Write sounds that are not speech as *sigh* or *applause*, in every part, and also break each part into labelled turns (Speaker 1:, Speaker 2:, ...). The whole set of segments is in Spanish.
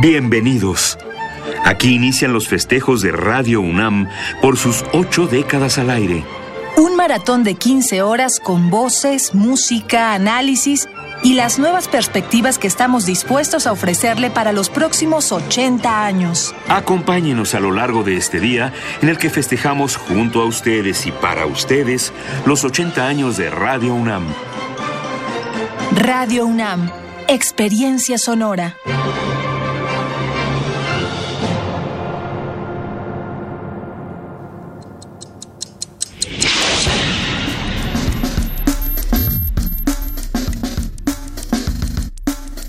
Speaker 1: Bienvenidos. Aquí inician los festejos de Radio UNAM por sus ocho décadas al aire.
Speaker 2: Un maratón de 15 horas con voces, música, análisis y las nuevas perspectivas que estamos dispuestos a ofrecerle para los próximos 80 años.
Speaker 1: Acompáñenos a lo largo de este día en el que festejamos junto a ustedes y para ustedes los 80 años de Radio UNAM.
Speaker 2: Radio UNAM, experiencia sonora.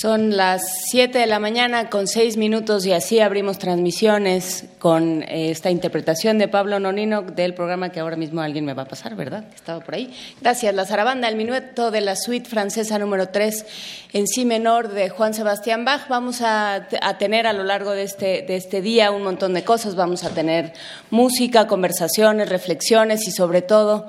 Speaker 3: Son las 7 de la mañana con 6 minutos y así abrimos transmisiones con eh, esta interpretación de Pablo Nonino del programa que ahora mismo alguien me va a pasar, ¿verdad? Estaba por ahí. Gracias. La zarabanda, el minueto de la suite francesa número 3 en si menor de Juan Sebastián Bach. Vamos a, a tener a lo largo de este, de este día un montón de cosas. Vamos a tener música, conversaciones, reflexiones y sobre todo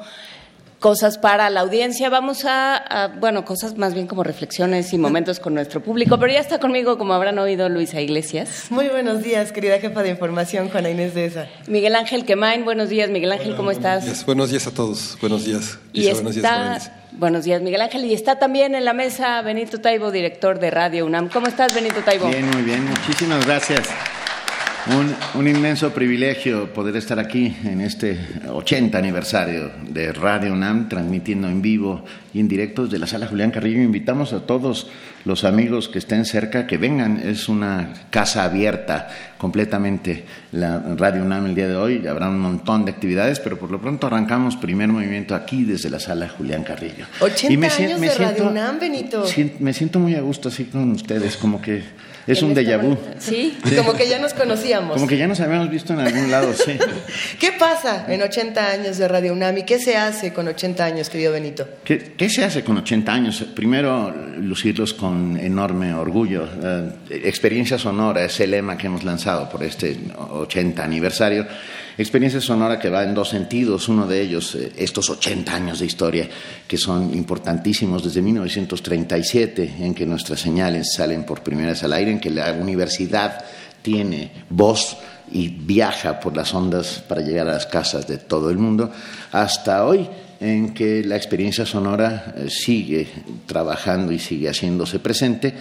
Speaker 3: cosas para la audiencia. Vamos a, bueno, cosas más bien como reflexiones y momentos con nuestro público, pero ya está conmigo, como habrán oído, Luisa Iglesias.
Speaker 4: Muy buenos días, querida jefa de información, Juana Inés de esa.
Speaker 3: Miguel Ángel Quemain, buenos días, Miguel Ángel, ¿cómo estás?
Speaker 5: Buenos días a todos, buenos días.
Speaker 3: Y buenos días, Buenos días, Miguel Ángel. Y está también en la mesa Benito Taibo, director de Radio UNAM. ¿Cómo estás, Benito Taibo?
Speaker 6: Bien, muy bien. Muchísimas gracias. Un, inmenso privilegio poder estar aquí en este 80 aniversario de Radio UNAM, transmitiendo en vivo y en directo desde la sala Julián Carrillo. Invitamos a todos los amigos que estén cerca que vengan. Es una casa abierta completamente la Radio UNAM el día de hoy. Habrá un montón de actividades, pero por lo pronto arrancamos primer movimiento aquí desde la sala Julián Carrillo.
Speaker 4: 80 años de Radio UNAM, Benito.
Speaker 6: me siento muy a gusto así con ustedes, como que es un déjà vu.
Speaker 4: ¿Sí? como que ya nos conocíamos.
Speaker 6: Como que ya nos habíamos visto en algún lado, sí. *laughs*
Speaker 4: ¿Qué pasa en 80 años de Radio UNAM y qué se hace con 80 años, querido Benito?
Speaker 6: ¿Qué, qué se hace con 80 años? Primero, lucirlos con enorme orgullo. Eh, experiencia sonora es el lema que hemos lanzado por este 80 aniversario. Experiencia sonora que va en dos sentidos. Uno de ellos, eh, estos 80 años de historia, que son importantísimos desde 1937, en que nuestras señales salen por primera vez al aire, en que la universidad tiene voz y viaja por las ondas para llegar a las casas de todo el mundo, hasta hoy en que la experiencia sonora eh, sigue trabajando y sigue haciéndose presente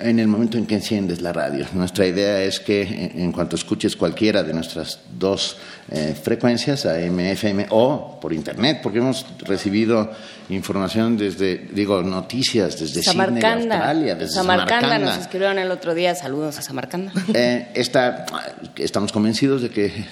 Speaker 6: en el momento en que enciendes la radio. Nuestra idea es que en cuanto escuches cualquiera de nuestras dos eh, frecuencias, AM, FM o por internet, porque hemos recibido información desde, digo, noticias desde Sydney, Australia, desde
Speaker 3: Samarcanda. nos escribieron el otro día, saludos a Samarcanda.
Speaker 6: Eh, estamos convencidos de que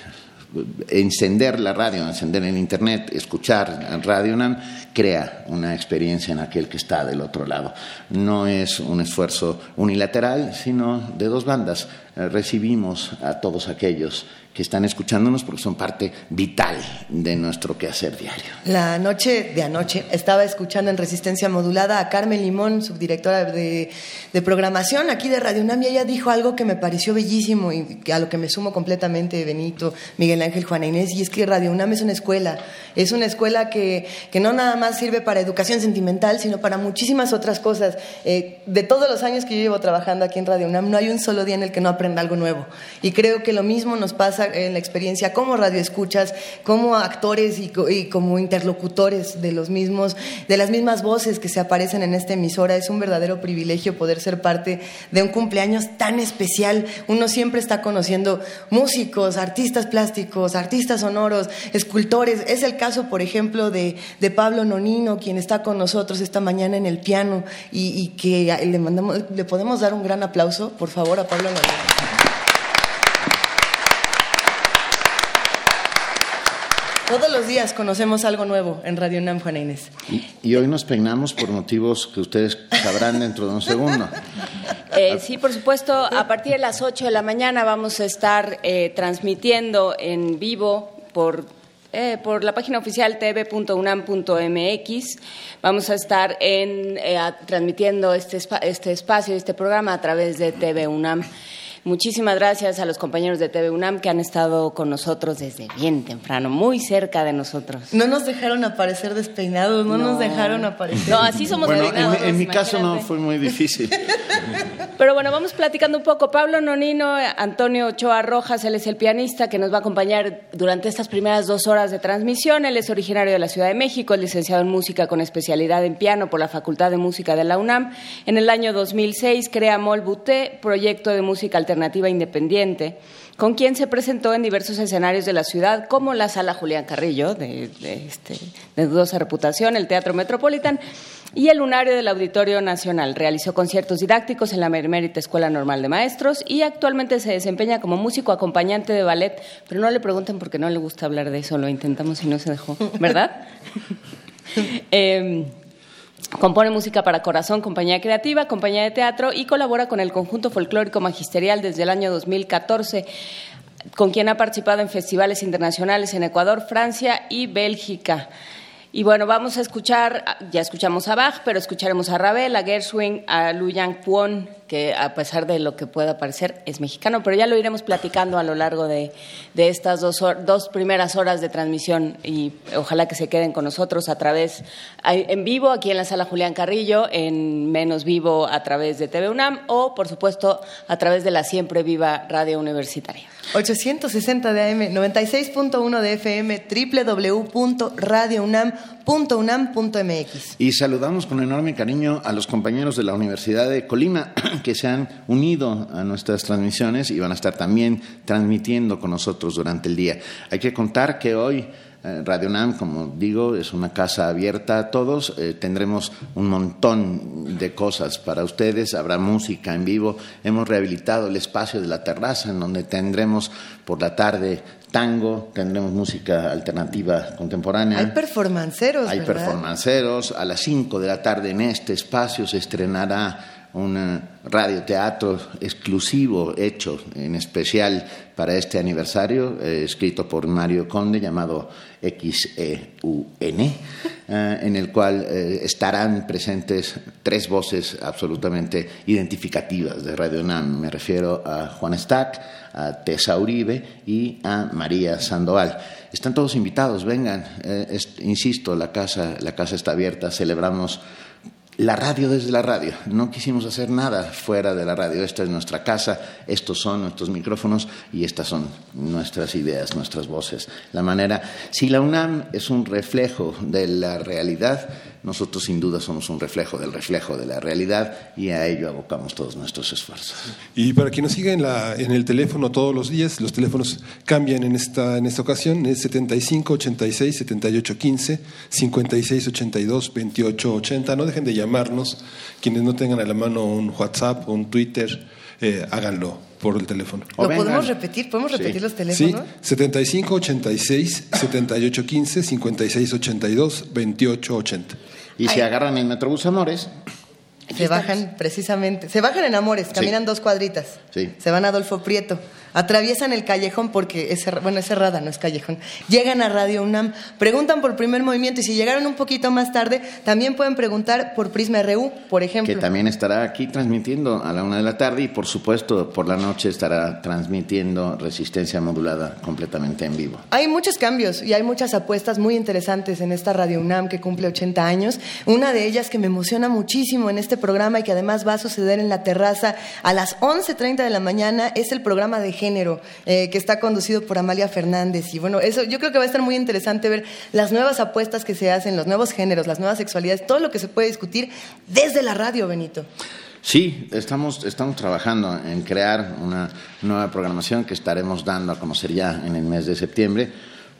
Speaker 6: encender la radio, encender el Internet, escuchar Radio UNAM, crea una experiencia en aquel que está del otro lado. No es un esfuerzo unilateral, sino de dos bandas. Eh, recibimos a todos aquellos que están escuchándonos porque son parte vital de nuestro quehacer diario.
Speaker 4: La noche de anoche estaba escuchando en Resistencia Modulada a Carmen Limón, subdirectora de, de programación aquí de Radio UNAM, y ella dijo algo que me pareció bellísimo y a lo que me sumo completamente Benito, Miguel Ángel, Juana Inés, y es que Radio UNAM es una escuela, es una escuela que, que no nada más sirve para educación sentimental, sino para muchísimas otras cosas. Eh, de todos los años que yo llevo trabajando aquí en Radio UNAM, no hay un solo día en el que no aprenda algo nuevo. Y creo que lo mismo nos pasa en la experiencia como radioescuchas, como actores y, como interlocutores de los mismos, de las mismas voces que se aparecen en esta emisora. Es un verdadero privilegio poder ser parte de un cumpleaños tan especial. Uno siempre está conociendo músicos, artistas plásticos, artistas sonoros, escultores. Es el caso, por ejemplo, de, Pablo Nonino, quien está con nosotros esta mañana en el piano y, y que le mandamos, le podemos dar un gran aplauso, por favor, a Pablo Nonino. Todos los días conocemos algo nuevo en Radio UNAM, Juana Inés.
Speaker 6: Y, hoy nos peinamos por motivos que ustedes sabrán dentro de un segundo.
Speaker 3: Eh, sí, por supuesto, a partir de las 8 de la mañana vamos a estar eh, transmitiendo en vivo por eh, por la página oficial tv.unam.mx. Vamos a estar en, transmitiendo este, este espacio, este programa a través de TV UNAM. Muchísimas gracias a los compañeros de TV UNAM que han estado con nosotros desde bien temprano, muy cerca de nosotros.
Speaker 4: No nos dejaron aparecer despeinados, no, nos dejaron aparecer.
Speaker 3: No, así somos
Speaker 6: bueno, en, mi caso no fue muy difícil. *laughs*
Speaker 3: Pero bueno, vamos platicando un poco. Pablo Nonino, Antonio Ochoa Rojas, él es el pianista que nos va a acompañar durante estas primeras dos horas de transmisión. Él es originario de la Ciudad de México, es licenciado en música con especialidad en piano por la Facultad de Música de la UNAM. En el año 2006 crea Mol Buté, proyecto de música alternativa alternativa independiente, con quien se presentó en diversos escenarios de la ciudad, como la Sala Julián Carrillo, de, este, de dudosa reputación, el Teatro Metropolitan y el Lunario del Auditorio Nacional. Realizó conciertos didácticos en la Mermérita Escuela Normal de Maestros y actualmente se desempeña como músico acompañante de ballet, pero no le pregunten porque no le gusta hablar de eso, lo intentamos y no se dejó, ¿verdad? *laughs* eh, Compone música para corazón, compañía creativa, compañía de teatro y colabora con el conjunto folclórico magisterial desde el año 2014, con quien ha participado en festivales internacionales en Ecuador, Francia y Bélgica. Y bueno, vamos a escuchar, ya escuchamos a Bach, pero escucharemos a Ravel, a Gershwin, a Lu Yang Kwon, que a pesar de lo que pueda parecer es mexicano, pero ya lo iremos platicando a lo largo de, estas dos, dos, primeras horas de transmisión y ojalá que se queden con nosotros a través, en vivo aquí en la sala Julián Carrillo, en menos vivo a través de TV UNAM o por supuesto a través de la siempre viva radio universitaria.
Speaker 4: 860 de AM, 96.1 de FM, www.radiounam.unam.mx.
Speaker 6: Y saludamos con enorme cariño a los compañeros de la Universidad de Colima *clears throat* que se han unido a nuestras transmisiones y van a estar también transmitiendo con nosotros durante el día. Hay que contar que hoy eh, Radio NAM, como digo, es una casa abierta a todos. Eh, tendremos un montón de cosas para ustedes. Habrá música en vivo. Hemos rehabilitado el espacio de la terraza, en donde tendremos por la tarde tango, tendremos música alternativa contemporánea.
Speaker 4: Hay performanceros.
Speaker 6: Hay performanceros. A las 5 de la tarde en este espacio se estrenará un radioteatro exclusivo hecho en especial para este aniversario, eh, escrito por Mario Conde, llamado XEUN, *laughs* eh, en el cual eh, estarán presentes tres voces absolutamente identificativas de Radio UNAM. Me refiero a Juan Stack, a Tessa Uribe y a María Sandoval. Están todos invitados, vengan. insisto, la casa, la casa está abierta, celebramos la radio desde la radio. No quisimos hacer nada fuera de la radio. Esta es nuestra casa, estos son nuestros micrófonos y estas son nuestras ideas, nuestras voces. La manera, si la UNAM es un reflejo de la realidad, nosotros sin duda somos un reflejo del reflejo de la realidad y a ello abocamos todos nuestros esfuerzos.
Speaker 5: Y para quien nos siga en, la, en el teléfono todos los días, los teléfonos cambian en esta, en esta ocasión, es 75 86 78 15, 56 82 28 80. No dejen de llamarnos, quienes no tengan a la mano un WhatsApp o un Twitter, eh, háganlo por el teléfono.
Speaker 4: ¿Lo podemos repetir? ¿Podemos repetir los teléfonos?
Speaker 5: Sí, 75 86 78 15, 56 82 28 80.
Speaker 6: Y si agarran el Metrobús Amores.
Speaker 4: Se bajan precisamente, se bajan en Amores, caminan dos cuadritas.
Speaker 6: Sí.
Speaker 4: Se van a Adolfo Prieto atraviesan el callejón porque es, bueno, es cerrada, no es callejón. Llegan a Radio UNAM, preguntan por primer movimiento y si llegaron un poquito más tarde, también pueden preguntar por Prisma RU, por ejemplo.
Speaker 6: Que también estará aquí transmitiendo a la una de la tarde y por supuesto por la noche estará transmitiendo resistencia modulada completamente en vivo.
Speaker 4: Hay muchos cambios y hay muchas apuestas muy interesantes en esta Radio UNAM que cumple 80 años. Una de ellas que me emociona muchísimo en este programa y que además va a suceder en la terraza a las 11.30 de la mañana es el programa de género, eh, que está conducido por Amalia Fernández. Y bueno, eso yo creo que va a estar muy interesante ver las nuevas apuestas que se hacen, los nuevos géneros, las nuevas sexualidades, todo lo que se puede discutir desde la radio, Benito.
Speaker 6: Sí, estamos, estamos trabajando en crear una nueva programación que estaremos dando a conocer ya en el mes de septiembre.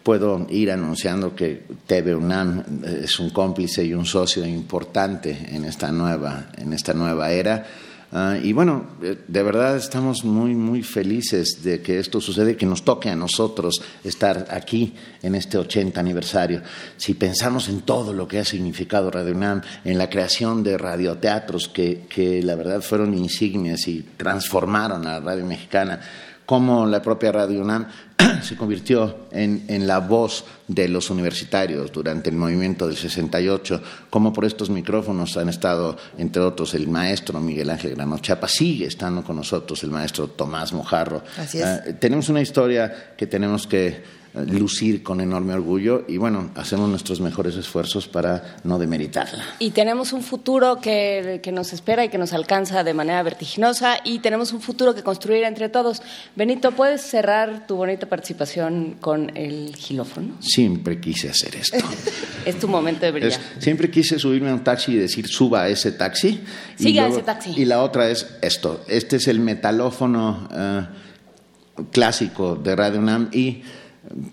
Speaker 6: Puedo ir anunciando que TV UNAM es un cómplice y un socio importante en esta nueva, en esta nueva era Ah, y bueno, eh, de verdad estamos muy, muy felices de que esto sucede, que nos toque a nosotros estar aquí en este 80 aniversario. Si pensamos en todo lo que ha significado Radio UNAM, en la creación de radioteatros que, que la verdad fueron insignias y transformaron a la radio mexicana, como la propia Radio UNAM *clears throat* se convirtió en, en, la voz de los universitarios durante el movimiento del 68, como por estos micrófonos han estado, entre otros, el maestro Miguel Ángel Grano Chapa, sigue estando con nosotros el maestro Tomás Mojarro.
Speaker 4: Así es. Ah,
Speaker 6: tenemos una historia que tenemos que lucir con enorme orgullo y bueno, hacemos nuestros mejores esfuerzos para no demeritarla.
Speaker 3: Y tenemos un futuro que, que, nos espera y que nos alcanza de manera vertiginosa y tenemos un futuro que construir entre todos. Benito, ¿puedes cerrar tu bonita participación con el gilófono?
Speaker 6: Siempre quise hacer esto. *laughs*
Speaker 3: es tu momento de brillar.
Speaker 6: Es, siempre quise subirme a un taxi y decir, suba a ese taxi.
Speaker 3: Siga a ese taxi.
Speaker 6: Y la otra es esto. Este es el metalófono uh, clásico de Radio UNAM y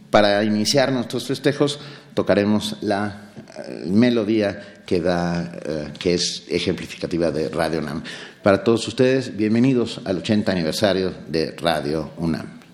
Speaker 6: para iniciar nuestros festejos tocaremos la uh, melodía que, da, uh, que es ejemplificativa de Radio UNAM. Para todos ustedes, bienvenidos al 80 aniversario de Radio UNAM.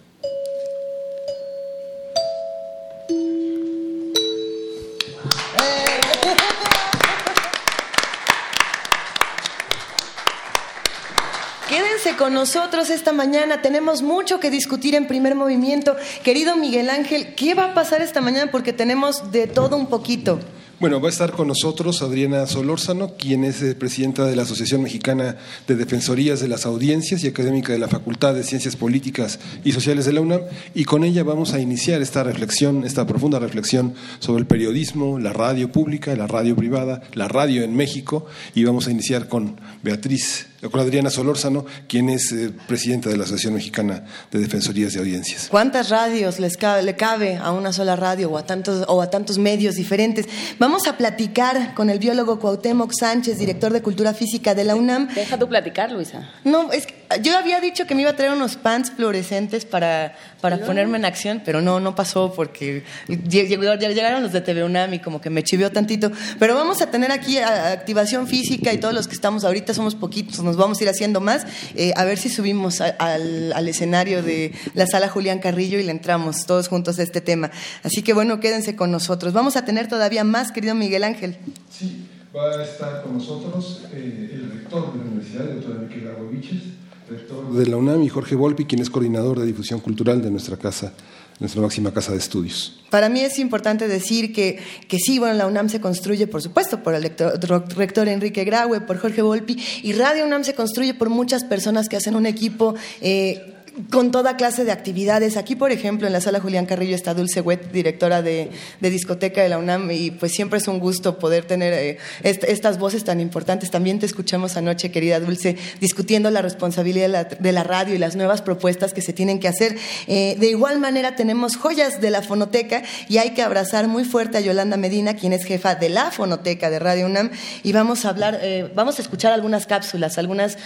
Speaker 4: Con nosotros esta mañana. Tenemos mucho que discutir en primer movimiento. Querido Miguel Ángel, ¿qué va a pasar esta mañana? Porque tenemos de todo un poquito.
Speaker 5: Bueno, va a estar con nosotros Adriana Solórzano, quien es eh, presidenta de la Asociación Mexicana de Defensorías de las Audiencias y académica de la Facultad de Ciencias Políticas y Sociales de la UNAM, y con ella vamos a iniciar esta reflexión, esta profunda reflexión sobre el periodismo, la radio pública, la radio privada, la radio en México, y vamos a iniciar con Beatriz con Adriana Solórzano, quien es eh, presidenta de la Asociación Mexicana de Defensorías de Audiencias.
Speaker 4: ¿Cuántas radios les cabe, le cabe a una sola radio o a tantos, o a tantos medios diferentes? Vamos a platicar con el biólogo Cuauhtémoc Sánchez, director de Cultura Física de la UNAM.
Speaker 3: Deja tú platicar, Luisa.
Speaker 4: No, es que yo había dicho que me iba a traer unos pants fluorescentes para, para ponerme en acción, pero no, no pasó porque llegaron los de TV UNAM y como que me chivió tantito. Pero vamos a tener aquí activación física y todos los que estamos ahorita somos poquitos, nos vamos a ir haciendo más. Eh, a ver si subimos al, al, escenario de la sala Julián Carrillo y le entramos todos juntos a este tema. Así que bueno, quédense con nosotros. Vamos a tener todavía más, querido Miguel Ángel.
Speaker 5: Sí, va a estar con nosotros eh, el rector de la universidad, el doctor Enrique Garboviches rector de la UNAM, y Jorge Volpi, quien es coordinador de difusión cultural de nuestra casa, nuestra máxima casa de estudios.
Speaker 4: Para mí es importante decir que, que sí, bueno, la UNAM se construye, por supuesto, por el rector, Enrique Graue, por Jorge Volpi, y Radio UNAM se construye por muchas personas que hacen un equipo. Eh, con toda clase de actividades. Aquí, por ejemplo, en la sala Julián Carrillo está Dulce Wet, directora de, discoteca de la UNAM, y pues siempre es un gusto poder tener eh, estas voces tan importantes. También te escuchamos anoche, querida Dulce, discutiendo la responsabilidad de la, radio y las nuevas propuestas que se tienen que hacer. Eh, de igual manera, tenemos joyas de la fonoteca y hay que abrazar muy fuerte a Yolanda Medina, quien es jefa de la fonoteca de Radio UNAM, y vamos a hablar, eh, vamos a escuchar algunas cápsulas, algunas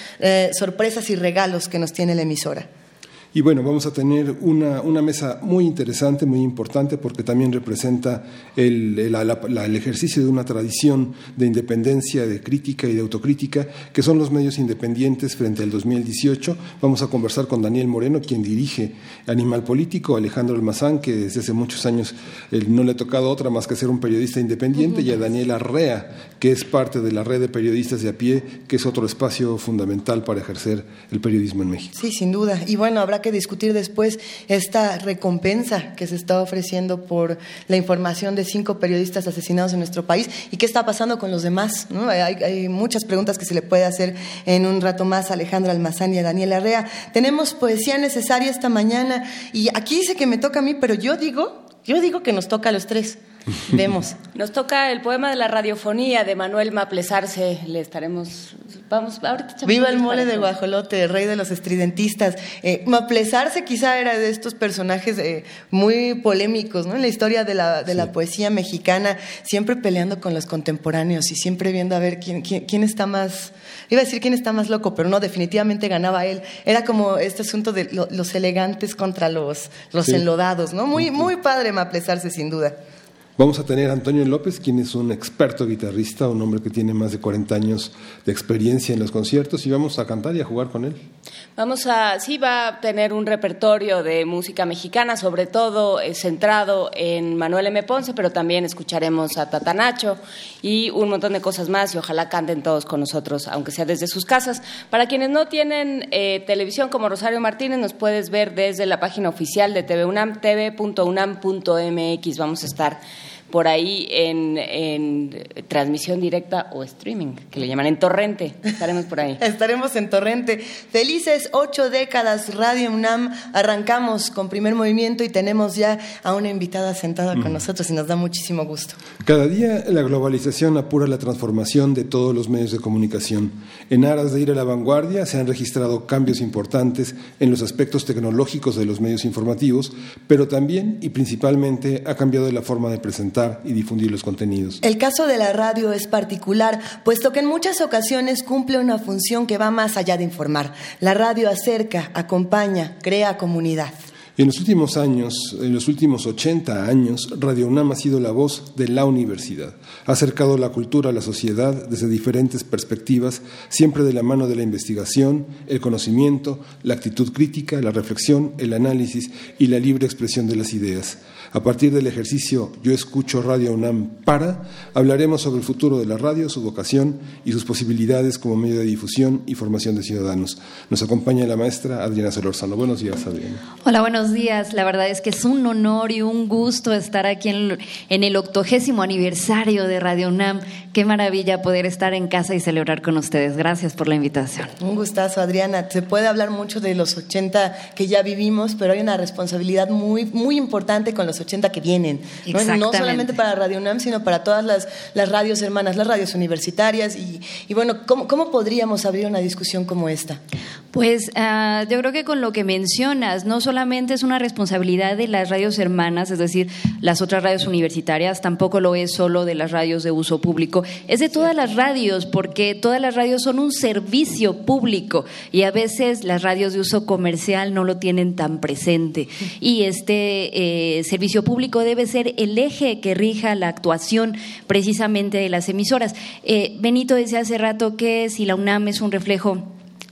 Speaker 4: sorpresas y regalos que nos tiene la emisora.
Speaker 5: Y bueno, vamos a tener una, una mesa muy interesante, muy importante, porque también representa el, el, ejercicio de una tradición de independencia, de crítica y de autocrítica, que son los medios independientes frente al 2018. Vamos a conversar con Daniel Moreno, quien dirige Animal Político, Alejandro Almazán, que desde hace muchos años no le ha tocado otra más que ser un periodista independiente, y a Daniel Arrea, que es parte de la red de periodistas de a pie, que es otro espacio fundamental para ejercer el periodismo en México.
Speaker 4: Sí, sin duda. Y bueno, habrá que discutir después esta recompensa que se está ofreciendo por la información de cinco periodistas asesinados en nuestro país y qué está pasando con los demás. Hay, muchas preguntas que se le puede hacer en un rato más a Alejandra Almazán y a Daniel Arrea. Tenemos poesía necesaria esta mañana y aquí dice que me toca a mí, pero yo digo, yo digo que nos toca a los tres. *laughs* Vemos.
Speaker 3: Nos toca el poema de la radiofonía de Manuel Maplesarse. Le estaremos. Vamos, ahorita
Speaker 4: Viva el mole de guajolote, rey de los estridentistas. Eh, Maplesarse quizá era de estos personajes eh, muy polémicos, ¿no? En la historia de la, de la poesía mexicana, siempre peleando con los contemporáneos y siempre viendo a ver quién, quién, está más. Iba a decir quién está más loco, pero no, definitivamente ganaba él. Era como este asunto de los elegantes contra los, los enlodados, ¿no? Muy, muy padre Maplesarse, sin duda.
Speaker 5: Vamos a tener a Antonio López, quien es un experto guitarrista, un hombre que tiene más de 40 años de experiencia en los conciertos y vamos a cantar y a jugar con él.
Speaker 3: Vamos a, sí, va a tener un repertorio de música mexicana, sobre todo eh, centrado en Manuel M. Ponce, pero también escucharemos a Tatanacho y un montón de cosas más y ojalá canten todos con nosotros, aunque sea desde sus casas. Para quienes no tienen eh, televisión como Rosario Martínez, nos puedes ver desde la página oficial de TV UNAM, tv.unam.mx. Vamos a estar por ahí en, transmisión directa o streaming, que le llaman en torrente. Estaremos por ahí. *laughs*
Speaker 4: Estaremos en torrente. Felices ocho décadas, Radio UNAM. Arrancamos con primer movimiento y tenemos ya a una invitada sentada con nosotros y nos da muchísimo gusto.
Speaker 5: Cada día la globalización apura la transformación de todos los medios de comunicación. En aras de ir a la vanguardia se han registrado cambios importantes en los aspectos tecnológicos de los medios informativos, pero también y principalmente ha cambiado la forma de presentar y difundir los contenidos.
Speaker 4: El caso de la radio es particular, puesto que en muchas ocasiones cumple una función que va más allá de informar. La radio acerca, acompaña, crea comunidad.
Speaker 5: En los últimos años, en los últimos 80 años, Radio UNAM ha sido la voz de la universidad. Ha acercado la cultura a la sociedad desde diferentes perspectivas, siempre de la mano de la investigación, el conocimiento, la actitud crítica, la reflexión, el análisis y la libre expresión de las ideas. A partir del ejercicio Yo escucho Radio UNAM para, hablaremos sobre el futuro de la radio, su vocación y sus posibilidades como medio de difusión y formación de ciudadanos. Nos acompaña la maestra Adriana Solorzano. Buenos días, Adriana.
Speaker 7: Hola, buenos días. La verdad es que es un honor y un gusto estar aquí en, el octogésimo aniversario de Radio UNAM. Qué maravilla poder estar en casa y celebrar con ustedes. Gracias por la invitación.
Speaker 4: Un gustazo, Adriana. Se puede hablar mucho de los 80 que ya vivimos, pero hay una responsabilidad muy, muy importante con los 80 que vienen. ¿no? solamente para Radio UNAM, sino para todas las, las radios hermanas, las radios universitarias. Y, y bueno, ¿cómo, ¿cómo, podríamos abrir una discusión como esta?
Speaker 7: Pues uh, yo creo que con lo que mencionas, no solamente es una responsabilidad de las radios hermanas, es decir, las otras radios universitarias, tampoco lo es solo de las radios de uso público, es de todas las radios, porque todas las radios son un servicio público y a veces las radios de uso comercial no lo tienen tan presente. Y este eh, servicio público debe ser el eje que rija la actuación precisamente de las emisoras. Eh, Benito decía hace rato que si la UNAM es un reflejo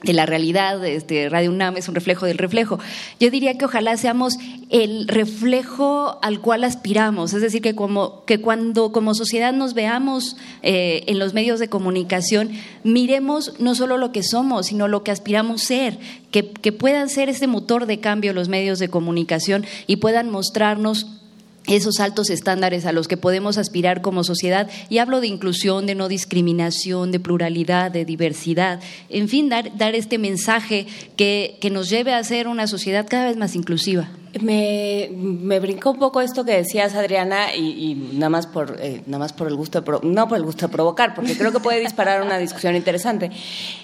Speaker 7: de la realidad, este, Radio UNAM es un reflejo del reflejo. Yo diría que ojalá seamos el reflejo al cual aspiramos, es decir, que, como, que cuando como sociedad nos veamos eh, en los medios de comunicación, miremos no solo lo que somos, sino lo que aspiramos ser, que, que puedan ser este motor de cambio los medios de comunicación y puedan mostrarnos esos altos estándares a los que podemos aspirar como sociedad. Y hablo de inclusión, de no discriminación, de pluralidad, de diversidad. En fin, dar, dar este mensaje que, que nos lleve a ser una sociedad cada vez más inclusiva.
Speaker 3: Me, me brincó un poco esto que decías, Adriana, y, nada más por eh, nada más por el gusto de no por el gusto de provocar, porque creo que puede disparar una discusión interesante.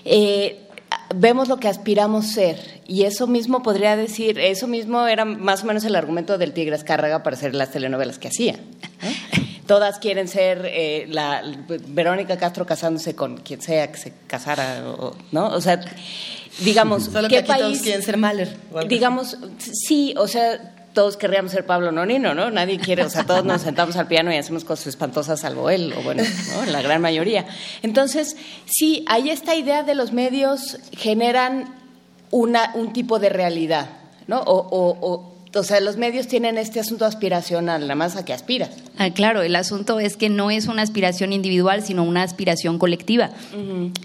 Speaker 3: Eh, vemos lo que aspiramos ser y eso mismo podría decir, eso mismo era más o menos el argumento del Tigre Escárraga para hacer las telenovelas que hacía. Todas quieren ser eh, la Verónica Castro casándose con quien sea que se casara, ¿no? O sea, digamos,
Speaker 4: Solo ¿qué que país? Todos quieren ser Mahler.
Speaker 3: Digamos, sí, o sea, todos querríamos ser Pablo Nonino, ¿no? Nadie quiere, o sea, todos nos sentamos al piano y hacemos cosas espantosas, salvo él, o bueno, la gran mayoría. Entonces, sí, hay esta idea de los medios generan una, un tipo de realidad, ¿no? o o sea, los medios tienen este asunto aspiracional, la más a que aspiras.
Speaker 7: Ah, claro, el asunto es que no es una aspiración individual, sino una aspiración colectiva.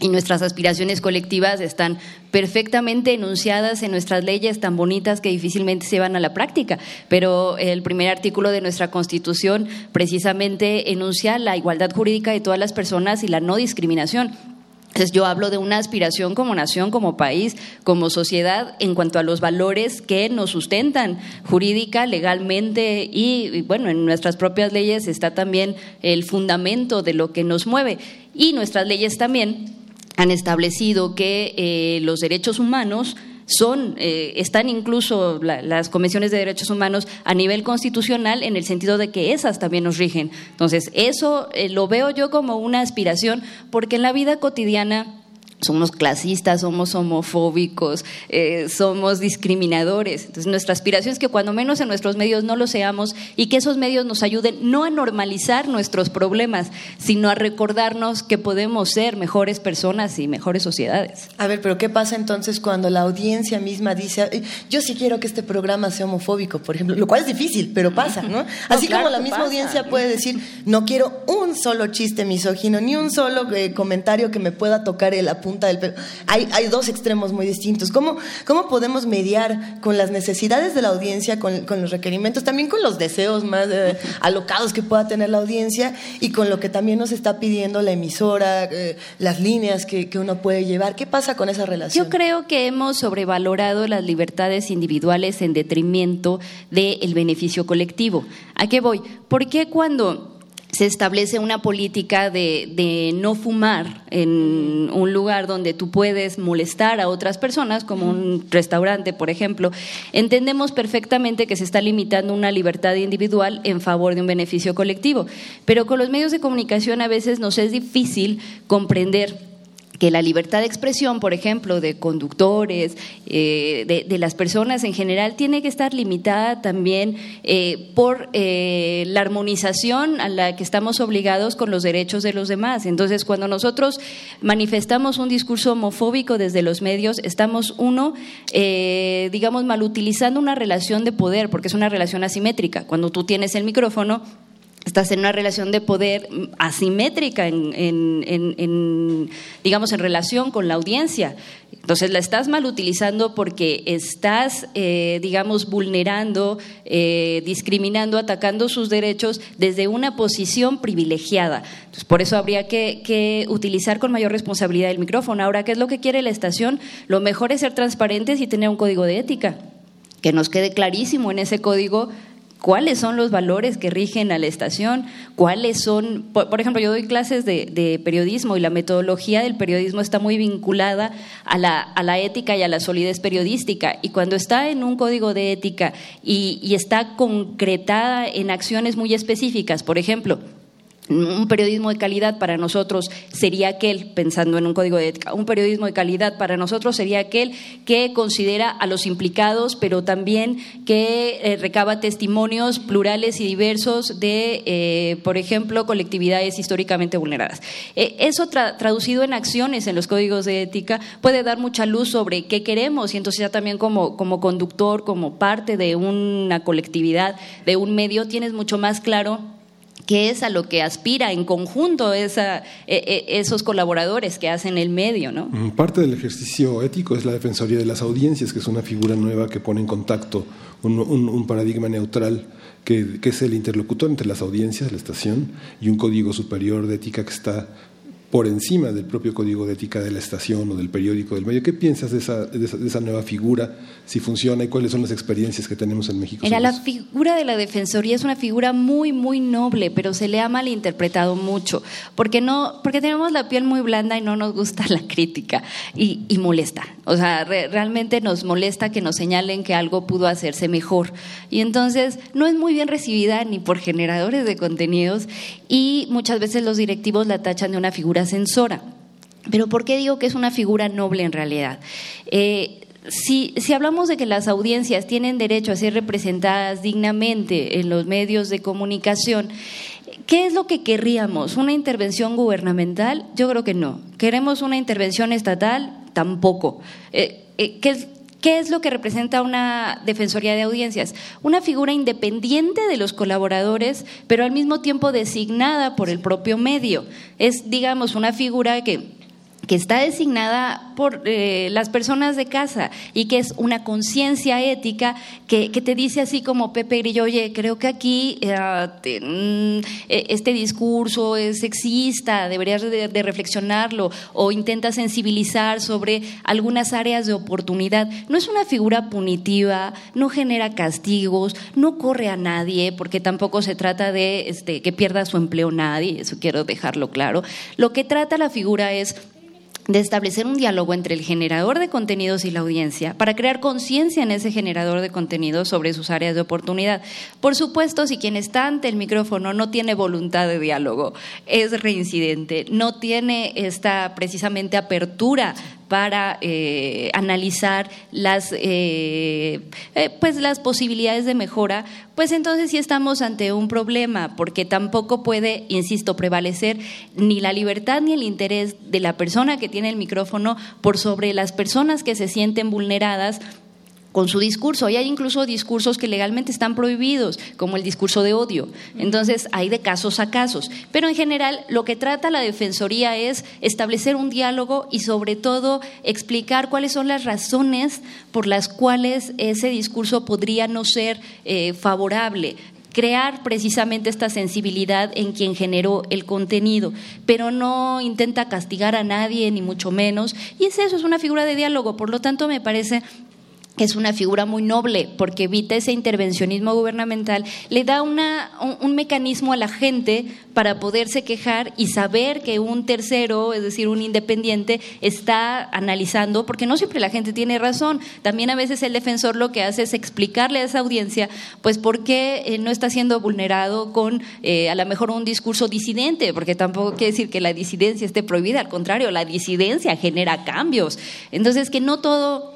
Speaker 7: Y nuestras aspiraciones colectivas están perfectamente enunciadas en nuestras leyes tan bonitas que difícilmente se van a la práctica. Pero el primer artículo de nuestra Constitución precisamente enuncia la igualdad jurídica de todas las personas y la no discriminación. Entonces yo hablo de una aspiración como nación, como país, como sociedad en cuanto a los valores que nos sustentan jurídica, legalmente y, bueno, en nuestras propias leyes está también el fundamento de lo que nos mueve. Y nuestras leyes también han establecido que eh, los derechos humanos son, eh, están incluso las convenciones de derechos humanos a nivel constitucional en el sentido de que esas también nos rigen. Entonces, eso eh, lo veo yo como una aspiración, porque en la vida cotidiana somos clasistas, somos homofóbicos, eh, somos discriminadores. Entonces, nuestra aspiración es que cuando menos en nuestros medios no lo seamos y que esos medios nos ayuden no a normalizar nuestros problemas, sino a recordarnos que podemos ser mejores personas y mejores sociedades.
Speaker 4: A ver, pero ¿qué pasa entonces cuando la audiencia misma dice, yo sí quiero que este programa sea homofóbico, por ejemplo? Lo cual es difícil, pero pasa, ¿no? *laughs* Así como la misma audiencia puede decir, no quiero un solo chiste misógino, ni un solo eh, comentario que me pueda tocar el apunte Hay, dos extremos muy distintos. ¿Cómo, ¿Cómo podemos mediar con las necesidades de la audiencia, con, los requerimientos, también con los deseos más eh, alocados que pueda tener la audiencia y con lo que también nos está pidiendo la emisora, eh, las líneas que, uno puede llevar? ¿Qué pasa con esa relación?
Speaker 7: Yo creo que hemos sobrevalorado las libertades individuales en detrimento del beneficio colectivo. ¿A qué voy? Porque cuando se establece una política de, no fumar en un lugar donde tú puedes molestar a otras personas, como un restaurante, por ejemplo, entendemos perfectamente que se está limitando una libertad individual en favor de un beneficio colectivo. Pero con los medios de comunicación a veces nos es difícil comprender que la libertad de expresión, por ejemplo, de conductores, eh, de, las personas en general, tiene que estar limitada también eh, por eh, la armonización a la que estamos obligados con los derechos de los demás. Entonces, cuando nosotros manifestamos un discurso homofóbico desde los medios, estamos, uno, digamos, mal utilizando una relación de poder, porque es una relación asimétrica. Cuando tú tienes el micrófono, estás en una relación de poder asimétrica en, digamos en relación con la audiencia. Entonces la estás mal utilizando porque estás eh, digamos vulnerando eh, discriminando atacando sus derechos desde una posición privilegiada. Entonces, por eso habría que, que utilizar con mayor responsabilidad el micrófono. Ahora qué es lo que quiere la estación lo mejor es ser transparentes y tener un código de ética. Que nos quede clarísimo en ese código cuáles son los valores que rigen a la estación, cuáles son, por, ejemplo, yo doy clases de, periodismo y la metodología del periodismo está muy vinculada a la, ética y a la solidez periodística. Y cuando está en un código de ética y está concretada en acciones muy específicas, por ejemplo, un periodismo de calidad para nosotros sería aquel, pensando en un código de ética, un periodismo de calidad para nosotros sería aquel que considera a los implicados, pero también que eh, recaba testimonios plurales y diversos de, eh, por ejemplo, colectividades históricamente vulneradas. Eh, eso traducido en acciones en los códigos de ética puede dar mucha luz sobre qué queremos y entonces ya también como, como conductor, como parte de una colectividad, de un medio, tienes mucho más claro que es a lo que aspira en conjunto e, e, esos colaboradores que hacen el medio. ¿no?
Speaker 5: Mm, parte del ejercicio ético es la Defensoría de las Audiencias, que es una figura nueva que pone en contacto un, un, paradigma neutral que, que, es el interlocutor entre las audiencias, la estación, y un código superior de ética que está por encima del propio código de ética de la estación o del periódico del medio. ¿Qué piensas de esa, de esa, nueva figura, si funciona y cuáles son las experiencias que tenemos en México?
Speaker 7: Mira, la figura de la Defensoría es una figura muy, muy noble, pero se le ha malinterpretado mucho, porque, no, porque tenemos la piel muy blanda y no nos gusta *laughs* la crítica y, y molesta. O sea, realmente nos molesta que nos señalen que algo pudo hacerse mejor. Y entonces no es muy bien recibida ni por generadores de contenidos y muchas veces los directivos la tachan de una figura censora. Pero ¿por qué digo que es una figura noble en realidad? Eh, si, si, hablamos de que las audiencias tienen derecho a ser representadas dignamente en los medios de comunicación, ¿qué es lo que querríamos? ¿Una intervención gubernamental? Yo creo que no. ¿Queremos una intervención estatal? Tampoco. Eh, eh, ¿qué, ¿Qué es lo que representa una Defensoría de Audiencias? Una figura independiente de los colaboradores, pero al mismo tiempo designada por el propio medio. Es, digamos, una figura que que está designada por eh, las personas de casa y que es una conciencia ética que, te dice así como Pepe Grillo, oye, creo que aquí eh, mm, e, este discurso es sexista, deberías de, reflexionarlo o intenta sensibilizar sobre algunas áreas de oportunidad. No es una figura punitiva, no genera castigos, no corre a nadie, porque tampoco se trata de este, que pierda su empleo nadie, eso quiero dejarlo claro. Lo que trata la figura es de establecer un diálogo entre el generador de contenidos y la audiencia para crear conciencia en ese generador de contenidos sobre sus áreas de oportunidad. Por supuesto, si quien está ante el micrófono no tiene voluntad de diálogo, es reincidente, no tiene esta precisamente apertura para eh, analizar las, eh, eh, pues las posibilidades de mejora, pues entonces sí estamos ante un problema, porque tampoco puede, insisto, prevalecer ni la libertad ni el interés de la persona que tiene el micrófono por sobre las personas que se sienten vulneradas con su discurso. Y hay incluso discursos que legalmente están prohibidos, como el discurso de odio. Entonces, hay de casos a casos. Pero en general, lo que trata la Defensoría es establecer un diálogo y sobre todo explicar cuáles son las razones por las cuales ese discurso podría no ser eh, favorable crear precisamente esta sensibilidad en quien generó el contenido, pero no intenta castigar a nadie, ni mucho menos. Y es eso, es una figura de diálogo. Por lo tanto, me parece es una figura muy noble porque evita ese intervencionismo gubernamental, le da una, un, mecanismo a la gente para poderse quejar y saber que un tercero, es decir, un independiente, está analizando, porque no siempre la gente tiene razón. También a veces el defensor lo que hace es explicarle a esa audiencia, pues, por qué eh, no está siendo vulnerado con eh, a lo mejor un discurso disidente, porque tampoco quiere decir que la disidencia esté prohibida, al contrario, la disidencia genera cambios. Entonces, que no todo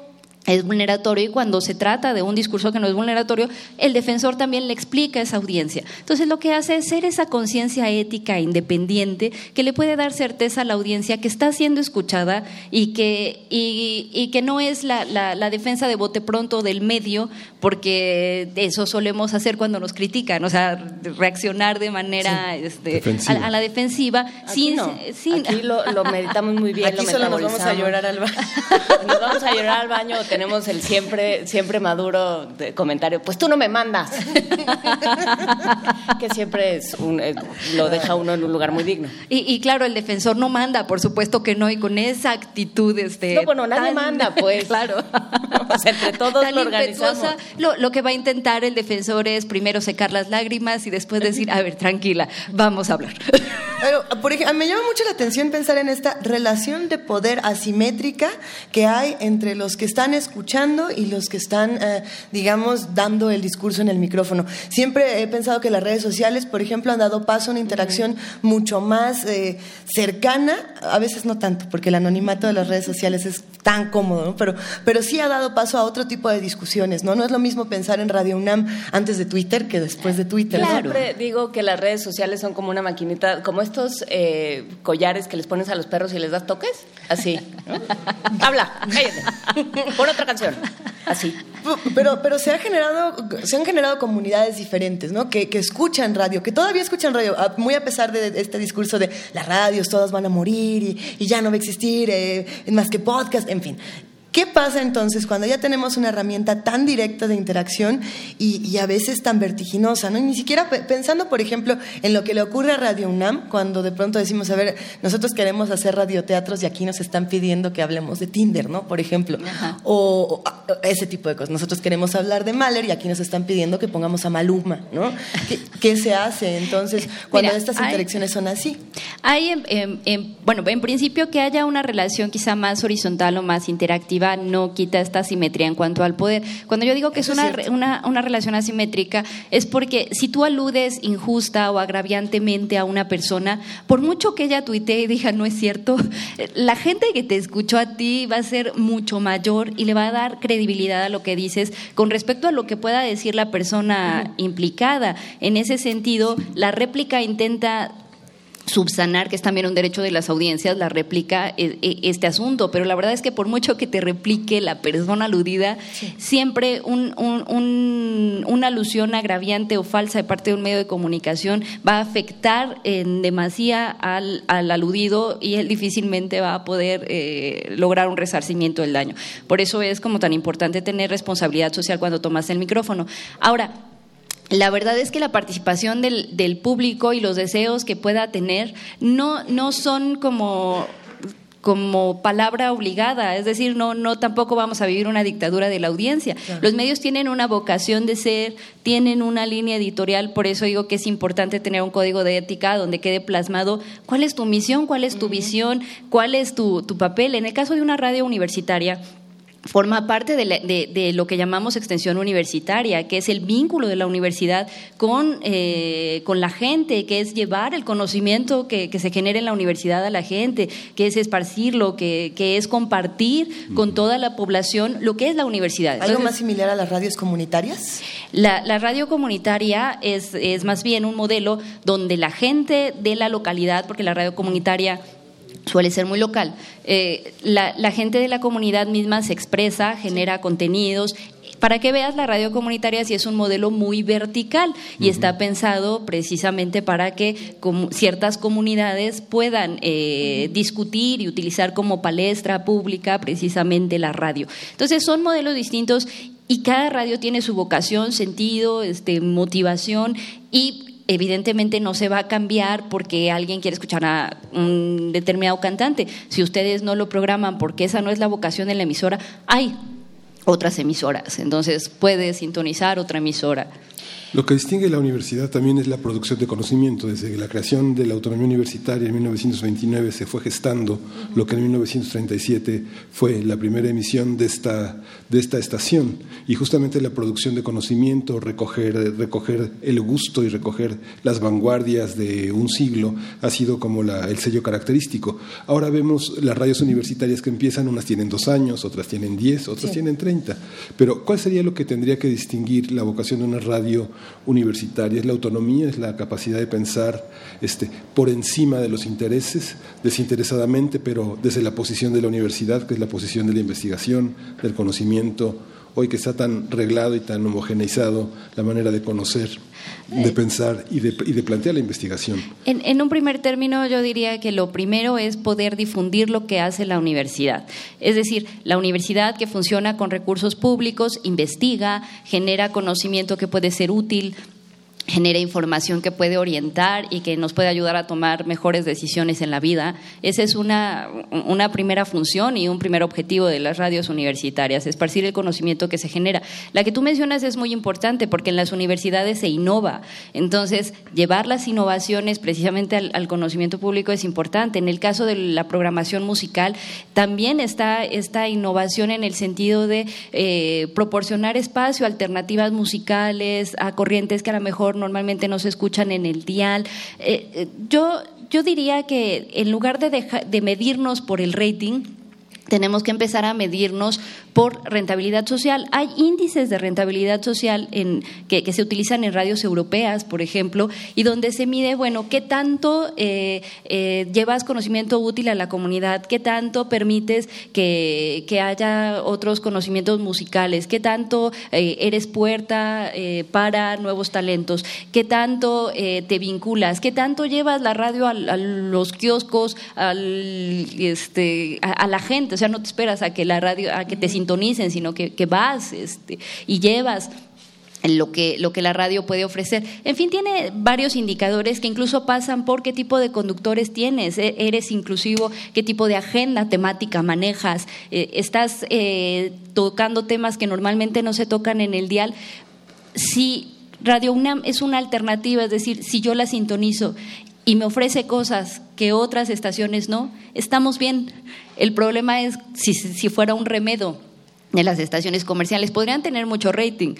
Speaker 7: es vulneratorio y cuando se trata de un discurso que no es vulneratorio, el defensor también le explica a esa audiencia. Entonces lo que hace es ser esa conciencia ética independiente que le puede dar certeza a la audiencia que está siendo escuchada y que, y, que no es la, la, defensa de bote pronto del medio, porque eso solemos hacer cuando nos critican, o sea, reaccionar de manera este, a, la defensiva.
Speaker 3: Aquí, Aquí lo, meditamos muy bien.
Speaker 4: Aquí solo *laughs* nos vamos a llorar al baño.
Speaker 3: Nos vamos a llorar al baño tenemos el siempre, siempre maduro de comentario, pues tú no me mandas. *laughs* que siempre es un, eh, lo deja uno en un lugar muy digno.
Speaker 7: Y, claro, el defensor no manda, por supuesto que no, y con esa actitud este.
Speaker 3: No, bueno, nadie manda, pues. *laughs*
Speaker 7: claro. *laughs*
Speaker 3: entre todos lo organizamos.
Speaker 7: Lo, lo que va a intentar el defensor es primero secar las lágrimas y después decir, a ver, tranquila, vamos a hablar.
Speaker 4: Pero, por ejemplo, me llama mucho la atención pensar en esta relación de poder asimétrica que hay entre los que están escuchando y los que están, eh, digamos, dando el discurso en el micrófono. Siempre he pensado que las redes sociales, por ejemplo, han dado paso a una interacción mucho más eh, cercana, a veces no tanto, porque el anonimato de las redes sociales es tan cómodo, pero, pero sí ha dado paso a otro tipo de discusiones, ¿no? No es lo mismo pensar en Radio UNAM antes de Twitter que después de Twitter.
Speaker 3: Siempre digo que las redes sociales son como una maquinita, como estos eh, collares que les pones a los perros y les das toques, así. *laughs* Habla, cállate. Pon Otra canción. Así.
Speaker 4: Pero, pero se, ha generado, se han generado comunidades diferentes, ¿no? Que, que escuchan radio, que todavía escuchan radio, muy a pesar de este discurso de las radios todas van a morir y, y ya no va a existir eh, más que podcast, en fin. ¿Qué pasa entonces cuando ya tenemos una herramienta tan directa de interacción y, a veces tan vertiginosa? ¿no? ni siquiera pensando, por ejemplo, en lo que le ocurre a Radio UNAM, cuando de pronto decimos, a ver, nosotros queremos hacer radioteatros y aquí nos están pidiendo que hablemos de Tinder, ¿no? Por ejemplo. O, ese tipo de cosas. Nosotros queremos hablar de Mahler y aquí nos están pidiendo que pongamos a Maluma, ¿no? ¿Qué, se hace entonces cuando estas interacciones son así?
Speaker 7: Hay, bueno, en principio que haya una relación quizá más horizontal o más interactiva no quita esta simetría en cuanto al poder. Cuando yo digo que es, una, una, relación asimétrica, es porque si tú aludes injusta o agraviantemente a una persona, por mucho que ella tuitee y diga no es cierto, *laughs* la gente que te escuchó a ti va a ser mucho mayor y le va a dar credibilidad a lo que dices con respecto a lo que pueda decir la persona implicada. En ese sentido, la réplica intenta subsanar, que es también un derecho de las audiencias, la réplica e, e, este asunto, pero la verdad es que por mucho que te replique la persona aludida, siempre un, una alusión agraviante o falsa de parte de un medio de comunicación va a afectar en demasía al, aludido y él difícilmente va a poder eh, lograr un resarcimiento del daño. Por eso es como tan importante tener responsabilidad social cuando tomas el micrófono. Ahora, la verdad es que la participación del, del, público y los deseos que pueda tener no, no son como como palabra obligada, es decir, no, no tampoco vamos a vivir una dictadura de la audiencia. Los medios tienen una vocación de ser, tienen una línea editorial, por eso digo que es importante tener un código de ética donde quede plasmado cuál es tu misión, cuál es tu visión, cuál es tu, tu papel. En el caso de una radio universitaria, forma parte de, lo que llamamos extensión universitaria, que es el vínculo de la universidad con, eh, con la gente, que es llevar el conocimiento que, se genera en la universidad a la gente, que es esparcirlo, que, que es compartir con toda la población lo que es la universidad.
Speaker 4: ¿Algo más similar a las radios comunitarias?
Speaker 7: La, la radio comunitaria es, es más bien un modelo donde la gente de la localidad, porque la radio comunitaria suele ser muy local. Eh, la, gente de la comunidad misma se expresa, genera contenidos. Para que veas, la radio comunitaria sí es un modelo muy vertical y está pensado precisamente para que ciertas comunidades puedan eh, discutir y utilizar como palestra pública precisamente la radio. Entonces son modelos distintos y cada radio tiene su vocación, sentido, este, motivación y evidentemente no se va a cambiar porque alguien quiere escuchar a un determinado cantante. Si ustedes no lo programan porque esa no es la vocación de la emisora, hay otras emisoras. Entonces puede sintonizar otra emisora.
Speaker 5: Lo que distingue la universidad también es la producción de conocimiento. Desde la creación de la autonomía universitaria en 1929 se fue gestando lo que en 1937 fue la primera emisión de esta, de esta estación. Y justamente la producción de conocimiento, recoger, recoger el gusto y recoger las vanguardias de un siglo ha sido como el sello característico. Ahora vemos las radios universitarias que empiezan, unas tienen dos años, otras tienen diez, otras tienen treinta. Pero ¿cuál sería lo que tendría que distinguir la vocación de una radio universitaria, es la autonomía, es la capacidad de pensar este, por encima de los intereses, desinteresadamente, pero desde la posición de la universidad, que es la posición de la investigación, del conocimiento, hoy que está tan reglado y tan homogeneizado la manera de conocer, de pensar y de, y de plantear la investigación.
Speaker 7: En, en, un primer término yo diría que lo primero es poder difundir lo que hace la universidad. Es decir, la universidad que funciona con recursos públicos, investiga, genera conocimiento que puede ser útil genera información que puede orientar y que nos puede ayudar a tomar mejores decisiones en la vida. Esa es una, una primera función y un primer objetivo de las radios universitarias, esparcir el conocimiento que se genera. La que tú mencionas es muy importante porque en las universidades se innova. Entonces, llevar las innovaciones precisamente al, conocimiento público es importante. En el caso de la programación musical, también está esta innovación en el sentido de eh, proporcionar espacio a alternativas musicales, a corrientes que a lo mejor normalmente no se escuchan en el dial. Eh, eh, yo, yo diría que en lugar de, de medirnos por el rating, tenemos que empezar a medirnos por rentabilidad social. Hay índices de rentabilidad social en, que, se utilizan en radios europeas, por ejemplo, y donde se mide, bueno, qué tanto eh, eh, llevas conocimiento útil a la comunidad, qué tanto permites que, haya otros conocimientos musicales, qué tanto eh, eres puerta para nuevos talentos, qué tanto te vinculas, qué tanto llevas la radio a, los kioscos, al, este, a la gente sea, no te esperas a que la radio, a que te sintonicen, sino que, vas este, y llevas lo que, lo que la radio puede ofrecer. En fin, tiene varios indicadores que incluso pasan por qué tipo de conductores tienes, e, eres inclusivo, qué tipo de agenda temática manejas, eh, estás eh, tocando temas que normalmente no se tocan en el dial. Si Radio UNAM es una alternativa, es decir, si yo la sintonizo y me ofrece cosas que otras estaciones no, estamos bien. El problema es si, si fuera un remedo de las estaciones comerciales, podrían tener mucho rating,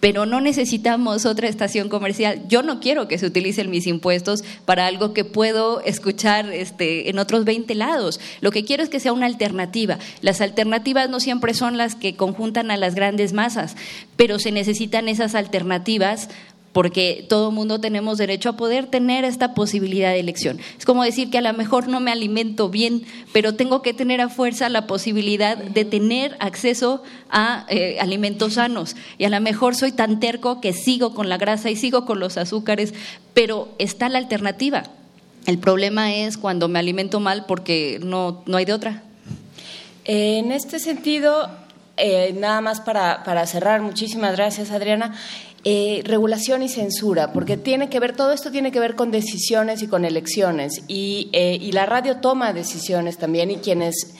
Speaker 7: pero no necesitamos otra estación comercial. Yo no quiero que se utilicen mis impuestos para algo que puedo escuchar este, en otros 20 lados. Lo que quiero es que sea una alternativa. Las alternativas no siempre son las que conjuntan a las grandes masas, pero se necesitan esas alternativas porque todo mundo tenemos derecho a poder tener esta posibilidad de elección. Es como decir que a lo mejor no me alimento bien, pero tengo que tener a fuerza la posibilidad de tener acceso a eh, alimentos sanos. Y a lo mejor soy tan terco que sigo con la grasa y sigo con los azúcares, pero está la alternativa. El problema es cuando me alimento mal porque no, no hay de otra.
Speaker 3: En este sentido, eh, nada más para, para cerrar, muchísimas gracias Adriana. Eh, regulación y censura, porque tiene que ver, todo esto tiene que ver con decisiones y con elecciones, y, eh, y la radio toma decisiones también, y quienes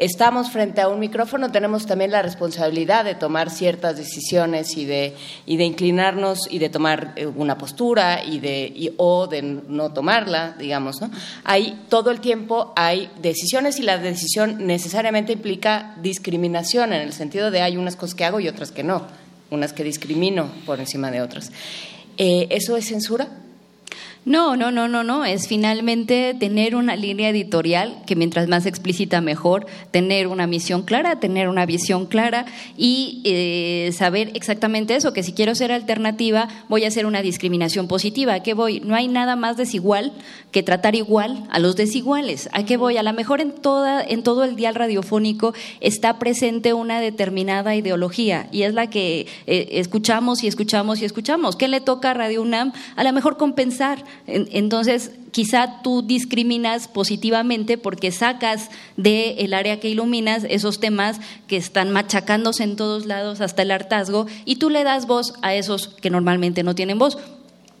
Speaker 3: estamos frente a un micrófono tenemos también la responsabilidad de tomar ciertas decisiones y de, inclinarnos y de tomar eh, una postura y de, o de no tomarla, digamos. ¿no? Hay todo el tiempo hay decisiones y la decisión necesariamente implica discriminación en el sentido de hay unas cosas que hago y otras que no unas que discrimino por encima de otras. Eh, ¿Eso es censura?
Speaker 7: No, no, no, no, no. Es finalmente tener una línea editorial que mientras más explícita mejor, tener una misión clara, tener una visión clara y eh, saber exactamente eso, que si quiero ser alternativa voy a hacer una discriminación positiva. ¿A qué voy? No hay nada más desigual que tratar igual a los desiguales. ¿A qué voy? A lo mejor en, toda, en todo el dial radiofónico está presente una determinada ideología y es la que eh, escuchamos y escuchamos y escuchamos. ¿Qué le toca a Radio UNAM? A lo mejor compensar entonces, quizá tú discriminas positivamente porque sacas del área que iluminas esos temas que están machacándose en todos lados hasta el hartazgo y tú le das voz a esos que normalmente no tienen voz.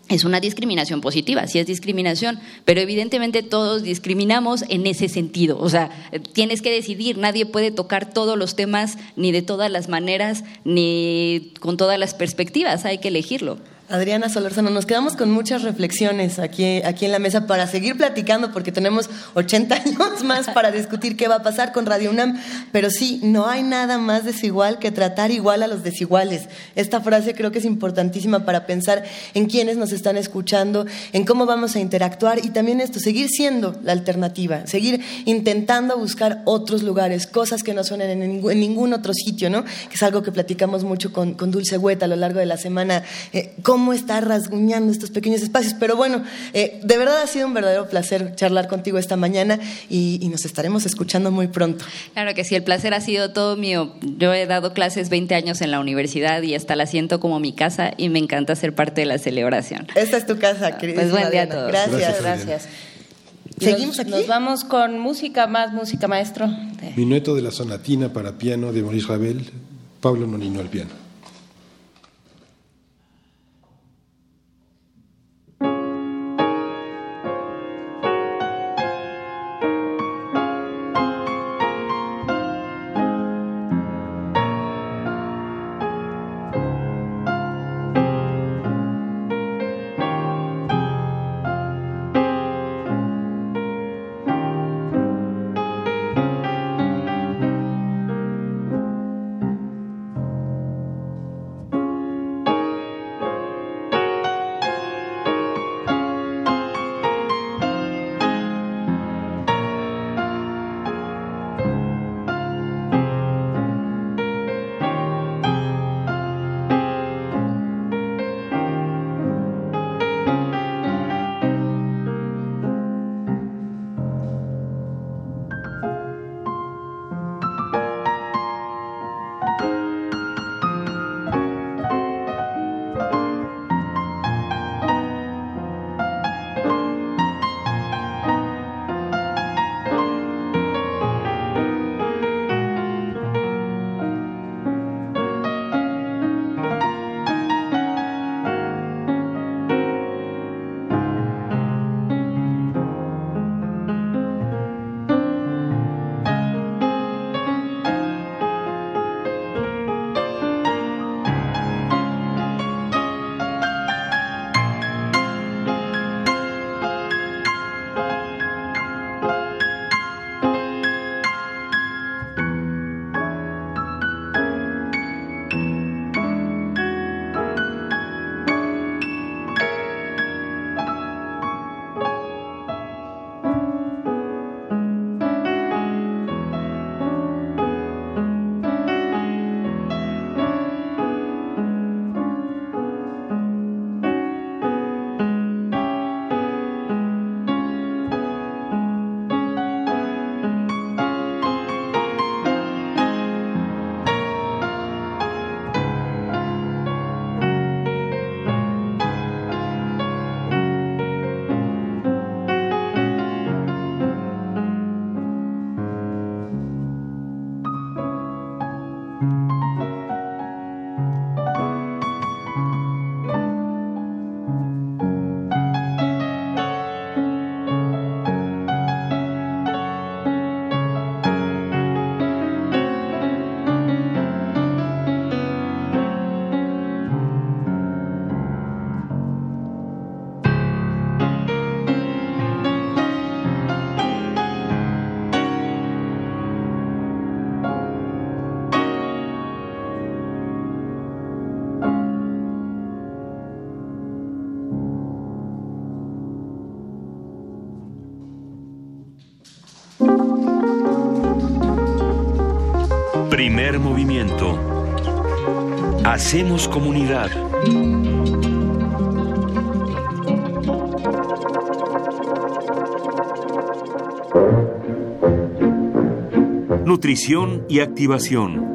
Speaker 7: Es una discriminación positiva, sí es discriminación, pero evidentemente todos discriminamos en ese sentido. O sea, tienes que decidir, nadie puede tocar todos los temas ni de todas las maneras ni con todas las perspectivas, hay que elegirlo.
Speaker 4: Adriana Solorzano, nos quedamos con muchas reflexiones aquí, aquí en la mesa para seguir platicando porque tenemos 80 *laughs* años más para discutir qué va a pasar con Radio UNAM, pero sí, no hay nada más desigual que tratar igual a los desiguales. Esta frase creo que es importantísima para pensar en quiénes nos están escuchando, en cómo vamos a interactuar y también esto, seguir siendo la alternativa, seguir intentando buscar otros lugares, cosas que no suenen en ningún, otro sitio, ¿no? Que es algo que platicamos mucho con, Dulce Hueta a lo largo de la semana. Eh, está rasguñando estos pequeños espacios. Pero bueno, eh, de verdad ha sido un verdadero placer charlar contigo esta mañana y, nos estaremos escuchando muy pronto.
Speaker 7: Claro que sí, el placer ha sido todo mío. Yo he dado clases 20 años en la universidad y hasta la siento como mi casa y me encanta ser parte de la celebración.
Speaker 4: Esta es tu casa, querida.
Speaker 7: Pues buen día a todos.
Speaker 3: Gracias. Gracias.
Speaker 4: ¿Seguimos aquí?
Speaker 3: Nos vamos con música, más música, maestro.
Speaker 5: Minueto de la sonatina para piano de Maurice Ravel, Pablo Nonino al piano.
Speaker 1: Movimiento. Hacemos comunidad. Nutrición y activación.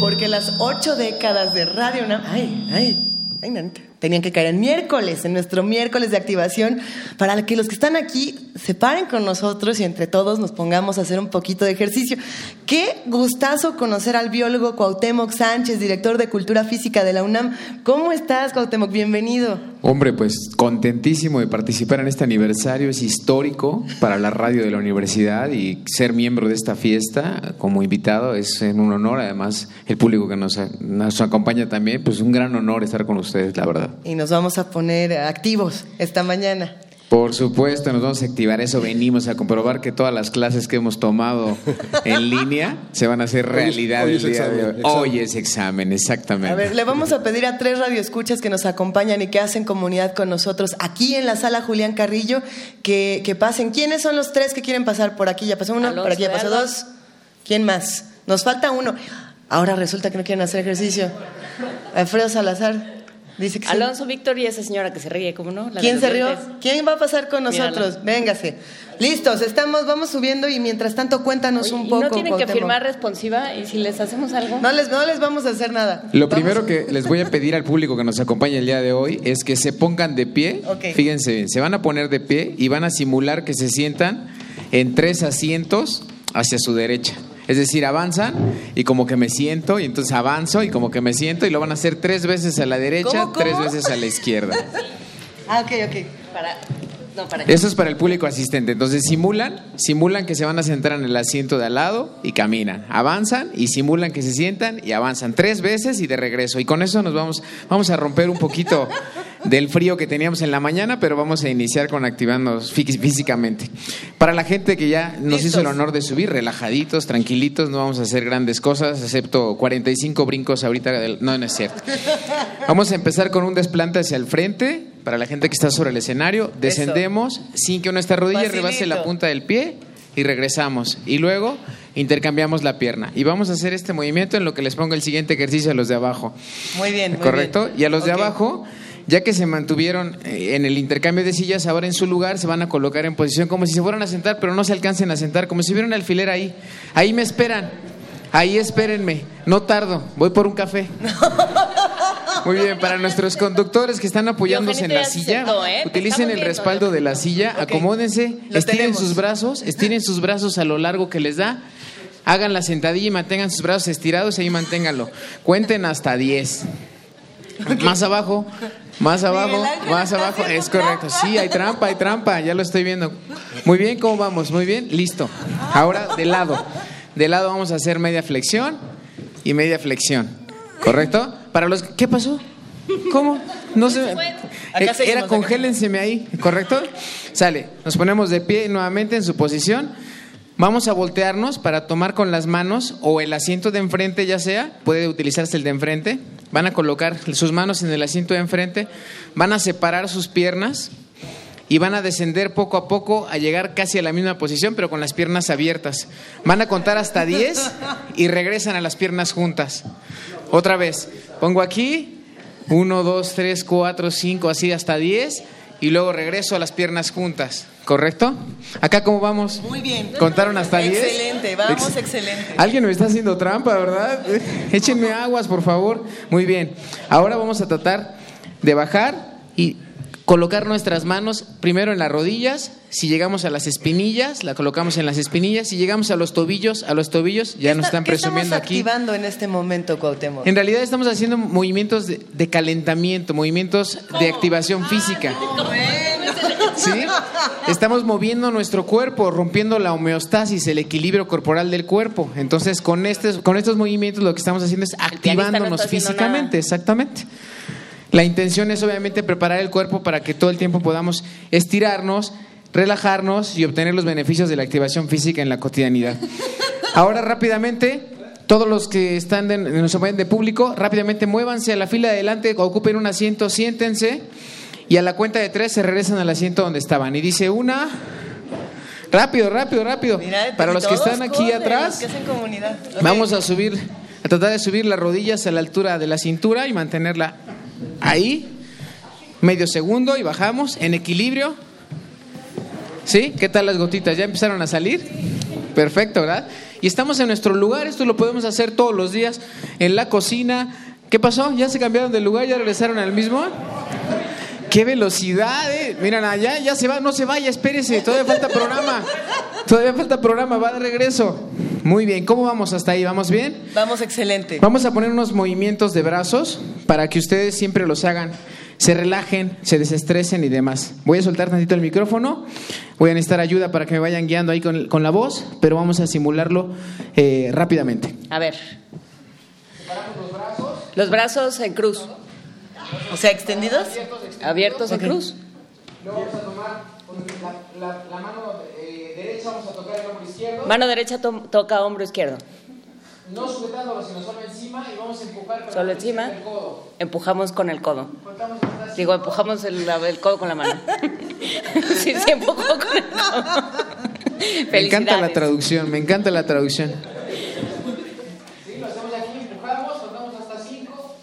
Speaker 4: Porque las ocho décadas de Radio UNAM... Ay, ay, ay, tenían que caer en miércoles, en nuestro miércoles de activación, para que los que están aquí se paren con nosotros y entre todos nos pongamos a hacer un poquito de ejercicio. Qué gustazo conocer al biólogo Cuauhtémoc Sánchez, director de Cultura Física de la UNAM. ¿Cómo estás, Cuauhtémoc? Bienvenido.
Speaker 8: Hombre, pues contentísimo de participar en este aniversario, es histórico para la radio de la universidad y ser miembro de esta fiesta como invitado es un honor, además el público que nos, nos acompaña también, pues un gran honor estar con ustedes, la verdad
Speaker 4: y nos vamos a poner activos esta mañana.
Speaker 8: Por supuesto, nos vamos a activar eso. Venimos a comprobar que todas las clases que hemos tomado en línea se van a hacer realidad hoy, el día de hoy. Hoy es examen, exactamente.
Speaker 4: A ver, le vamos a pedir a tres radioescuchas que nos acompañan y que hacen comunidad con nosotros aquí en la sala Julián Carrillo que, que pasen. ¿Quiénes son los tres que quieren pasar por aquí? Ya pasó uno, por aquí ya pasó dos. ¿Quién más? Nos falta uno. Ahora resulta que no quieren hacer ejercicio. Alfredo Salazar.
Speaker 3: Alonso Víctor y esa señora que se ríe, ¿cómo no?
Speaker 4: ¿Quién se rió? ¿Quién va a pasar con nosotros? Véngase. Listos, estamos, vamos subiendo y mientras tanto cuéntanos un poco.
Speaker 3: ¿No tienen que firmar responsiva y si les hacemos algo?
Speaker 4: No les, no les vamos a hacer nada.
Speaker 8: Lo primero que les voy a pedir al público que nos acompaña el día de hoy es que se pongan de pie. Fíjense se van a poner de pie y van a simular que se sientan en tres asientos hacia su derecha. Es decir, avanzan y como que me siento y entonces avanzo y como que me siento y lo van a hacer tres veces a la derecha, tres veces a la izquierda. *laughs*
Speaker 4: Ah, ok, ok.
Speaker 8: Eso es para el público asistente. Entonces simulan, simulan que se van a sentar en el asiento de al lado y caminan. Avanzan y simulan que se sientan y avanzan tres veces y de regreso. Y con eso nos vamos, vamos a romper un poquito del frío que teníamos en la mañana, pero vamos a iniciar con activarnos físicamente. Para la gente que ya nos hizo el honor de subir, relajaditos, tranquilitos, no vamos a hacer grandes cosas, excepto 45 brincos ahorita. No, no es cierto. Vamos a empezar con un desplante hacia el frente. Para la gente que está sobre el escenario, descendemos sin que nuestra rodilla rebase la punta del pie y regresamos. Y luego intercambiamos la pierna. Y vamos a hacer este movimiento en lo que les pongo el siguiente ejercicio a los de abajo.
Speaker 4: Muy bien.
Speaker 8: ¿Correcto? Y a los de abajo ya que se mantuvieron eh, en el intercambio de sillas, ahora en su lugar se van a colocar en posición como si se fueran a sentar, pero no se alcancen a sentar, como si hubiera un alfiler ahí. Ahí me esperan, ahí espérenme, no tardo, voy por un café. *laughs* Muy bien, para nuestros conductores que están apoyándose en la silla, ¿eh? utilicen el respaldo de la silla, acomódense, estiren sus brazos, estiren sus brazos a lo largo que les da, hagan la sentadilla y mantengan sus brazos estirados y ahí manténganlo. Cuenten hasta 10. Más abajo, más abajo, más abajo. Es correcto. Sí, hay trampa, hay trampa. Ya lo estoy viendo. Muy bien, ¿cómo vamos? Muy bien, listo. Ahora de lado. De lado vamos a hacer media flexión y media flexión. ¿Correcto? Para los ¿Qué pasó? ¿Cómo? No se eh, Era congélenseme ahí, ¿correcto? Sale. Nos ponemos de pie nuevamente en su posición. Vamos a voltearnos para tomar con las manos o el asiento de enfrente, ya sea, puede utilizarse el de enfrente. Van a colocar sus manos en el asiento de enfrente, van a separar sus piernas y van a descender poco a poco a llegar casi a la misma posición, pero con las piernas abiertas. Van a contar hasta 10 y regresan a las piernas juntas. Otra vez, pongo aquí, 1, 2, 3, 4, 5, así hasta 10 y luego regreso a las piernas juntas. ¿Correcto? Acá cómo vamos?
Speaker 4: Muy bien.
Speaker 8: ¿Contaron hasta 10?
Speaker 4: Excelente, vamos excelente.
Speaker 8: Alguien me está haciendo trampa, ¿verdad? Échenme aguas, por favor. Muy bien. Ahora vamos a tratar de bajar y colocar nuestras manos primero en las rodillas, si llegamos a las espinillas, la colocamos en las espinillas, si llegamos a los tobillos, a los tobillos, ya nos están presumiendo aquí.
Speaker 4: estamos activando en este momento, Cuauhtémoc?
Speaker 8: En realidad estamos haciendo movimientos de, calentamiento, movimientos de activación física. ¿Sí? Estamos moviendo nuestro cuerpo, rompiendo la homeostasis, el equilibrio corporal del cuerpo. Entonces, con, estos, con estos movimientos lo que estamos haciendo es activándonos físicamente, exactamente. La intención es obviamente preparar el cuerpo para que todo el tiempo podamos estirarnos, relajarnos y obtener los beneficios de la activación física en la cotidianidad. Ahora rápidamente, todos los que están en nuestro momento de público, rápidamente muévanse a la fila de adelante, ocupen un asiento, siéntense y a la cuenta de tres se regresan al asiento donde estaban. Y dice una, Rápido, rápido, rápido.
Speaker 4: Mira,
Speaker 8: Para los que están aquí
Speaker 4: corren,
Speaker 8: atrás,
Speaker 4: que
Speaker 8: vamos a subir, a tratar de subir las rodillas a la altura de la cintura y mantenerla ahí. Medio segundo y bajamos en equilibrio. ¿Sí? ¿Qué tal las gotitas? ¿Ya empezaron a salir? Perfecto, ¿verdad? Y estamos en nuestro lugar, esto lo podemos hacer todos los días en la cocina. ¿Qué pasó? ¿Ya se cambiaron de lugar? ¿Ya regresaron al mismo? ¡Qué velocidad! Eh! Miran allá, ya se va, no se vaya, espérese, todavía falta programa. Todavía falta programa, va de regreso. Muy bien, ¿cómo vamos hasta ahí? ¿Vamos bien?
Speaker 4: Vamos excelente.
Speaker 8: Vamos a poner unos movimientos de brazos para que ustedes siempre los hagan, se relajen, se desestresen y demás. Voy a soltar tantito el micrófono, voy a necesitar ayuda para que me vayan guiando ahí con, con la voz, pero vamos a simularlo eh, rápidamente.
Speaker 3: A ver. Los brazos en cruz.
Speaker 4: O sea, extendidos.
Speaker 3: Abiertos en cruz.
Speaker 8: Luego vamos a tomar con la, mano eh, derecha, vamos a tocar el hombro izquierdo,
Speaker 3: Mano derecha to- toca hombro izquierdo.
Speaker 8: no sujetándolo, sino solo encima y vamos a empujar con
Speaker 3: Solo encima. Empujamos con el codo. Digo, empujamos el, el codo con la mano. *laughs* sí, sí, empujó con el codo.
Speaker 8: Me encanta la traducción, me encanta la traducción.
Speaker 6: Sí, lo hacemos aquí, empujamos, contamos hasta 5,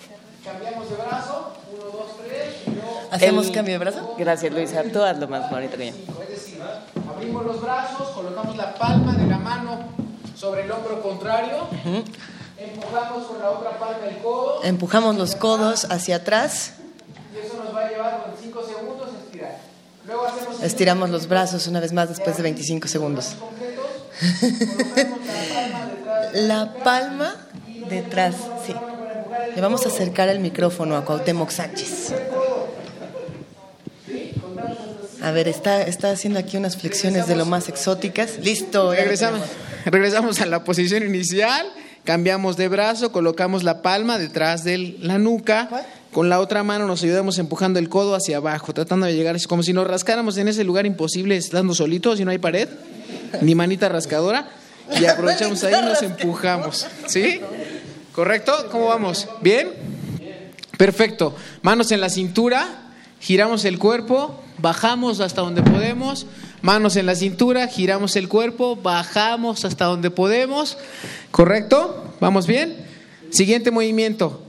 Speaker 6: cambiamos de brazo, 1, 2, 3, y luego
Speaker 4: ¿Hacemos
Speaker 3: El-
Speaker 4: cambio de brazo?
Speaker 3: Gracias, Luisa. Tú hazlo más bonito que yo.
Speaker 6: es decir, abrimos los brazos, colocamos la palma de la mano sobre el hombro contrario, empujamos con la otra palma el codo
Speaker 4: Empujamos los codos hacia atrás,
Speaker 6: y eso nos va a llevar con 5 segundos a estirar. Luego hacemos
Speaker 4: estiramos los brazos una vez más después de 25 segundos. *laughs* La palma detrás, sí. Le vamos a acercar el micrófono a Cuauhtémoc Sánchez. A ver, está, está haciendo aquí unas flexiones de lo más exóticas. Listo.
Speaker 8: Regresamos, regresamos a la posición inicial, cambiamos de brazo, colocamos la palma detrás de la nuca. Con la otra mano nos ayudamos empujando el codo hacia abajo, tratando de llegar, es como si nos rascáramos en ese lugar imposible, estando solitos y no hay pared, ni manita rascadora, y *laughs* aprovechamos ahí y nos empujamos. ¿Sí? ¿Correcto? ¿Cómo vamos? ¿Bien? Perfecto. Manos en la cintura, giramos el cuerpo, bajamos hasta donde podemos. Manos en la cintura, giramos el cuerpo, bajamos hasta donde podemos. ¿Correcto? ¿Vamos bien? Siguiente movimiento.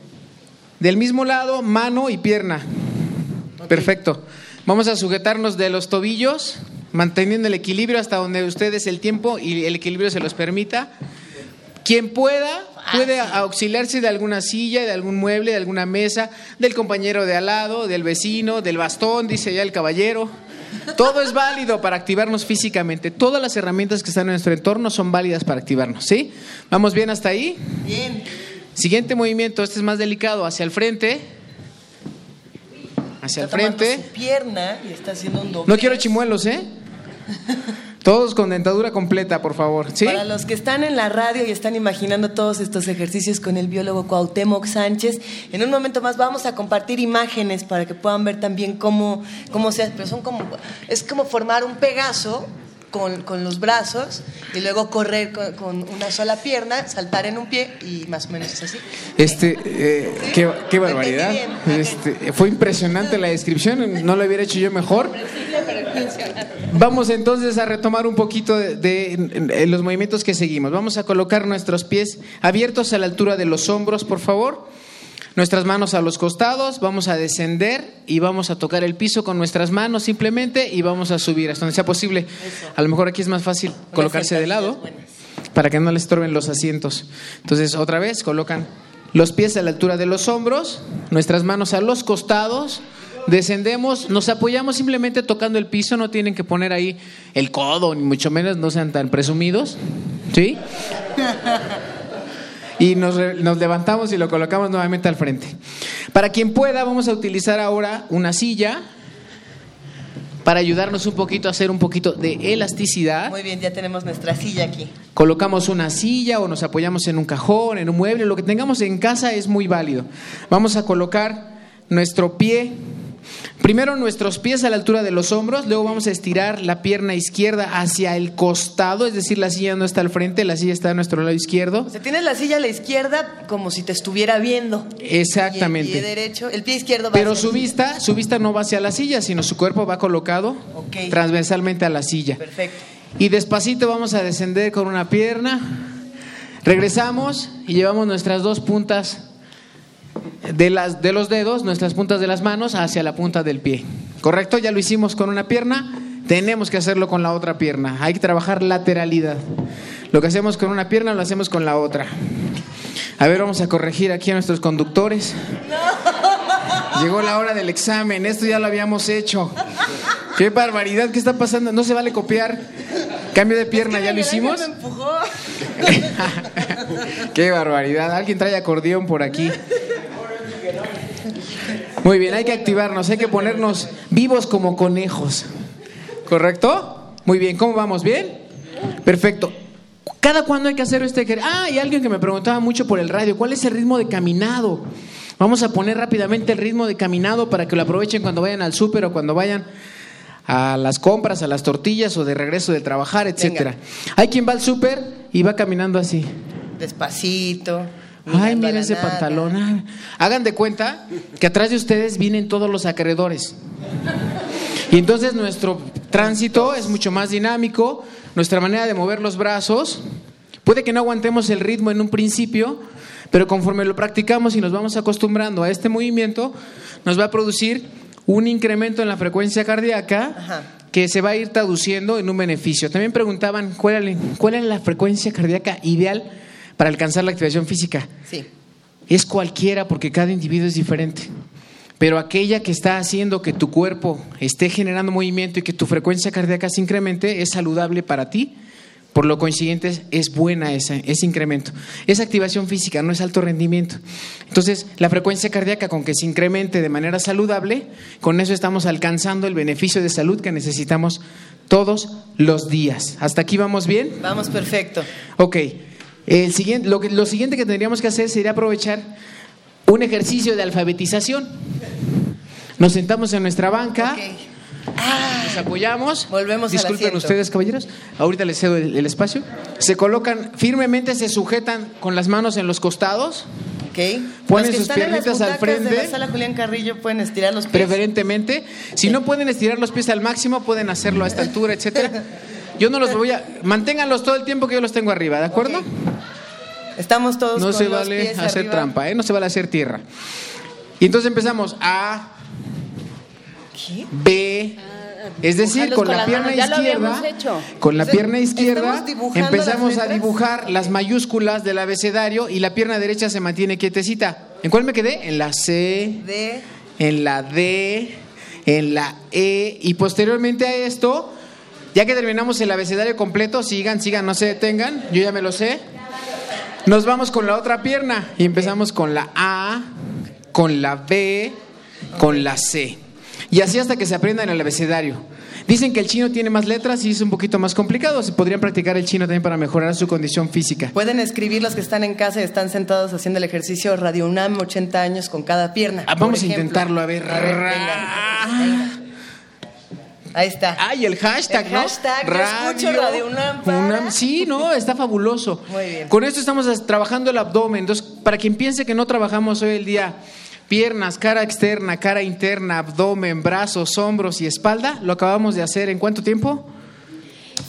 Speaker 8: Del mismo lado, mano y pierna. Perfecto. Vamos a sujetarnos de los tobillos, manteniendo el equilibrio hasta donde ustedes el tiempo y el equilibrio se los permita. Quien pueda, puede auxiliarse de alguna silla, de algún mueble, de alguna mesa, del compañero de al lado, del vecino, del bastón, dice ya el caballero. Todo es válido para activarnos físicamente. Todas las herramientas que están en nuestro entorno son válidas para activarnos, ¿sí? ¿Vamos bien hasta ahí?
Speaker 4: Bien.
Speaker 8: Siguiente movimiento, este es más delicado, hacia el frente. Hacia el
Speaker 4: Está
Speaker 8: frente.
Speaker 4: su pierna y está haciendo un doble.
Speaker 8: No quiero chimuelos, ¿eh? Todos con dentadura completa, por favor. ¿Sí?
Speaker 4: Para los que están en la radio y están imaginando todos estos ejercicios con el biólogo Cuauhtémoc Sánchez, en un momento más vamos a compartir imágenes para que puedan ver también cómo, cómo se hace. Pero son como, es como formar un pegaso con, con los brazos y luego correr con, con una sola pierna, saltar en un pie y más o menos es así.
Speaker 8: Este, eh, qué, qué
Speaker 4: Lo
Speaker 8: barbaridad. Este, fue impresionante la descripción, no lo hubiera hecho yo mejor. Vamos entonces a retomar un poquito de, de- de los movimientos que seguimos. Vamos a colocar nuestros pies abiertos a la altura de los hombros, por favor. Nuestras manos a los costados, vamos a descender y vamos a tocar el piso con nuestras manos simplemente y vamos a subir hasta donde sea posible. A lo mejor aquí es más fácil colocarse de lado para que no les estorben los asientos. Entonces, otra vez, colocan los pies a la altura de los hombros, nuestras manos a los costados, descendemos, nos apoyamos simplemente tocando el piso, no tienen que poner ahí el codo, ni mucho menos, no sean tan presumidos, ¿sí? *laughs* Y nos, nos levantamos y lo colocamos nuevamente al frente. Para quien pueda, vamos a utilizar ahora una silla para ayudarnos un poquito a hacer un poquito de elasticidad.
Speaker 4: Muy bien, ya tenemos nuestra silla aquí.
Speaker 8: Colocamos una silla o nos apoyamos en un cajón, en un mueble, lo que tengamos en casa es muy válido. Vamos a colocar nuestro pie, primero nuestros pies a la altura de los hombros, luego vamos a estirar la pierna izquierda hacia el costado, es decir, la silla no está al frente, la silla está a nuestro lado izquierdo.
Speaker 4: O sea, tienes la silla a la izquierda como si te estuviera viendo.
Speaker 8: Exactamente.
Speaker 4: Y el pie derecho, el pie izquierdo va
Speaker 8: Pero
Speaker 4: hacia
Speaker 8: su vista, su vista no va hacia la silla, sino su cuerpo va colocado transversalmente a la silla.
Speaker 4: Perfecto.
Speaker 8: Y despacito vamos a descender con una pierna. Regresamos y llevamos nuestras dos puntas de, las, de los dedos, nuestras puntas de las manos hacia la punta del pie. ¿Correcto? Ya lo hicimos con una pierna, tenemos que hacerlo con la otra pierna. Hay que trabajar lateralidad. Lo que hacemos con una pierna lo hacemos con la otra. A ver, vamos a corregir aquí a nuestros conductores. Llegó la hora del examen, esto ya lo habíamos hecho. Qué barbaridad, ¿qué está pasando? No se vale copiar. Cambio de pierna, ¿ya lo hicimos? *laughs* Qué barbaridad, alguien trae acordeón por aquí. Muy bien, hay que activarnos, hay que ponernos vivos como conejos. ¿Correcto? Muy bien, ¿cómo vamos? ¿Bien? Perfecto. ¿Cada cuándo hay que hacer este ejercicio? Ah, hay alguien que me preguntaba mucho por el radio, ¿cuál es el ritmo de caminado? Vamos a poner rápidamente el ritmo de caminado para que lo aprovechen cuando vayan al súper o cuando vayan a las compras, a las tortillas o de regreso de trabajar, etcétera. Hay quien va al súper y va caminando así.
Speaker 4: Despacito.
Speaker 8: Ay, miren ese pantalón. Hagan de cuenta que atrás de ustedes vienen todos los acreedores. Y entonces nuestro tránsito es mucho más dinámico, nuestra manera de mover los brazos. Puede que no aguantemos el ritmo en un principio, pero conforme lo practicamos y nos vamos acostumbrando a este movimiento, nos va a producir un incremento en la frecuencia cardíaca que se va a ir traduciendo en un beneficio. También preguntaban cuál cuál es la frecuencia cardíaca ideal para alcanzar la activación física.
Speaker 4: Sí.
Speaker 8: Es cualquiera porque cada individuo es diferente. Pero aquella que está haciendo que tu cuerpo esté generando movimiento y que tu frecuencia cardíaca se incremente es saludable para ti. Por lo consiguiente, es buena ese, ese incremento. Es activación física, no es alto rendimiento. Entonces, la frecuencia cardíaca con que se incremente de manera saludable, con eso estamos alcanzando el beneficio de salud que necesitamos todos los días. ¿Hasta aquí vamos bien?
Speaker 4: Vamos perfecto.
Speaker 8: Ok. El siguiente, lo, que, lo siguiente que tendríamos que hacer sería aprovechar un ejercicio de alfabetización. Nos sentamos en nuestra banca. nos apoyamos.
Speaker 4: Volvemos
Speaker 8: Disculpen ustedes, caballeros. Ahorita les cedo el, espacio. Se colocan firmemente, se sujetan con las manos en los costados.
Speaker 4: Okay.
Speaker 8: Ponen sus piernitas al frente.
Speaker 4: De la sala Julián Carrillo pueden estirar los pies.
Speaker 8: Preferentemente. Si no pueden estirar los pies al máximo, pueden hacerlo a esta altura, etcétera. *laughs* Yo no los voy a. Manténganlos todo el tiempo que yo los tengo arriba, ¿de acuerdo?
Speaker 4: Estamos todos
Speaker 8: No se vale hacer trampa, ¿eh? No se vale hacer tierra. Y entonces empezamos A,
Speaker 4: ¿Qué?
Speaker 8: B, es decir, con, la, pierna izquierda, con la pierna izquierda empezamos a dibujar las mayúsculas del abecedario y la pierna derecha se mantiene quietecita. ¿En cuál me quedé? En la C,
Speaker 4: D.
Speaker 8: en la D, en la E y posteriormente a esto, ya que terminamos el abecedario completo, sigan, sigan, no se detengan, yo ya me lo sé. Nos vamos con la otra pierna y empezamos con la A, con la B, con la C. Y así hasta que se aprendan el abecedario. Dicen que el chino tiene más letras y es un poquito más complicado. Se podrían practicar el chino también para mejorar su condición física.
Speaker 4: Pueden escribir los que están en casa y están sentados haciendo el ejercicio Radio UNAM 80 años con cada pierna.
Speaker 8: Ah, vamos a intentarlo, a ver.
Speaker 4: A ver, venga. Ahí está.
Speaker 8: Ay, el hashtag,
Speaker 4: El
Speaker 8: ¿no?
Speaker 4: hashtag, escucho Radio UNAM para-
Speaker 8: UNAM. Sí, no, está fabuloso.
Speaker 4: Muy bien.
Speaker 8: Con esto estamos trabajando el abdomen. Entonces, para quien piense que no trabajamos hoy el día piernas, cara externa, cara interna, abdomen, brazos, hombros y espalda, lo acabamos de hacer en cuánto tiempo?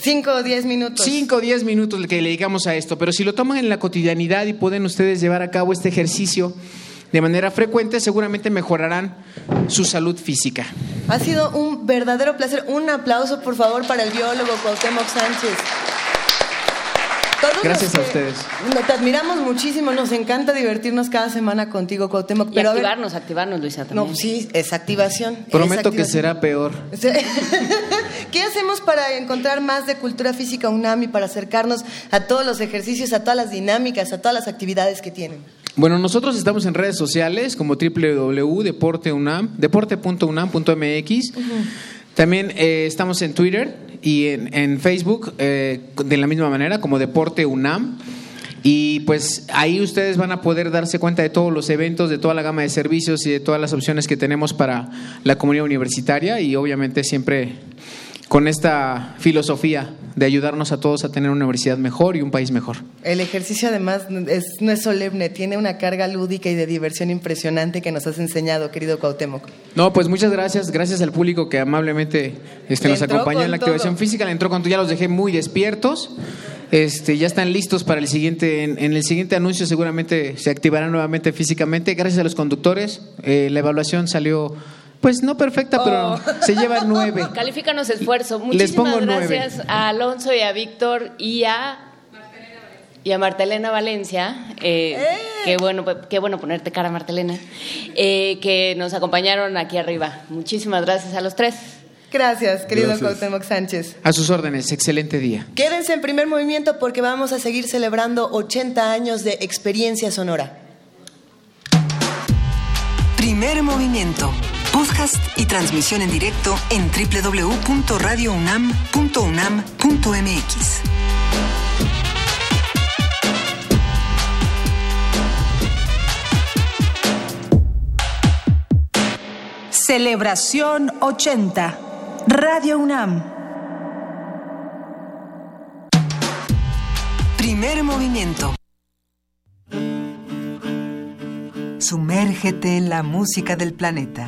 Speaker 4: 5 o 10 minutos.
Speaker 8: 5 o 10 minutos que le dedicamos a esto, pero si lo toman en la cotidianidad y pueden ustedes llevar a cabo este ejercicio de manera frecuente, seguramente mejorarán su salud física.
Speaker 4: Ha sido un verdadero placer. Un aplauso, por favor, para el biólogo Cuauhtémoc Sánchez. Todos
Speaker 8: Gracias a ustedes.
Speaker 4: no, Te admiramos muchísimo, nos encanta divertirnos cada semana contigo, Cuauhtémoc.
Speaker 3: Y
Speaker 4: Pero ver-
Speaker 3: activarnos, activarnos, Luisa, también.
Speaker 4: no, sí, es activación.
Speaker 8: Prometo
Speaker 4: es
Speaker 8: que será peor. *laughs*
Speaker 4: ¿Qué hacemos para encontrar más de cultura física UNAM y para acercarnos a todos los ejercicios, a todas las dinámicas, a todas las actividades que tienen?
Speaker 8: Bueno, nosotros estamos en redes sociales como www.deporteunam, deporte.unam.mx. También eh, estamos en Twitter y en, en Facebook eh, de la misma manera como Deporte UNAM. Y pues ahí ustedes van a poder darse cuenta de todos los eventos, de toda la gama de servicios y de todas las opciones que tenemos para la comunidad universitaria y obviamente siempre con esta filosofía de ayudarnos a todos a tener una universidad mejor y un país mejor.
Speaker 4: El ejercicio además es, no es solemne, tiene una carga lúdica y de diversión impresionante que nos has enseñado, querido Cuauhtémoc.
Speaker 8: No, pues muchas gracias, gracias al público que amablemente este, nos acompañó en la activación física, le entró cuando ya los dejé muy despiertos. Este, ya están listos para el siguiente, en, el siguiente anuncio seguramente se activarán nuevamente físicamente. Gracias a los conductores, eh, la evaluación salió pues no perfecta, pero oh. se lleva nueve. *laughs*
Speaker 3: Califícanos esfuerzo. Muchísimas gracias a Alonso y a Víctor y a y a Martelena Valencia, eh, ¡Eh! qué bueno, qué bueno ponerte cara, Martelena, eh, que nos acompañaron aquí arriba. Muchísimas gracias a los tres.
Speaker 4: Gracias, querido Cuauhtémoc Sánchez.
Speaker 8: A sus órdenes, excelente día.
Speaker 4: Quédense en primer movimiento porque vamos a seguir celebrando 80 años de experiencia sonora.
Speaker 9: Primer movimiento podcast y transmisión en directo en www.radiounam.unam.mx.
Speaker 2: Celebración 80. Radio UNAM.
Speaker 9: Primer movimiento. Sumérgete en la música del planeta.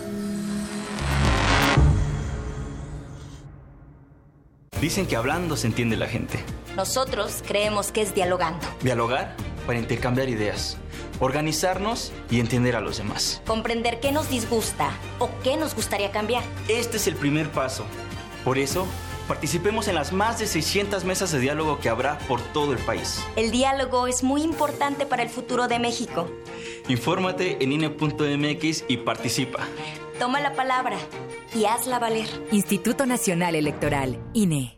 Speaker 10: Dicen que hablando se entiende la gente.
Speaker 11: Nosotros creemos que es dialogando.
Speaker 10: Dialogar para intercambiar ideas, organizarnos y entender a los demás.
Speaker 11: Comprender qué nos disgusta o qué nos gustaría cambiar.
Speaker 10: Este es el primer paso. Por eso, participemos en las más de 600 mesas de diálogo que habrá por todo el país.
Speaker 11: El diálogo es muy importante para el futuro de México.
Speaker 10: Infórmate en INE.mx y participa.
Speaker 11: Toma la palabra y hazla valer.
Speaker 12: Instituto Nacional Electoral, INE.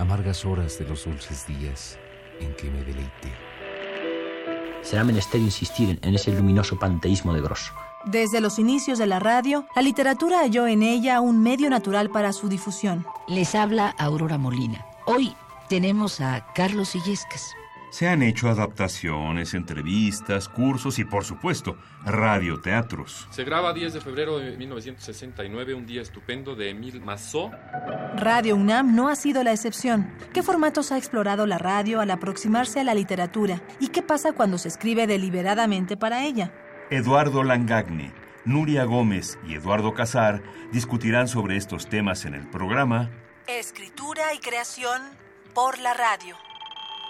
Speaker 13: amargas horas de los dulces días en que me deleité.
Speaker 14: Será menester insistir en ese luminoso panteísmo de Grosso.
Speaker 2: Desde los inicios de la radio, la literatura halló en ella un medio natural para su difusión.
Speaker 15: Les habla Aurora Molina. Hoy tenemos a Carlos Illescas.
Speaker 1: Se han hecho adaptaciones, entrevistas, cursos y, por supuesto, radioteatros.
Speaker 16: Se graba 10 de febrero de 1969, un día estupendo de Emil Massot.
Speaker 2: Radio UNAM no ha sido la excepción. ¿Qué formatos ha explorado la radio al aproximarse a la literatura? ¿Y qué pasa cuando se escribe deliberadamente para ella?
Speaker 1: Eduardo Langagne, Nuria Gómez y Eduardo Casar discutirán sobre estos temas en el programa
Speaker 2: Escritura y creación por la radio.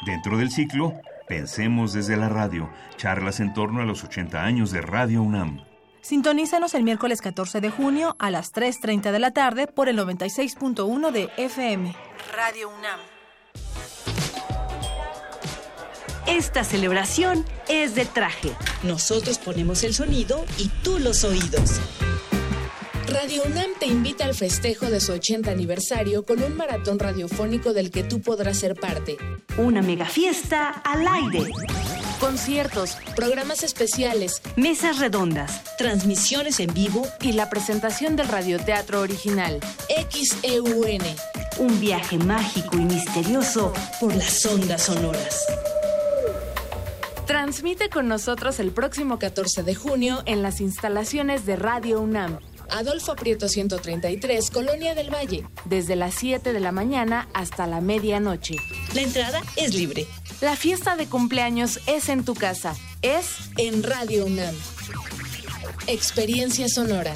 Speaker 1: Dentro del ciclo, Pensemos desde la radio, charlas en torno a los 80 años de Radio UNAM.
Speaker 2: Sintonízanos el miércoles 14 de junio a las 3.30 de la tarde por el 96.1 de FM. Radio UNAM.
Speaker 12: Esta celebración es de traje. Nosotros ponemos el sonido y tú los oídos.
Speaker 17: Radio UNAM te invita al festejo de su 80 aniversario con un maratón radiofónico del que tú podrás ser parte.
Speaker 12: Una mega fiesta al aire.
Speaker 17: Conciertos, programas especiales,
Speaker 12: mesas redondas, transmisiones en vivo
Speaker 17: y la presentación del radioteatro original. XEUN
Speaker 12: un viaje mágico y misterioso por las ondas sonoras.
Speaker 17: Transmite con nosotros el próximo 14 de junio en las instalaciones de Radio UNAM. Adolfo Prieto 133, Colonia del Valle, desde las 7 de la mañana hasta la medianoche.
Speaker 12: La entrada es libre.
Speaker 17: La fiesta de cumpleaños es en tu casa, es en Radio UNAM. Experiencia sonora.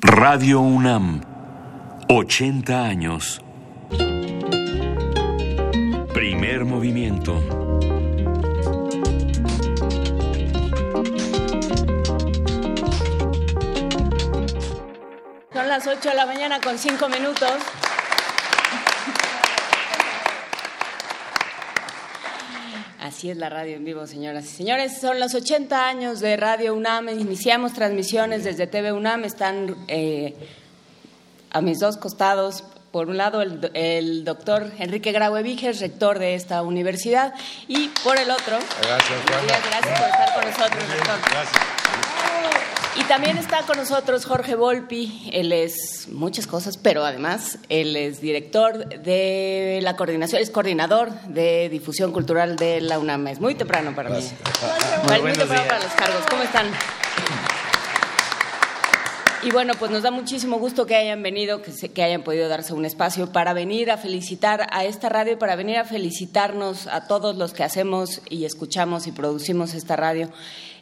Speaker 1: Radio UNAM, 80 años. Primer movimiento.
Speaker 3: Las 8 de la mañana con 5 minutos. Así es la radio en vivo, señoras y señores. Son los 80 años de Radio UNAM. Iniciamos transmisiones desde TV UNAM. Están eh, a mis dos costados. Por un lado, el, el doctor Enrique Graue Viges, rector de esta universidad, y por el otro,
Speaker 18: Gracias, Juana.
Speaker 3: gracias por estar con nosotros, rector.
Speaker 18: Gracias.
Speaker 3: Y también está con nosotros Jorge Volpi, él es muchas cosas, pero además él es director de la coordinación, es coordinador de difusión cultural de la UNAM. Es muy temprano para mí.
Speaker 18: Muy
Speaker 3: Muy, temprano
Speaker 18: días.
Speaker 3: para los cargos. ¿Cómo están? Y bueno, pues nos da muchísimo gusto que hayan venido, que, se- que hayan podido darse un espacio para venir a felicitar a esta radio, para venir a felicitarnos a todos los que hacemos y escuchamos y producimos esta radio.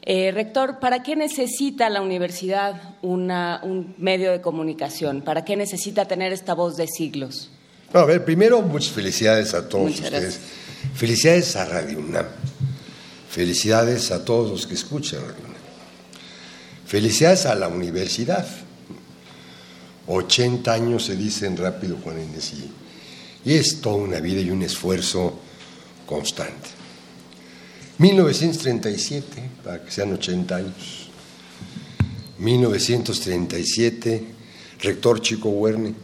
Speaker 3: Eh, rector, ¿para qué necesita la universidad una- un medio de comunicación? ¿Para qué necesita tener esta voz de siglos?
Speaker 18: No, a ver, primero, muchas felicidades a todos
Speaker 3: Muchas
Speaker 18: ustedes. Felicidades a Radio UNAM. Felicidades a todos los que escuchan Radio. Felicidades a la universidad. 80 años se dicen rápido, Juan Inés, y, y es toda una vida y un esfuerzo constante. 1937, para que sean 80 años. 1937, rector Chico Huerne.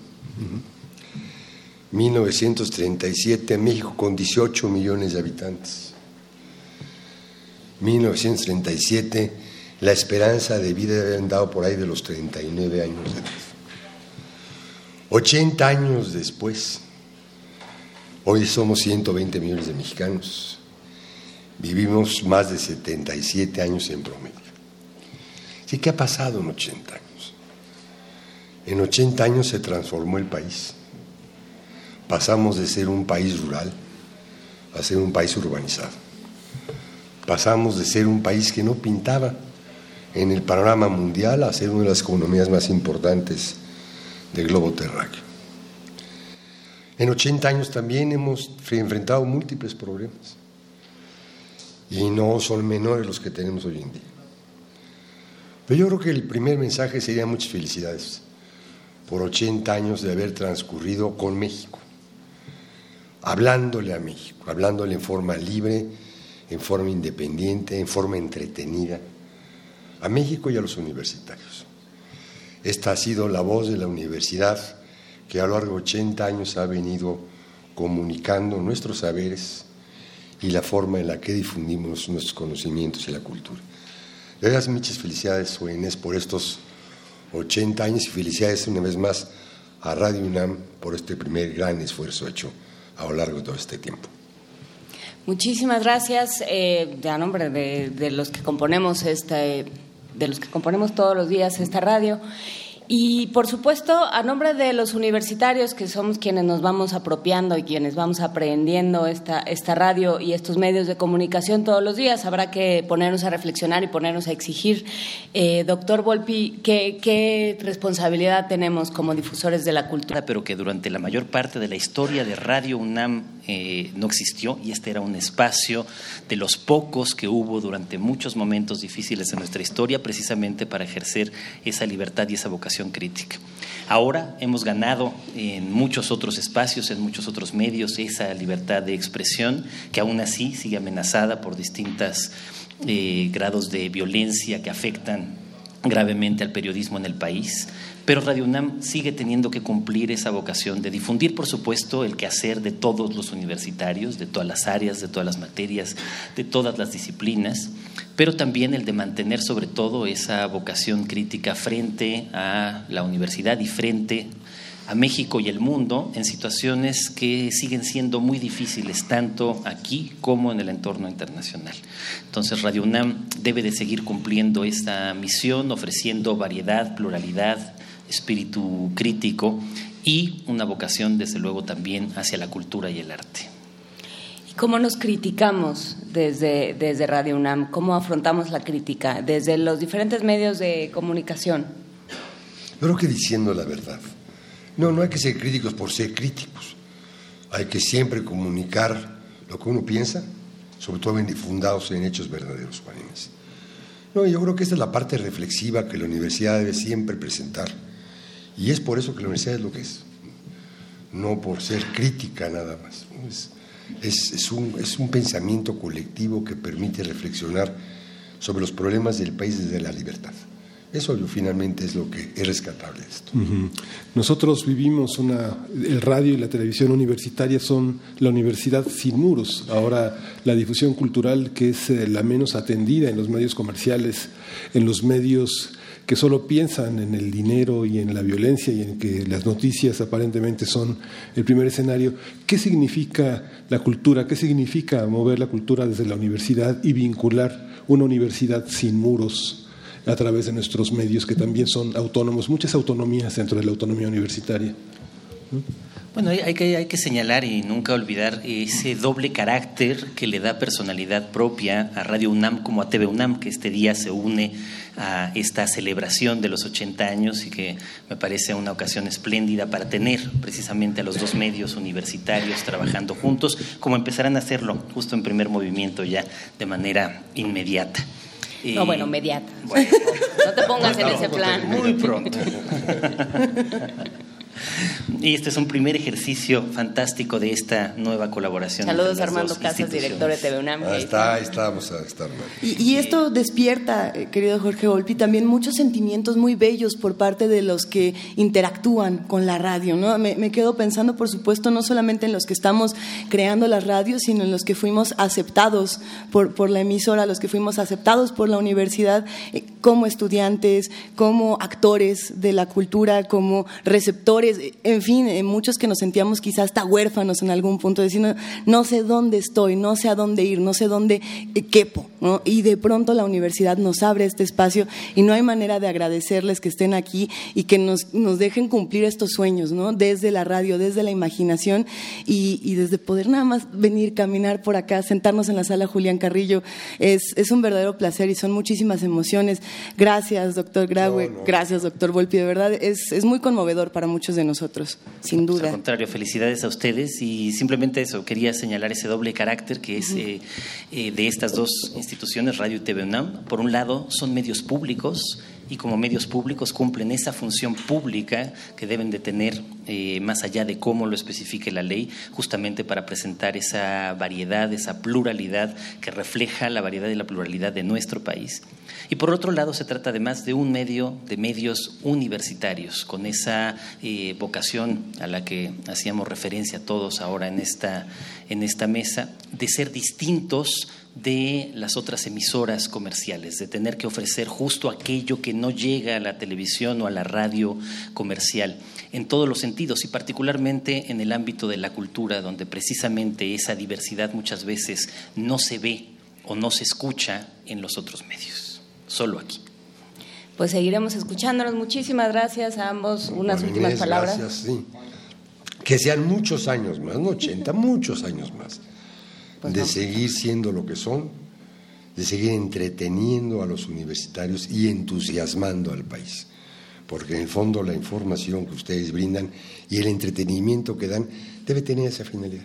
Speaker 18: 1937, México con 18 millones de habitantes. 1937, la esperanza de vida había andado por ahí de los 39 años de edad. 80 años después, hoy somos 120 millones de mexicanos. Vivimos más de 77 años en promedio. ¿Sí qué ha pasado en 80 años? En 80 años se transformó el país. Pasamos de ser un país rural a ser un país urbanizado. Pasamos de ser un país que no pintaba en el panorama mundial a ser una de las economías más importantes del globo terráqueo. En 80 años también hemos enfrentado múltiples problemas y no son menores los que tenemos hoy en día. Pero yo creo que el primer mensaje sería muchas felicidades por 80 años de haber transcurrido con México, hablándole a México, hablándole en forma libre, en forma independiente, en forma entretenida, a México y a los universitarios. Esta ha sido la voz de la universidad que a lo largo de 80 años ha venido comunicando nuestros saberes y la forma en la que difundimos nuestros conocimientos y la cultura. De veras, muchas felicidades, Inés, por estos 80 años y felicidades una vez más a Radio UNAM por este primer gran esfuerzo hecho a lo largo de todo este tiempo.
Speaker 3: Muchísimas gracias. Eh, a nombre de, de los que componemos este, de los que componemos todos los días esta radio. Y por supuesto, a nombre de los universitarios, que somos quienes nos vamos apropiando y quienes vamos aprendiendo esta, esta radio y estos medios de comunicación todos los días, habrá que ponernos a reflexionar y ponernos a exigir. Eh, doctor Volpi, ¿qué, ¿qué responsabilidad tenemos como difusores de la cultura?
Speaker 19: pero que durante la mayor parte de la historia de Radio UNAM eh, no existió y este era un espacio de los pocos que hubo durante muchos momentos difíciles de nuestra historia precisamente para ejercer esa libertad y esa vocación crítica. Ahora hemos ganado en muchos otros espacios, en muchos otros medios, esa libertad de expresión que aún así sigue amenazada por distintos grados de violencia que afectan gravemente al periodismo en el país. Pero Radio UNAM sigue teniendo que cumplir esa vocación de difundir, por supuesto, el quehacer de todos los universitarios, de todas las áreas, de todas las materias, de todas las disciplinas, pero también el de mantener sobre todo esa vocación crítica frente a la universidad y frente a México y el mundo en situaciones que siguen siendo muy difíciles tanto aquí como en el entorno internacional. Entonces Radio UNAM debe de seguir cumpliendo esta misión, ofreciendo variedad, pluralidad, espíritu crítico y una vocación desde luego también hacia la cultura y el arte.
Speaker 3: ¿Y cómo nos criticamos desde, desde Radio UNAM? ¿Cómo afrontamos la crítica desde los diferentes medios de comunicación?
Speaker 18: creo que diciendo la verdad. No, no hay que ser críticos por ser críticos. Hay que siempre comunicar lo que uno piensa, sobre todo fundados en hechos verdaderos, Juan Inés. No, yo creo que esta es la parte reflexiva que la universidad debe siempre presentar. Y es por eso que la universidad es lo que es. No por ser crítica nada más. Es, es, un, es un pensamiento colectivo que permite reflexionar sobre los problemas del país desde la libertad. Eso finalmente es lo que es rescatable de esto.
Speaker 5: Nosotros vivimos una, el radio y la televisión universitaria son la universidad sin muros. Ahora la difusión cultural que es eh, la menos atendida en los medios comerciales, en los medios que solo piensan en el dinero y en la violencia y en que las noticias aparentemente son el primer escenario. ¿Qué significa la cultura? ¿Qué significa mover la cultura desde la universidad y vincular una universidad sin muros? a través de nuestros medios que también son autónomos, muchas autonomías dentro de la autonomía universitaria.
Speaker 19: Bueno, hay que, hay que señalar y nunca olvidar ese doble carácter que le da personalidad propia a Radio UNAM como a TV UNAM, que este día se une a esta celebración de los 80 años y que me parece una ocasión espléndida para tener precisamente a los dos medios universitarios trabajando juntos, como empezarán a hacerlo justo en primer movimiento ya de manera inmediata.
Speaker 3: No, bueno, inmediata. no te pongas en ese plan.
Speaker 19: Muy pronto. *laughs* Y este es un primer ejercicio fantástico de esta nueva colaboración.
Speaker 3: Saludos Armando Casas, director de TV UNAM.
Speaker 18: Ahí está, ahí estamos a estar.
Speaker 4: Y, y, esto despierta, eh, querido Jorge Volpi, también muchos sentimientos muy bellos por parte de los que interactúan con la radio. ¿no? Me, me, quedo pensando, por supuesto, no solamente en los que estamos creando las radios, sino en los que fuimos aceptados por, por la emisora, los que fuimos aceptados por la universidad eh, como estudiantes, como actores de la cultura, como receptores en fin, muchos que nos sentíamos quizás hasta huérfanos en algún punto, diciendo, no sé dónde estoy, no sé a dónde ir, no sé dónde eh, quepo. Y de pronto la universidad nos abre este espacio y no hay manera de agradecerles que estén aquí y que nos, nos dejen cumplir estos sueños, ¿no? desde la radio, desde la imaginación y, desde poder nada más venir, caminar por acá, sentarnos en la sala Julián Carrillo. Es, es un verdadero placer y son muchísimas emociones. Gracias, doctor Graue. Gracias, doctor Volpi. De verdad, es, es muy conmovedor para muchos de nosotros, sin duda.
Speaker 19: Al contrario, felicidades a ustedes y simplemente eso, quería señalar ese doble carácter que es eh, eh, de estas dos instituciones, Radio y TV UNAM. Por un lado, son medios públicos y como medios públicos cumplen esa función pública que deben de tener eh, más allá de cómo lo especifique la ley, justamente para presentar esa variedad, esa pluralidad que refleja la variedad y la pluralidad de nuestro país. Y por otro lado, se trata además de un medio de medios universitarios, con esa eh, vocación a la que hacíamos referencia todos ahora en esta, en esta mesa, de ser distintos de las otras emisoras comerciales, de tener que ofrecer justo aquello que no llega a la televisión o a la radio comercial, en todos los sentidos y particularmente en el ámbito de la cultura, donde precisamente esa diversidad muchas veces no se ve o no se escucha en los otros medios, solo aquí.
Speaker 3: Pues seguiremos escuchándonos. Muchísimas gracias a ambos. Unas últimas palabras.
Speaker 18: Gracias, sí. Que sean muchos años más, no 80, muchos años más pues de seguir siendo lo que son, de seguir entreteniendo a los universitarios y entusiasmando al país. Porque en el fondo la información que ustedes brindan y el entretenimiento que dan debe tener esa finalidad.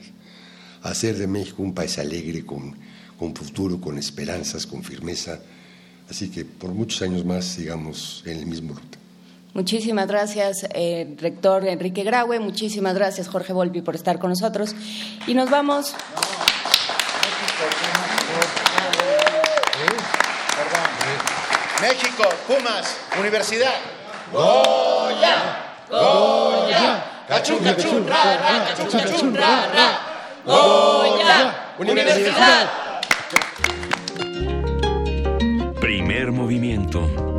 Speaker 18: Hacer de México un país alegre, con, con futuro, con esperanzas, con firmeza. Así que por muchos años más sigamos en el mismo ruta.
Speaker 3: Muchísimas gracias, eh, rector Enrique Graue. Muchísimas gracias, Jorge Volpi, por estar con nosotros. Y nos vamos.
Speaker 6: México, Pumas, Universidad.
Speaker 20: Goya, Goya, cachun, cachun, ra, ra, cachun, cachun, ra, ra. Goya, Universidad.
Speaker 1: Primer movimiento.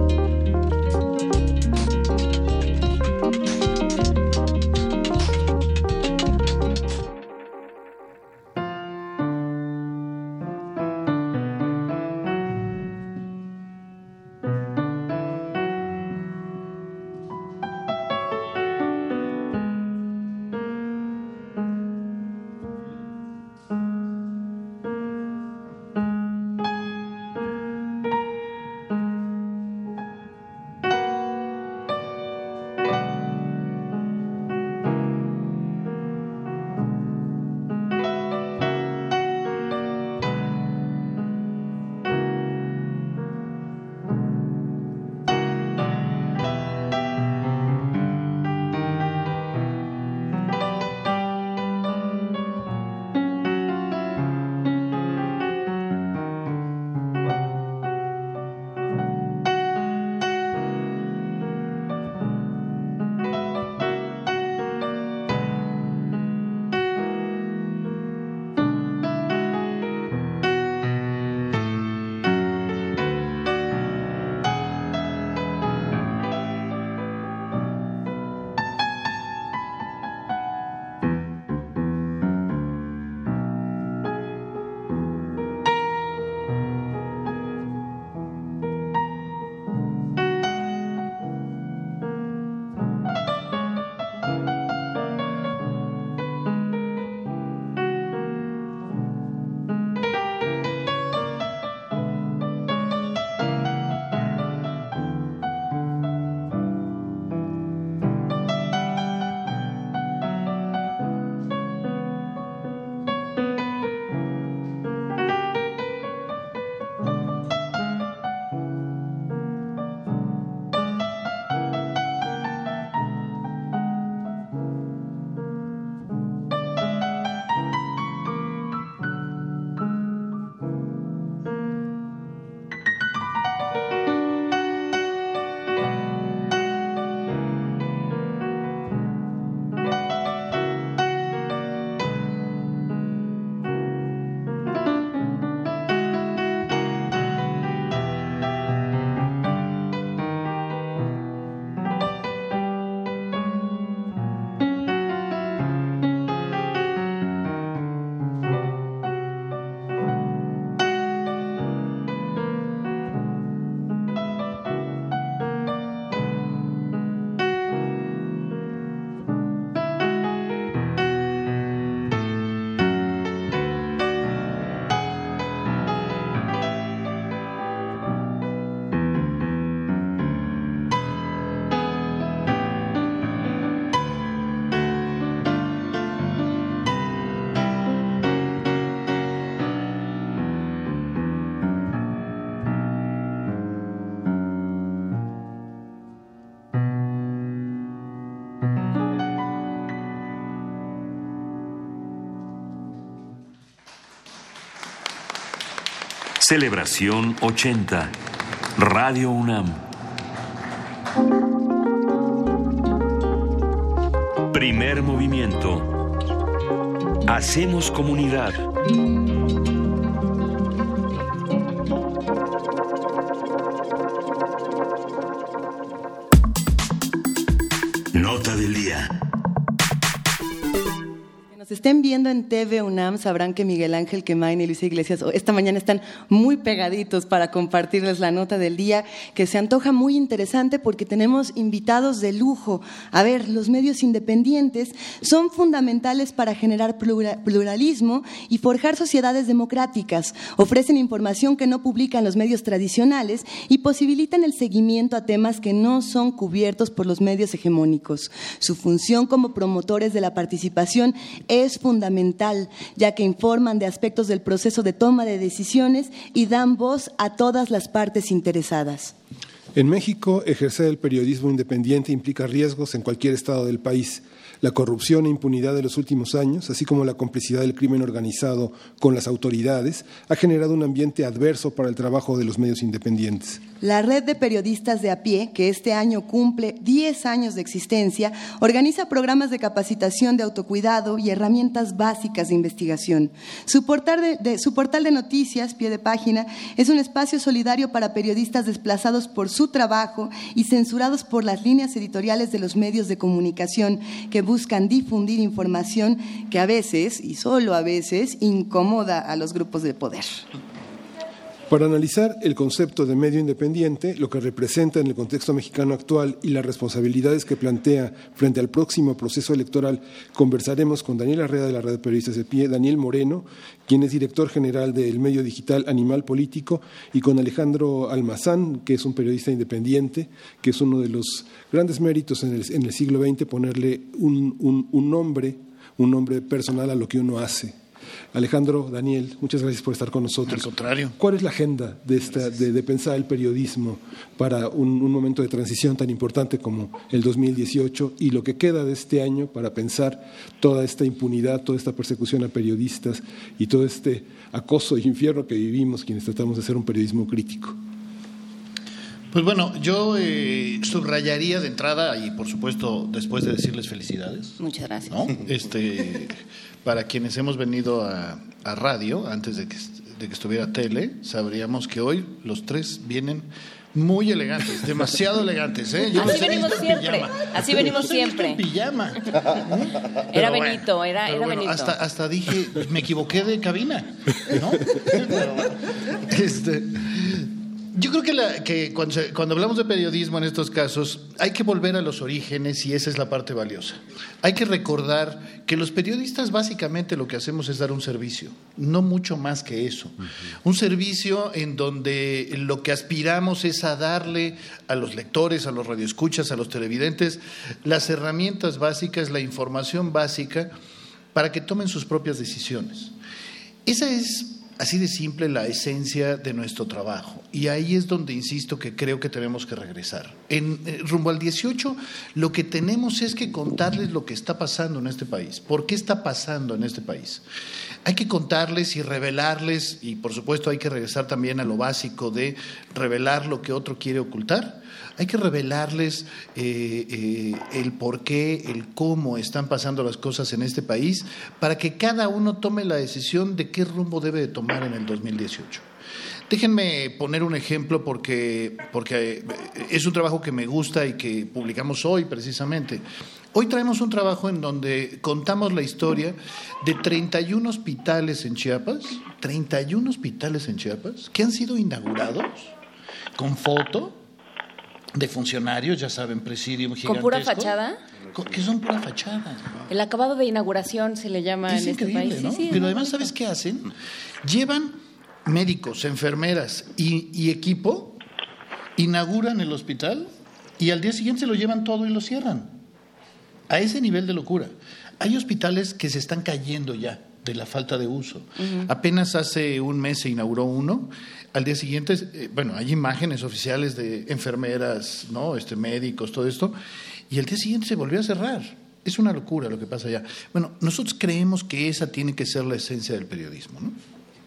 Speaker 1: Celebración 80. Radio UNAM. Primer movimiento. Hacemos comunidad. Nota del día.
Speaker 4: Viendo en TV UNAM sabrán que Miguel Ángel Quemain y Luisa Iglesias esta mañana están muy pegaditos para compartirles la nota del día que se antoja muy interesante porque tenemos invitados de lujo. A ver, los medios independientes son fundamentales para generar pluralismo y forjar sociedades democráticas. Ofrecen información que no publican los medios tradicionales y posibilitan el seguimiento a temas que no son cubiertos por los medios hegemónicos. Su función como promotores de la participación es fundamental, ya que informan de aspectos del proceso de toma de decisiones y dan voz a todas las partes interesadas.
Speaker 5: En México, ejercer el periodismo independiente implica riesgos en cualquier estado del país. La corrupción e impunidad de los últimos años, así como la complicidad del crimen organizado con las autoridades, ha generado un ambiente adverso para el trabajo de los medios independientes.
Speaker 4: La red de periodistas de a pie, que este año cumple 10 años de existencia, organiza programas de capacitación de autocuidado y herramientas básicas de investigación. Su portal de, su portal de noticias, pie de página, es un espacio solidario para periodistas desplazados por su trabajo y censurados por las líneas editoriales de los medios de comunicación que buscan difundir información que a veces, y solo a veces, incomoda a los grupos de poder.
Speaker 5: Para analizar el concepto de medio independiente, lo que representa en el contexto mexicano actual y las responsabilidades que plantea frente al próximo proceso electoral, conversaremos con Daniel Arrea de la Red Periodistas de Pie, Daniel Moreno, quien es director general del medio digital Animal Político, y con Alejandro Almazán, que es un periodista independiente, que es uno de los grandes méritos en el, siglo XX ponerle un nombre, un nombre personal a lo que uno hace Alejandro, Daniel, muchas gracias por estar con nosotros.
Speaker 21: Al contrario.
Speaker 5: ¿Cuál es la agenda de, esta, de, pensar el periodismo para un, momento de transición tan importante como el 2018 y lo que queda de este año para pensar toda esta impunidad, toda esta persecución a periodistas y todo este acoso y infierno que vivimos quienes tratamos de hacer un periodismo crítico?
Speaker 21: Pues bueno, yo eh, subrayaría de entrada y por supuesto después de decirles felicidades.
Speaker 3: Muchas gracias.
Speaker 21: Este, para quienes hemos venido a, radio, antes de que, estuviera tele, sabríamos que hoy los tres vienen muy elegantes, *laughs* demasiado elegantes. ¿eh?
Speaker 3: Así venimos siempre. Así venimos siempre.
Speaker 21: En pijama.
Speaker 3: era Benito, era, era Benito.
Speaker 21: Hasta, hasta dije, me equivoqué de cabina. ¿no? *laughs* este, yo creo que, que cuando, cuando, hablamos de periodismo en estos casos hay que volver a los orígenes y esa es la parte valiosa. Hay que recordar que los periodistas básicamente lo que hacemos es dar un servicio, no mucho más que eso. Un servicio en donde lo que aspiramos es a darle a los lectores, a los radioescuchas, a los televidentes las herramientas básicas, la información básica para que tomen sus propias decisiones. Esa es así de simple la esencia de nuestro trabajo. Y ahí es donde insisto que creo que tenemos que regresar. En eh, rumbo al 18, lo que tenemos es que contarles lo que está pasando en este país. ¿Por qué está pasando en este país? Hay que contarles y revelarles, y por supuesto hay que regresar también a lo básico de revelar lo que otro quiere ocultar hay que revelarles eh, eh, el por qué, el cómo están pasando las cosas en este país, para que cada uno tome la decisión de qué rumbo debe de tomar en el 2018. Déjenme poner un ejemplo porque, porque eh, es un trabajo que me gusta y que publicamos hoy precisamente. Hoy traemos un trabajo en donde contamos la historia de 31 hospitales en Chiapas, 31 hospitales en Chiapas, que han sido inaugurados con foto, de funcionarios, ya saben, presidium gigantesco.
Speaker 3: ¿Con pura fachada?
Speaker 21: Que son pura fachada.
Speaker 3: El acabado de inauguración se le llama en este país.
Speaker 21: Pero además, ¿sabes qué hacen? Llevan médicos, enfermeras y, equipo, inauguran el hospital y al día siguiente se lo llevan todo y lo cierran. A ese nivel de locura. Hay hospitales que se están cayendo ya de la falta de uso. Apenas hace un mes se inauguró uno al día siguiente, eh, bueno, hay imágenes oficiales de enfermeras, ¿no? Este, médicos, todo esto, y al día siguiente se volvió a cerrar. Es una locura lo que pasa allá. Bueno, nosotros creemos que esa tiene que ser la esencia del periodismo, ¿no?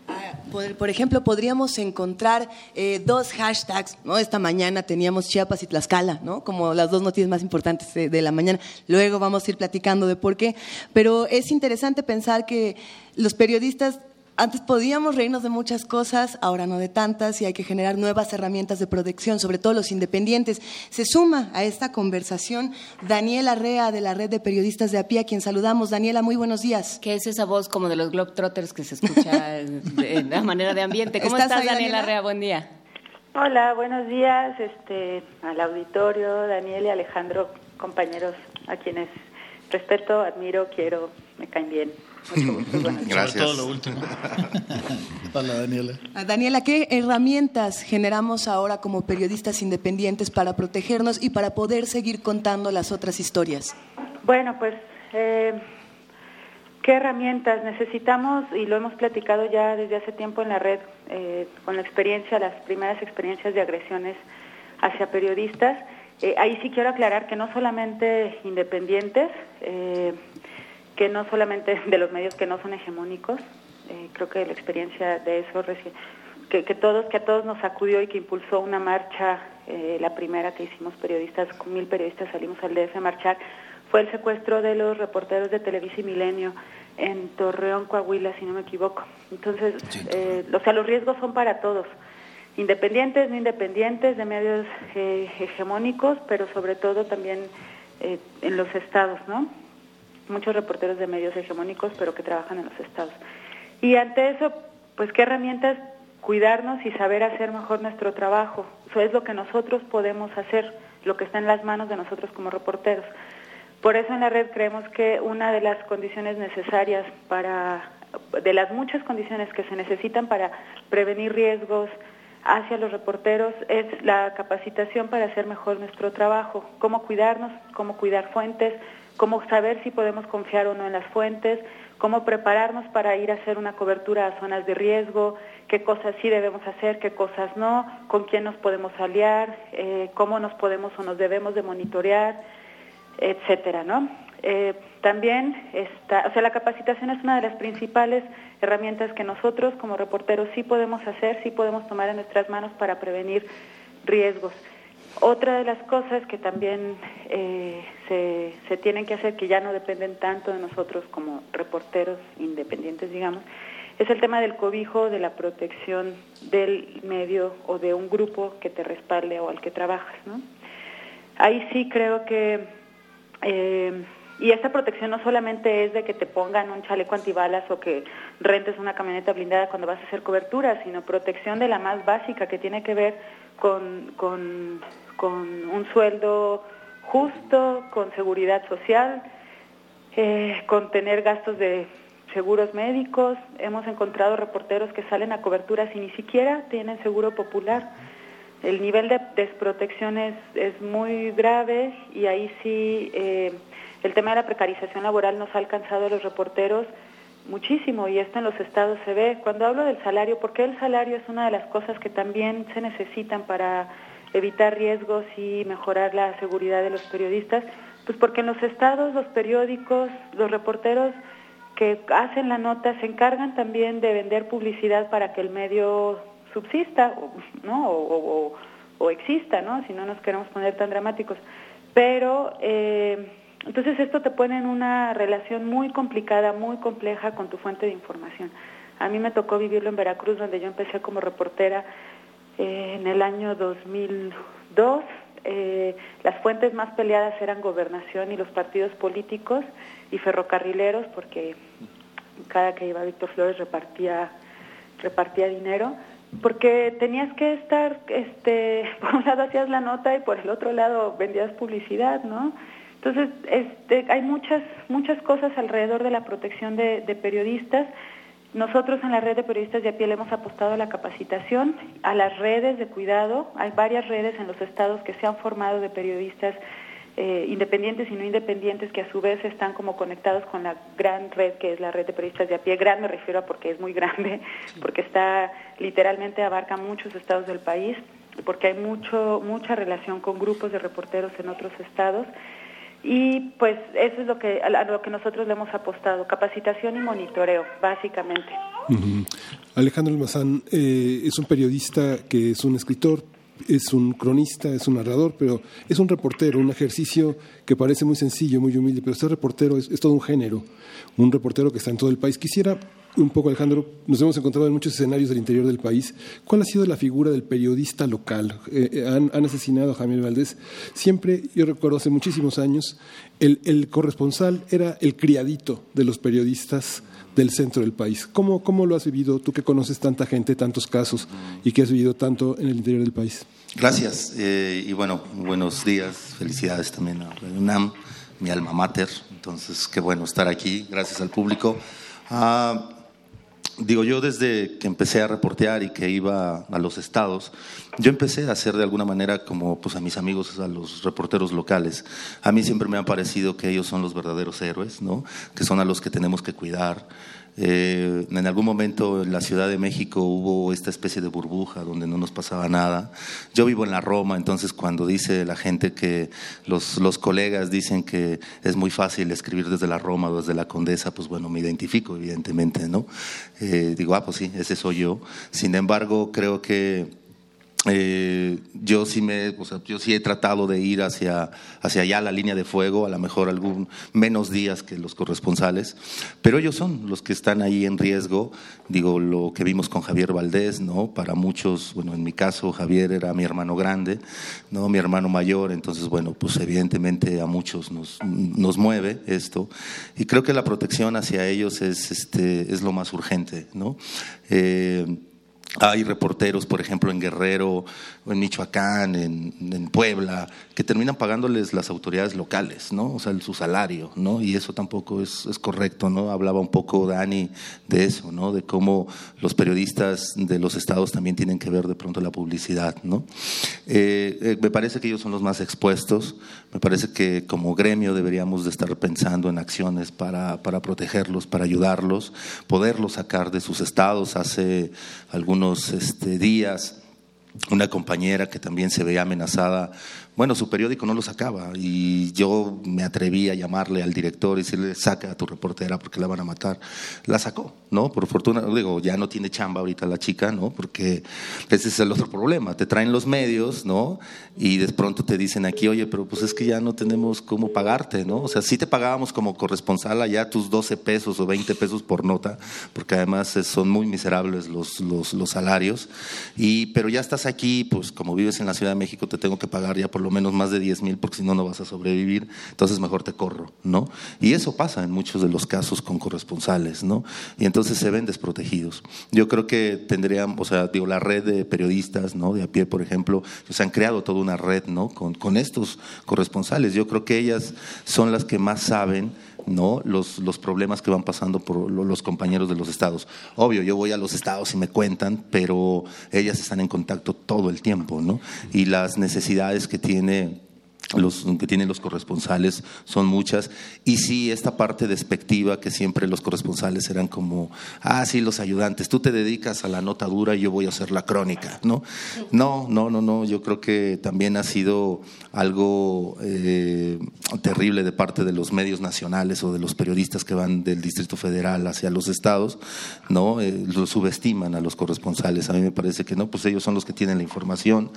Speaker 4: Ah, por, ejemplo, podríamos encontrar eh, dos hashtags, ¿no? Esta mañana teníamos Chiapas y Tlaxcala, ¿no? Como las dos noticias más importantes de la mañana. Luego vamos a ir platicando de por qué. Pero es interesante pensar que los periodistas antes podíamos reírnos de muchas cosas, ahora no de tantas, y hay que generar nuevas herramientas de protección, sobre todo los independientes. Se suma a esta conversación Daniela Rea de la Red de Periodistas de API, a quien saludamos. Daniela, muy buenos días.
Speaker 3: ¿Qué es esa voz como de los Globetrotters que se escucha *laughs* de, la manera de ambiente? ¿Cómo estás, Daniela Rea? Buen día.
Speaker 22: Hola, buenos días este, al auditorio, Daniel y Alejandro, compañeros a quienes respeto, admiro, quiero, me caen bien. *laughs*
Speaker 21: Gracias. Todo lo último. *laughs* Hola, Daniela.
Speaker 4: Daniela, ¿qué herramientas generamos ahora como periodistas independientes para protegernos y para poder seguir contando las otras historias?
Speaker 22: Bueno, pues, eh, ¿qué herramientas necesitamos? Y lo hemos platicado ya desde hace tiempo en la red, eh, con la experiencia, las primeras experiencias de agresiones hacia periodistas Eh, ahí sí quiero aclarar que no solamente independientes, eh, que no solamente *laughs* de los medios que no son hegemónicos, eh, creo que la experiencia de eso que, que, todos que a todos nos sacudió y que impulsó una marcha la primera que hicimos periodistas con mil periodistas salimos al DF a marchar fue el secuestro de los reporteros de Televisa y Milenio en Torreón, Coahuila, si no me equivoco. Entonces, eh, o sea, los riesgos son para todos, independientes, no independientes, de medios eh, hegemónicos, pero sobre todo también eh, en los estados, ¿no? Muchos reporteros de medios hegemónicos, pero que trabajan en los estados. Y ante eso, pues, ¿qué herramientas? Cuidarnos y saber hacer mejor nuestro trabajo. Eso es lo que nosotros podemos hacer, lo que está en las manos de nosotros como reporteros. Por eso en la red creemos que una de las condiciones necesarias para, de las muchas condiciones que se necesitan para prevenir riesgos hacia los reporteros es la capacitación para hacer mejor nuestro trabajo, cómo cuidarnos, cómo cuidar fuentes, cómo saber si podemos confiar o no en las fuentes, cómo prepararnos para ir a hacer una cobertura a zonas de riesgo, qué cosas sí debemos hacer, qué cosas no, con quién nos podemos aliar, eh, cómo nos podemos o nos debemos de monitorear etcétera, ¿no? Eh, también está, o sea, la capacitación es una de las principales herramientas que nosotros como reporteros sí podemos hacer, sí podemos tomar en nuestras manos para prevenir riesgos. Otra de las cosas que también eh, se, se tienen que hacer, que ya no dependen tanto de nosotros como reporteros independientes, digamos, es el tema del cobijo, de la protección del medio o de un grupo que te respalde o al que trabajas, ¿no? Ahí sí creo que eh, y esta protección no solamente es de que te pongan un chaleco antibalas o que rentes una camioneta blindada cuando vas a hacer cobertura, sino protección de la más básica que tiene que ver con, con, un sueldo justo, con seguridad social, eh, con tener gastos de seguros médicos. Hemos encontrado reporteros que salen a coberturas y ni siquiera tienen seguro popular el nivel de desprotección es, es muy grave y ahí sí eh, el tema de la precarización laboral nos ha alcanzado a los reporteros muchísimo y esto en los estados se ve. Cuando hablo del salario, porque el salario es una de las cosas que también se necesitan para evitar riesgos y mejorar la seguridad de los periodistas? Pues porque en los estados los periódicos, los reporteros que hacen la nota se encargan también de vender publicidad para que el medio subsista ¿no? o, exista, ¿no? si no nos queremos poner tan dramáticos. Pero eh, entonces esto te pone en una relación muy complicada, muy compleja con tu fuente de información. A mí me tocó vivirlo en Veracruz, donde yo empecé como reportera eh, en el año 2002. Eh, las fuentes más peleadas eran gobernación y los partidos políticos y ferrocarrileros, porque cada que iba Víctor Flores repartía repartía dinero porque tenías que estar, este, *laughs* por un lado hacías la nota y por el otro lado vendías publicidad, ¿no? Entonces, este, hay muchas, muchas cosas alrededor de la protección de, periodistas. Nosotros en la red de periodistas de a pie le hemos apostado a la capacitación, a las redes de cuidado. Hay varias redes en los estados que se han formado de periodistas eh, independientes y no independientes que a su vez están como conectados con la gran red que es la red de periodistas de a pie. Gran me refiero a porque es muy grande, porque está literalmente abarca muchos estados del país, porque hay mucho mucha relación con grupos de reporteros en otros estados. Y pues eso es lo que, a lo que nosotros le hemos apostado, capacitación y monitoreo, básicamente.
Speaker 5: Alejandro Almazán eh, es un periodista que es un escritor, es un cronista, es un narrador, pero es un reportero, un ejercicio que parece muy sencillo, muy humilde, pero ser reportero es, todo un género, un reportero que está en todo el país. Quisiera un poco, Alejandro, nos hemos encontrado en muchos escenarios del interior del país. ¿Cuál ha sido la figura del periodista local? Eh, eh, han, asesinado a Javier Valdés. Siempre, yo recuerdo hace muchísimos años, el, corresponsal era el criadito de los periodistas del centro del país. ¿Cómo, ¿Cómo lo has vivido tú que conoces tanta gente, tantos casos y que has vivido tanto en el interior del país?
Speaker 23: Gracias eh, y bueno, buenos días, felicidades también a UNAM, mi alma mater, entonces qué bueno estar aquí, gracias al público. Ah, digo, yo desde que empecé a reportear y que iba a los estados, yo empecé a hacer de alguna manera como pues a mis amigos, a los reporteros locales. A mí siempre me ha parecido que ellos son los verdaderos héroes, ¿no? Que son a los que tenemos que cuidar. Eh, en algún momento en la Ciudad de México hubo esta especie de burbuja donde no nos pasaba nada. Yo vivo en la Roma, entonces cuando dice la gente que los, los colegas dicen que es muy fácil escribir desde la Roma o desde la Condesa, pues bueno, me identifico evidentemente, ¿no? Eh, digo, ah, pues sí, ese soy yo. Sin embargo, creo que eh, yo sí me, o sea, yo sí he tratado de ir hacia, hacia allá la línea de fuego, a lo mejor algún menos días que los corresponsales, pero ellos son los que están ahí en riesgo. Digo, lo que vimos con Javier Valdés, ¿no? Para muchos, bueno, en mi caso Javier era mi hermano grande, ¿no? Mi hermano mayor, entonces, bueno, pues evidentemente a muchos nos, nos mueve esto. Y creo que la protección hacia ellos es, este, es lo más urgente, ¿no? Eh, hay reporteros, por ejemplo, en Guerrero, en Michoacán, en, Puebla, que terminan pagándoles las autoridades locales, ¿no? O sea, su salario, ¿no? Y eso tampoco es, correcto, ¿no? Hablaba un poco Dani de eso, ¿no? De cómo los periodistas de los estados también tienen que ver de pronto la publicidad, ¿no? Eh, eh, me parece que ellos son los más expuestos, me parece que como gremio deberíamos de estar pensando en acciones para, para protegerlos, para ayudarlos, poderlos sacar de sus estados. Hace algunos este, días una compañera que también se veía amenazada bueno, su periódico no lo sacaba y yo me atreví a llamarle al director y decirle, saca a tu reportera porque la van a matar. La sacó, ¿no? Por fortuna, digo, ya no tiene chamba ahorita la chica, ¿no? Porque ese es el otro problema. Te traen los medios, ¿no? Y de pronto te dicen aquí, oye, pero pues es que ya no tenemos cómo pagarte, ¿no? O sea, sí te pagábamos como corresponsal allá tus 12 pesos o 20 pesos por nota, porque además son muy miserables los, los, los salarios. Y, pero ya estás aquí, pues como vives en la Ciudad de México, te tengo que pagar ya por lo menos más de 10 mil, porque si no, no vas a sobrevivir, entonces mejor te corro, ¿no? Y eso pasa en muchos de los casos con corresponsales, ¿no? Y entonces se ven desprotegidos. Yo creo que tendrían, o sea, digo, la red de periodistas, ¿no? De a pie, por ejemplo, se han creado toda una red, ¿no? Con, con estos corresponsales. Yo creo que ellas son las que más saben ¿no? Los, los, problemas que van pasando por los compañeros de los estados. Obvio, yo voy a los estados y me cuentan, pero ellas están en contacto todo el tiempo, ¿no? Y las necesidades que tiene los que tienen los corresponsales son muchas. Y sí esta parte despectiva que siempre los corresponsales eran como ah sí los ayudantes tú te dedicas a la nota dura y yo voy a hacer la crónica no no no no no yo creo que también ha sido algo eh, terrible de parte de los medios nacionales o de los periodistas que van del Distrito Federal hacia los estados no eh, subestiman a los corresponsales. A mí me parece que no pues ellos son los que tienen la información.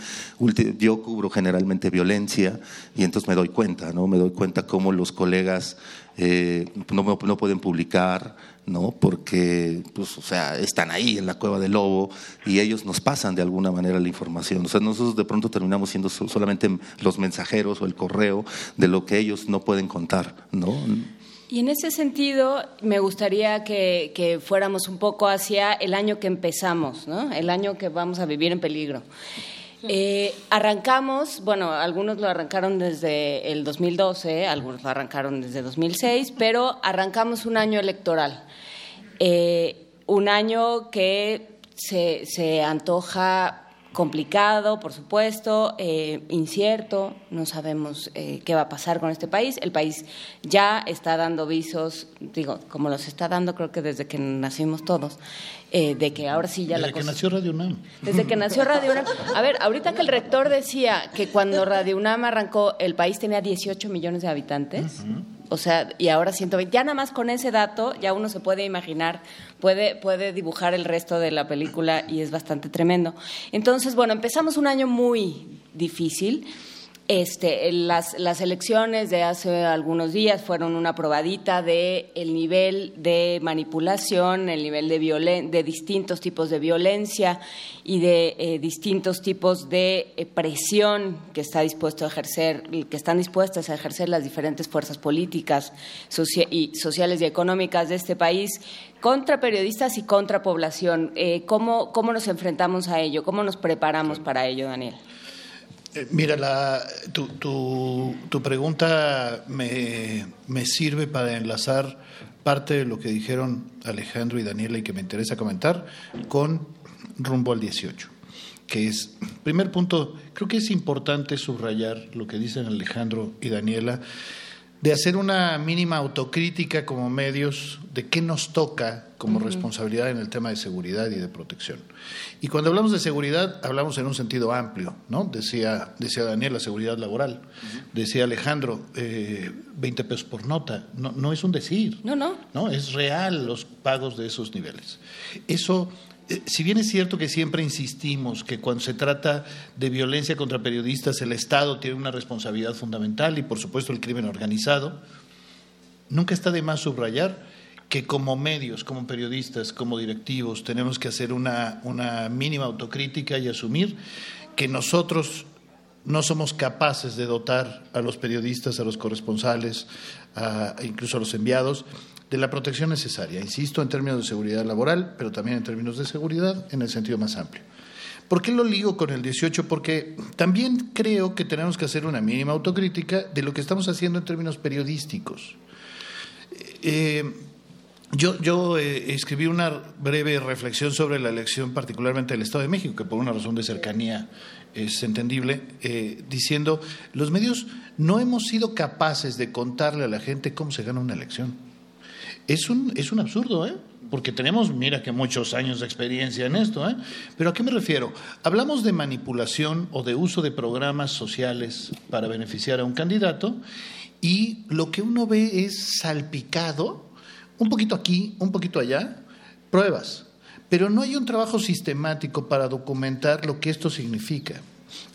Speaker 23: Yo cubro generalmente violencia y entonces me doy cuenta, ¿no? Me doy cuenta cómo los colegas eh, no, no, pueden publicar, ¿no? Porque, pues, o sea, están ahí en la cueva del lobo y ellos nos pasan de alguna manera la información. O sea, nosotros de pronto terminamos siendo solamente los mensajeros o el correo de lo que ellos no pueden contar, ¿no?
Speaker 3: Y en ese sentido, me gustaría que, que, fuéramos un poco hacia el año que empezamos, ¿no? El año que vamos a vivir en peligro. Eh, arrancamos, bueno, algunos lo arrancaron desde el 2012, algunos lo arrancaron desde 2006, pero arrancamos un año electoral. Eh, un año que se, se antoja complicado, por supuesto, eh, incierto, no sabemos eh, qué va a pasar con este país. El país ya está dando visos, digo, como los está dando creo que desde que nacimos todos, eh, de que ahora sí ya
Speaker 21: desde
Speaker 3: la
Speaker 21: Desde que nació Radio UNAM.
Speaker 3: Desde que nació Radio UNAM. A ver, ahorita que el rector decía que cuando Radio UNAM arrancó el país tenía 18 millones de habitantes o sea, y ahora 120. Ya nada más con ese dato, ya uno se puede imaginar, puede, puede dibujar el resto de la película y es bastante tremendo. Entonces, bueno, empezamos un año muy difícil. Este, las, las, elecciones de hace algunos días fueron una probadita de el nivel de manipulación, el nivel de, de distintos tipos de violencia y de eh, distintos tipos de eh, presión que está dispuesto a ejercer, que están dispuestas a ejercer las diferentes fuerzas políticas y sociales y económicas de este país contra periodistas y contra población. Eh, ¿cómo, ¿Cómo nos enfrentamos a ello? ¿Cómo nos preparamos para ello, Daniel?
Speaker 21: Eh, mira, la, tu, tu, pregunta me, me, sirve para enlazar parte de lo que dijeron Alejandro y Daniela y que me interesa comentar con rumbo al 18, que es, primer punto, creo que es importante subrayar lo que dicen Alejandro y Daniela. De hacer una mínima autocrítica como medios de qué nos toca como responsabilidad en el tema de seguridad y de protección. Y cuando hablamos de seguridad, hablamos en un sentido amplio, ¿no? Decía, decía Daniel, la seguridad laboral. Decía Alejandro, eh, 20 pesos por nota. No, no es un decir.
Speaker 3: No, no.
Speaker 21: No, es real los pagos de esos niveles. Eso si bien es cierto que siempre insistimos que cuando se trata de violencia contra periodistas el Estado tiene una responsabilidad fundamental y por supuesto el crimen organizado, nunca está de más subrayar que como medios, como periodistas, como directivos, tenemos que hacer una, mínima autocrítica y asumir que nosotros no somos capaces de dotar a los periodistas, a los corresponsales, incluso a los enviados, de la protección necesaria, insisto, en términos de seguridad laboral, pero también en términos de seguridad en el sentido más amplio. ¿Por qué lo ligo con el 18? Porque también creo que tenemos que hacer una mínima autocrítica de lo que estamos haciendo en términos periodísticos. Eh, yo, eh, escribí una breve reflexión sobre la elección, particularmente del Estado de México, que por una razón de cercanía es entendible, eh, diciendo, los medios no hemos sido capaces de contarle a la gente cómo se gana una elección. Es un, es un absurdo, ¿eh? porque tenemos, mira que muchos años de experiencia en esto, ¿eh? pero ¿a qué me refiero? Hablamos de manipulación o de uso de programas sociales para beneficiar a un candidato y lo que uno ve es salpicado un poquito aquí, un poquito allá, pruebas. Pero no hay un trabajo sistemático para documentar lo que esto significa.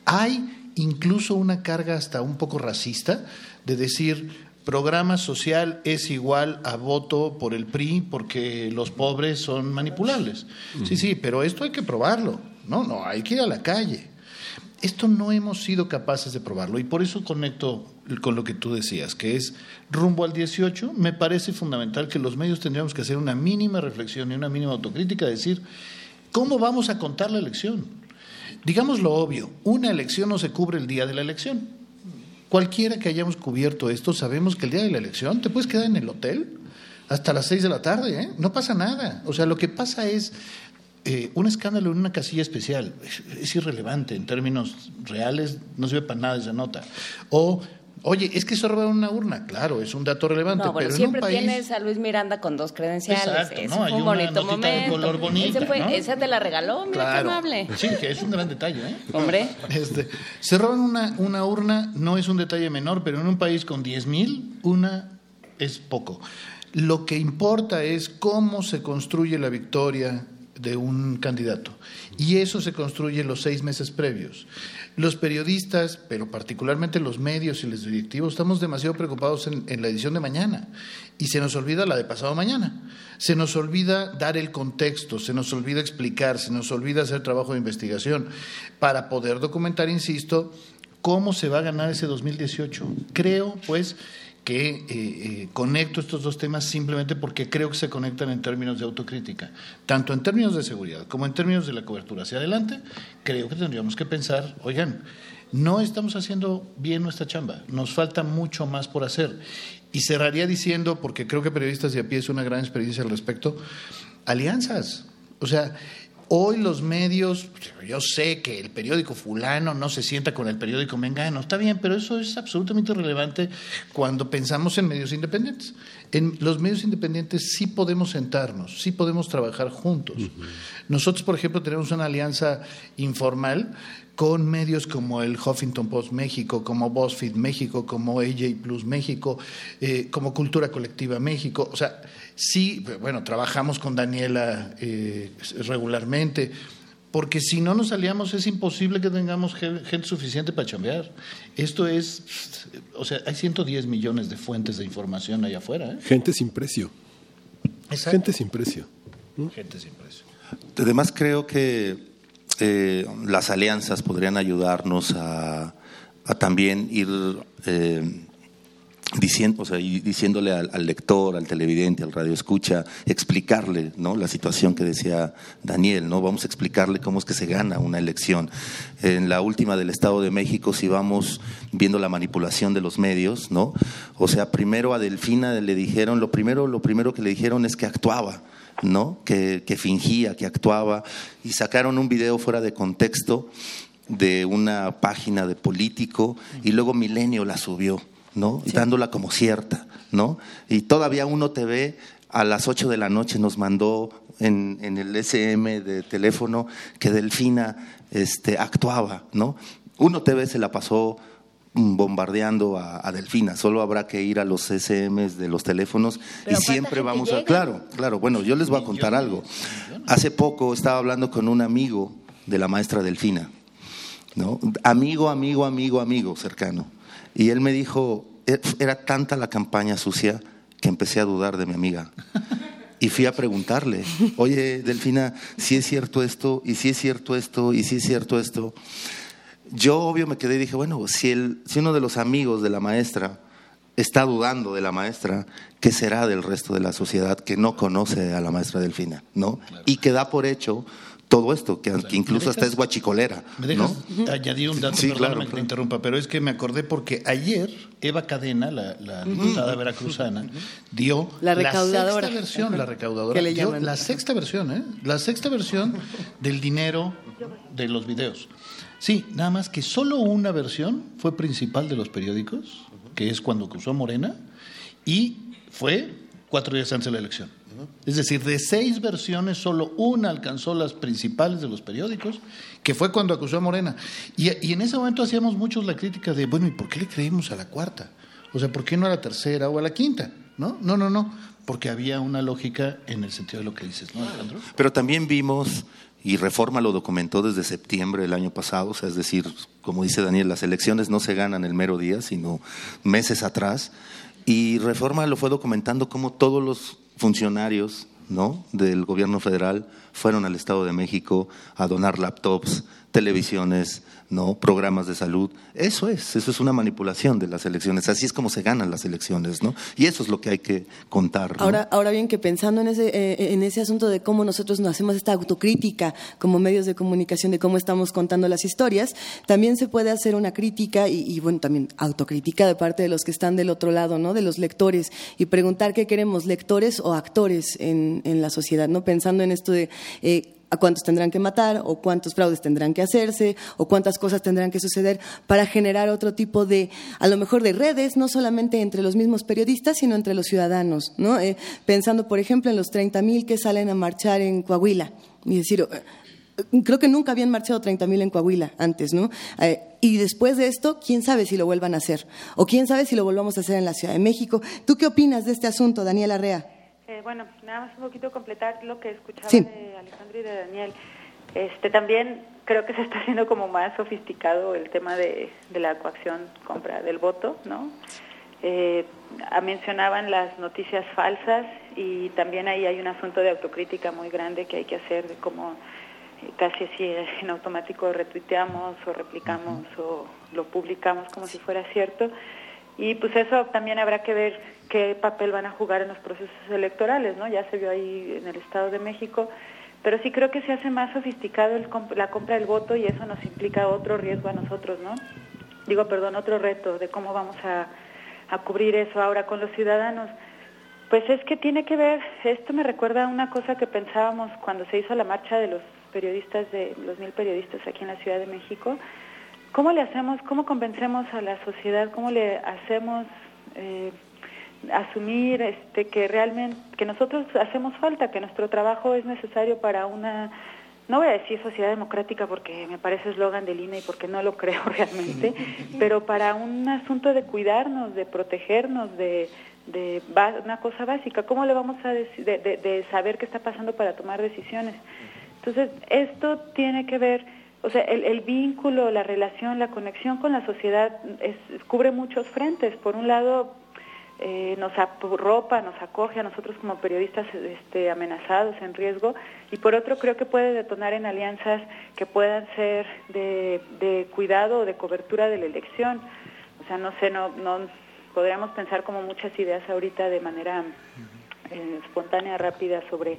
Speaker 21: Hay incluso una carga hasta un poco racista de decir programa social es igual a voto por el PRI porque los pobres son manipulables. Sí, sí, pero esto hay que probarlo. No, no, hay que ir a la calle. Esto no hemos sido capaces de probarlo y por eso conecto con lo que tú decías, que es rumbo al 18, me parece fundamental que los medios tendríamos que hacer una mínima reflexión y una mínima autocrítica, decir, ¿cómo vamos a contar la elección? Digamos lo obvio, una elección no se cubre el día de la elección. Cualquiera que hayamos cubierto esto, sabemos que el día de la elección te puedes quedar en el hotel hasta las seis de la tarde, ¿eh? no pasa nada. O sea, lo que pasa es eh, un escándalo en una casilla especial es, irrelevante en términos reales, no sirve para nada esa nota. O, oye, es que se robaron una urna, claro, es un dato relevante,
Speaker 3: no,
Speaker 21: pero
Speaker 3: siempre
Speaker 21: en un país...
Speaker 3: tienes a Luis Miranda con dos credenciales.
Speaker 21: Exacto,
Speaker 3: Ese
Speaker 21: ¿no? Hay
Speaker 3: un
Speaker 21: una
Speaker 3: bonito
Speaker 21: notita de
Speaker 3: momento.
Speaker 21: color bonita,
Speaker 3: Ese fue-
Speaker 21: ¿no?
Speaker 3: Esa te la regaló, mira
Speaker 21: Claro.
Speaker 3: qué amable.
Speaker 21: Sí, que es un gran detalle, ¿eh?
Speaker 3: Hombre.
Speaker 21: Este, se roban una, una urna, no es un detalle menor, pero en un país con 10 mil, una es poco. Lo que importa es cómo se construye la victoria de un candidato. Y eso se construye los seis meses previos. Los periodistas, pero particularmente los medios y los directivos, estamos demasiado preocupados en, la edición de mañana. Y se nos olvida la de pasado mañana. Se nos olvida dar el contexto, se nos olvida explicar, se nos olvida hacer trabajo de investigación para poder documentar, insisto, cómo se va a ganar ese 2018. Creo, pues, que eh, eh, conecto estos dos temas simplemente porque creo que se conectan en términos de autocrítica, tanto en términos de seguridad como en términos de la cobertura hacia adelante, creo que tendríamos que pensar, oigan, no estamos haciendo bien nuestra chamba, nos falta mucho más por hacer. Y cerraría diciendo, porque creo que periodistas de a pie es una gran experiencia al respecto, alianzas. O sea, Hoy los medios, yo sé que el periódico fulano no se sienta con el periódico mengano, está bien, pero eso es absolutamente relevante cuando pensamos en medios independientes. En los medios independientes sí podemos sentarnos, sí podemos trabajar juntos. Nosotros, por ejemplo, tenemos una alianza informal con medios como el Huffington Post México, como BuzzFeed México, como AJ Plus México, eh, como Cultura Colectiva México. O sea, sí, bueno, trabajamos con Daniela eh, regularmente, porque si no nos aliamos es imposible que tengamos ge- gente suficiente para chambear. Esto es, o sea, hay 110 millones de fuentes de información allá afuera. ¿eh?
Speaker 5: Gente sin precio. Gente sin precio.
Speaker 21: Gente sin precio.
Speaker 23: Además, creo que eh, las alianzas podrían ayudarnos a, a también ir eh, diciendo, o sea, diciéndole al, al lector, al televidente, al radio escucha, explicarle ¿no? la situación que decía Daniel, ¿no? Vamos a explicarle cómo es que se gana una elección. En la última del Estado de México, si vamos viendo la manipulación de los medios, ¿no? O sea, primero a Delfina le dijeron, lo primero, lo primero que le dijeron es que actuaba. ¿no? Que, que fingía, que actuaba, y sacaron un video fuera de contexto de una página de político y luego Milenio la subió. ¿No? Y dándola como cierta, ¿no? Y todavía uno te ve a las 8 de la noche nos mandó en, en el SM de teléfono que Delfina este, actuaba, ¿no? Uno TV se la pasó bombardeando a, a Delfina, solo habrá que ir a los SMs de los teléfonos
Speaker 24: Pero
Speaker 23: y siempre
Speaker 24: ¿cuánta gente
Speaker 23: vamos a... Claro, claro, bueno, yo les voy a contar algo. Hace poco estaba hablando con un amigo de la maestra Delfina, ¿no? Amigo, amigo, amigo, amigo cercano. Y él me dijo, "E- era tanta la campaña sucia que empecé a dudar de mi amiga. Y fui a preguntarle, oye, Delfina, si es cierto esto, y si es cierto esto, y si es cierto esto. Yo, obvio, me quedé y dije, bueno, si, el, si uno de los amigos de la maestra está dudando de la maestra, ¿qué será del resto de la sociedad que no conoce a la maestra Delfina? ¿no? Y que da por hecho todo esto, que, que incluso hasta es guachicolera.
Speaker 21: ¿Me
Speaker 23: ¿no?
Speaker 21: dejas añadir un dato?
Speaker 23: Sí,
Speaker 21: Perdóname
Speaker 23: claro,
Speaker 21: que te interrumpa, pero es que me acordé porque ayer Eva Cadena, la, la diputada veracruzana, dio
Speaker 4: La recaudadora.
Speaker 21: sexta versión, la recaudadora, la sexta versión, ¿eh? La sexta versión del dinero de los videos. Sí, nada más que solo una versión fue principal de los periódicos, que es cuando acusó Morena, y fue cuatro días antes de la elección. Es decir, de seis versiones, solo una alcanzó las principales de los periódicos, que fue cuando acusó a Morena. Y, en ese momento hacíamos muchos la crítica de, bueno, ¿y por qué le creímos a la cuarta? O sea, ¿por qué no a la tercera o a la quinta? No, no, no, no, porque había una lógica en el sentido de lo que dices, ¿no, Alejandro?
Speaker 23: Pero también vimos, y Reforma lo documentó desde septiembre del año pasado, o sea, es decir, como dice Daniel, las elecciones no se ganan el mero día, sino meses atrás. Y Reforma lo fue documentando como todos los funcionarios ¿no? del gobierno federal fueron al Estado de México a donar laptops, televisiones, ¿no? programas de salud. Eso es, eso es una manipulación de las elecciones. Así es como se ganan las elecciones, ¿no? Y eso es lo que hay que contar.
Speaker 4: Ahora, ahora bien, que pensando en ese, eh, en ese asunto de cómo nosotros nos hacemos esta autocrítica como medios de comunicación, de cómo estamos contando las historias, también se puede hacer una crítica y, y, bueno, también autocrítica de parte de los que están del otro lado, ¿no? De los lectores y preguntar qué queremos, lectores o actores en, en la sociedad, ¿no? Pensando en esto de eh, a cuántos tendrán que matar o cuántos fraudes tendrán que hacerse o cuántas cosas tendrán que suceder para generar otro tipo de, a lo mejor de redes, no solamente entre los mismos periodistas, sino entre los ciudadanos, ¿no? Eh, pensando, por ejemplo, en los 30 mil que salen a marchar en Coahuila y decir, eh, creo que nunca habían marchado 30 mil en Coahuila antes, ¿no? Eh, y después de esto, quién sabe si lo vuelvan a hacer o quién sabe si lo volvamos a hacer en la Ciudad de México. ¿Tú qué opinas de este asunto, Daniel Arrea?
Speaker 22: Eh, bueno, nada más un poquito completar lo que escuchaba
Speaker 4: Sí.
Speaker 22: de Alejandro y de Daniel. Este, también creo que se está haciendo como más sofisticado el tema de, de la coacción compra del voto, ¿no? Eh, ah, mencionaban las noticias falsas y también ahí hay un asunto de autocrítica muy grande que hay que hacer de cómo eh, casi así en automático retuiteamos o replicamos o lo publicamos como si fuera cierto. Y pues eso también habrá que ver qué papel van a jugar en los procesos electorales, ¿no? Ya se vio ahí en el Estado de México, pero sí creo que se hace más sofisticado la compra del voto y eso nos implica otro riesgo a nosotros, ¿no? Digo, perdón, otro reto de cómo vamos a, a cubrir eso ahora con los ciudadanos. Pues es que tiene que ver, esto me recuerda a una cosa que pensábamos cuando se hizo la marcha de los periodistas, de los mil periodistas aquí en la Ciudad de México. ¿Cómo le hacemos, cómo convencemos a la sociedad, cómo le hacemos eh, asumir este, que realmente, que nosotros hacemos falta, que nuestro trabajo es necesario para una, no voy a decir sociedad democrática porque me parece eslogan del INE y porque no lo *laughs* creo realmente, pero para un asunto de cuidarnos, de protegernos, de, de una cosa básica, ¿cómo le vamos a deci- de, de- de saber qué está pasando para tomar decisiones? Entonces, esto tiene que ver, o sea, el, el vínculo, la relación, la conexión con la sociedad es- cubre muchos frentes. Por un lado, eh, nos arropa, nos acoge a nosotros como periodistas este, amenazados, en riesgo, y por otro creo que puede detonar en alianzas que puedan ser de, de cuidado o de cobertura de la elección. O sea, no sé, no, no podríamos pensar como muchas ideas ahorita de manera eh, espontánea, rápida sobre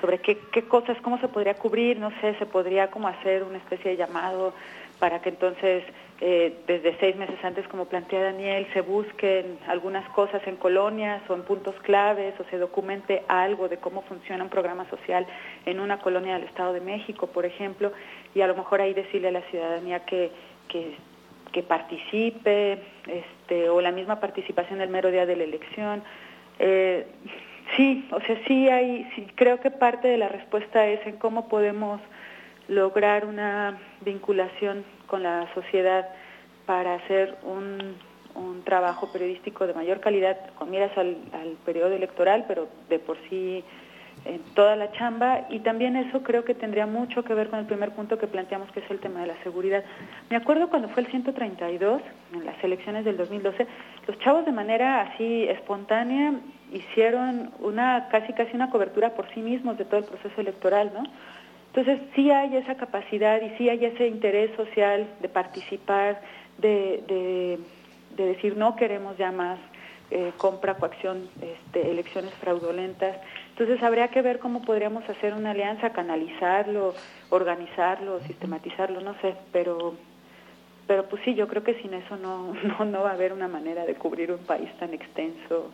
Speaker 22: sobre qué, qué cosas, cómo se podría cubrir, no sé, se podría como hacer una especie de llamado para que entonces eh, desde seis meses antes, como plantea Daniel, se busquen algunas cosas en colonias o en puntos claves o se documente algo de cómo funciona un programa social en una colonia del Estado de México, por ejemplo, y a lo mejor ahí decirle a la ciudadanía que, que participe, este, o la misma participación el mero día de la elección. Eh, sí, o sea, sí hay, sí, creo que parte de la respuesta es en cómo podemos lograr una vinculación con la sociedad para hacer un, un trabajo periodístico de mayor calidad con miras al, al periodo electoral, pero de por sí en toda la chamba y también eso creo que tendría mucho que ver con el primer punto que planteamos que es el tema de la seguridad. Me acuerdo cuando fue el 132 en las elecciones del 2012, los chavos de manera así espontánea hicieron una casi casi una cobertura por sí mismos de todo el proceso electoral, ¿no? Entonces sí hay esa capacidad y sí hay ese interés social de participar, de, de, de decir no queremos ya más eh, compra, coacción, este, elecciones fraudulentas. Entonces habría que ver cómo podríamos hacer una alianza, canalizarlo, organizarlo, sistematizarlo, no sé, pero pero pues sí, yo creo que sin eso no, *laughs* no, no va a haber una manera de cubrir un país tan extenso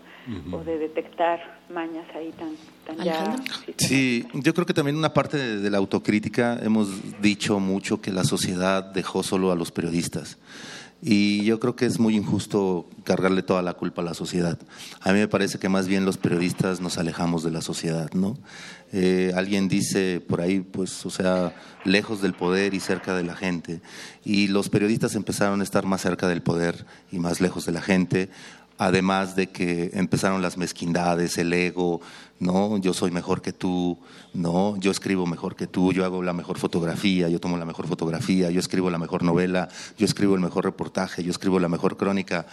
Speaker 22: o de detectar mañas ahí tan, tan ya...
Speaker 23: Sí, yo creo que también una parte de, de la autocrítica, hemos dicho mucho que la sociedad dejó solo a los periodistas. Y yo creo que es muy injusto cargarle toda la culpa a la sociedad. A mí me parece que más bien los periodistas nos alejamos de la sociedad, ¿no? Eh, alguien dice por ahí, pues, o sea, lejos del poder y cerca de la gente. Y los periodistas empezaron a estar más cerca del poder y más lejos de la gente además de que empezaron las mezquindades, el ego, ¿no? Yo soy mejor que tú, ¿no? Yo escribo mejor que tú, yo hago la mejor fotografía, yo tomo la mejor fotografía, yo escribo la mejor novela, yo escribo el mejor reportaje, yo escribo la mejor crónica.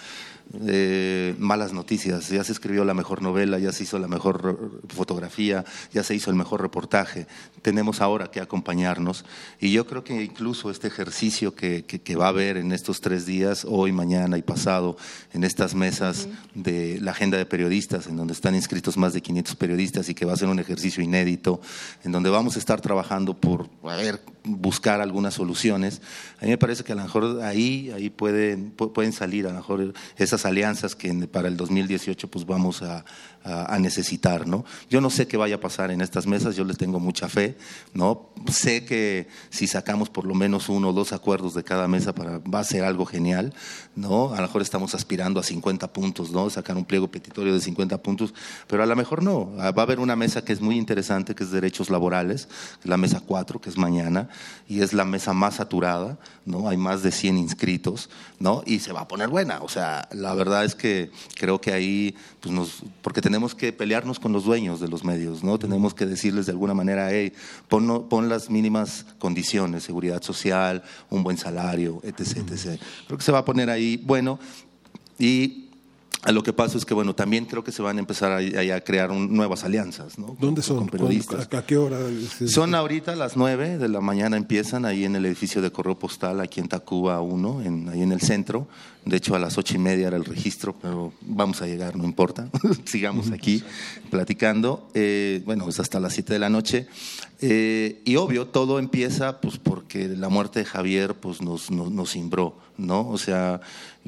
Speaker 23: Eh, malas noticias, ya se escribió la mejor novela, ya se hizo la mejor fotografía, ya se hizo el mejor reportaje, tenemos ahora que acompañarnos. Y yo creo que incluso este ejercicio que, que, que va a haber en estos tres días, hoy, mañana y pasado, en estas mesas de la agenda de periodistas, en donde están inscritos más de 500 periodistas y que va a ser un ejercicio inédito, en donde vamos a estar trabajando por a ver, buscar algunas soluciones, a mí me parece que a lo mejor ahí, ahí pueden, pueden salir a lo mejor esas alianzas que para el 2018 pues vamos a, a, a, necesitar, ¿no? Yo no sé qué vaya a pasar en estas mesas, yo les tengo mucha fe, ¿no? Sé que si sacamos por lo menos uno o dos acuerdos de cada mesa para, va a ser algo genial, ¿no? A lo mejor estamos aspirando a 50 puntos, ¿no? Sacar un pliego petitorio de 50 puntos, pero a lo mejor no. Va a haber una mesa que es muy interesante, que es derechos laborales, la mesa 4, que es mañana, y es la mesa más saturada, ¿no? Hay más de 100 inscritos, ¿no? Y se va a poner buena, o sea, la verdad es que creo que ahí, pues nos, porque tenemos que pelearnos con los dueños de los medios, ¿no? Tenemos que decirles de alguna manera, hey, pon, pon las mínimas condiciones, seguridad social, un buen salario, etc, etc. Creo que se va a poner ahí bueno y a lo que pasa es que, bueno, también creo que se van a empezar a, a crear un, nuevas alianzas, ¿no?
Speaker 5: ¿Dónde son?
Speaker 23: Con periodistas.
Speaker 5: ¿A, qué hora?
Speaker 23: Son ahorita las nueve de la mañana empiezan ahí en el edificio de correo postal, aquí en Tacuba 1, en, ahí en el centro. De hecho, a las ocho y media era el registro, pero vamos a llegar, no importa. *laughs* Sigamos aquí platicando. Eh, bueno, es hasta las siete de la noche. Eh, y obvio, todo empieza pues porque la muerte de Javier pues nos, nos, nos cimbró, ¿no? O sea,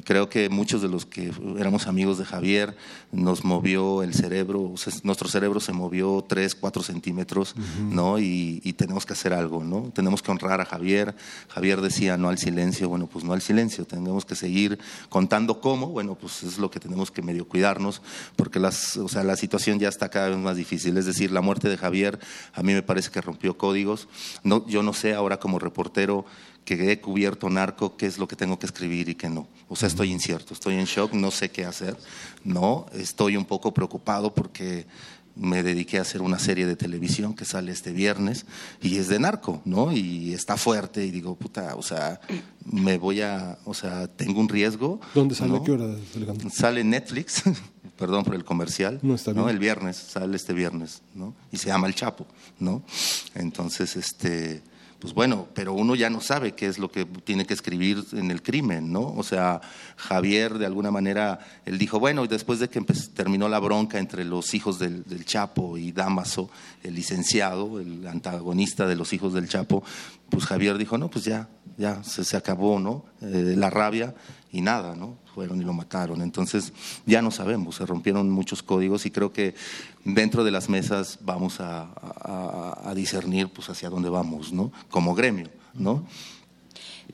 Speaker 23: creo que muchos de los que éramos amigos de Javier nos movió el cerebro, o sea, nuestro cerebro se movió tres, cuatro centímetros, uh -huh. ¿no? Y, y, tenemos que hacer algo, ¿no? Tenemos que honrar a Javier. Javier decía no al silencio, bueno, pues no al silencio, tenemos que seguir contando cómo, bueno, pues es lo que tenemos que medio cuidarnos, porque las, o sea, la situación ya está cada vez más difícil. Es decir, la muerte de Javier a mí me parece que rompió códigos. No, yo no sé ahora como reportero que he cubierto narco, qué es lo que tengo que escribir y qué no. O sea, estoy incierto, estoy en shock, no sé qué hacer. No, estoy un poco preocupado porque me dediqué a hacer una serie de televisión que sale este viernes y es de narco, ¿no? Y está fuerte y digo, puta, o sea, me voy a, o sea, tengo un riesgo.
Speaker 5: ¿Dónde sale?
Speaker 23: ¿no?
Speaker 5: ¿Qué hora?
Speaker 23: Sale en Netflix, *laughs* perdón por el comercial,
Speaker 5: no, está bien.
Speaker 23: ¿no? El viernes, sale este viernes, ¿no? Y se llama El Chapo, ¿no? Entonces, este pues bueno, pero uno ya no sabe qué es lo que tiene que escribir en el crimen, ¿no? O sea, Javier de alguna manera, él dijo, bueno, después de que terminó la bronca entre los hijos del, del, Chapo y Damaso, el licenciado, el antagonista de los hijos del Chapo, pues Javier dijo, no, pues ya, ya se, acabó, ¿no? Eh, la rabia y nada, ¿no? Fueron y lo mataron. Entonces, ya no sabemos, se rompieron muchos códigos y creo que dentro de las mesas vamos a, a, discernir pues hacia dónde vamos, ¿no? Como gremio, ¿no?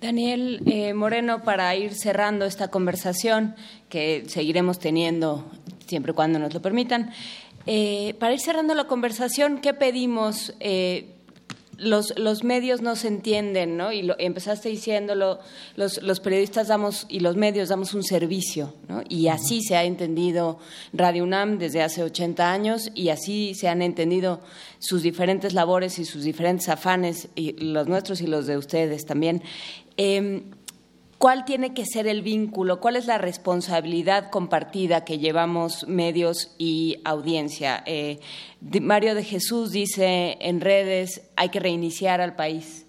Speaker 3: Daniel eh, Moreno, para ir cerrando esta conversación que seguiremos teniendo siempre y cuando nos lo permitan, eh, para ir cerrando la conversación, ¿qué pedimos? Los, los, medios no se entienden, ¿no? Y lo, empezaste diciéndolo, los, los, periodistas damos y los medios damos un servicio, ¿no? Y así se ha entendido Radio UNAM desde hace 80 años y así se han entendido sus diferentes labores y sus diferentes afanes, y los nuestros y los de ustedes también. Eh, ¿Cuál tiene que ser el vínculo? ¿Cuál es la responsabilidad compartida que llevamos medios y audiencia? Eh, Mario de Jesús dice en redes, hay que reiniciar al país.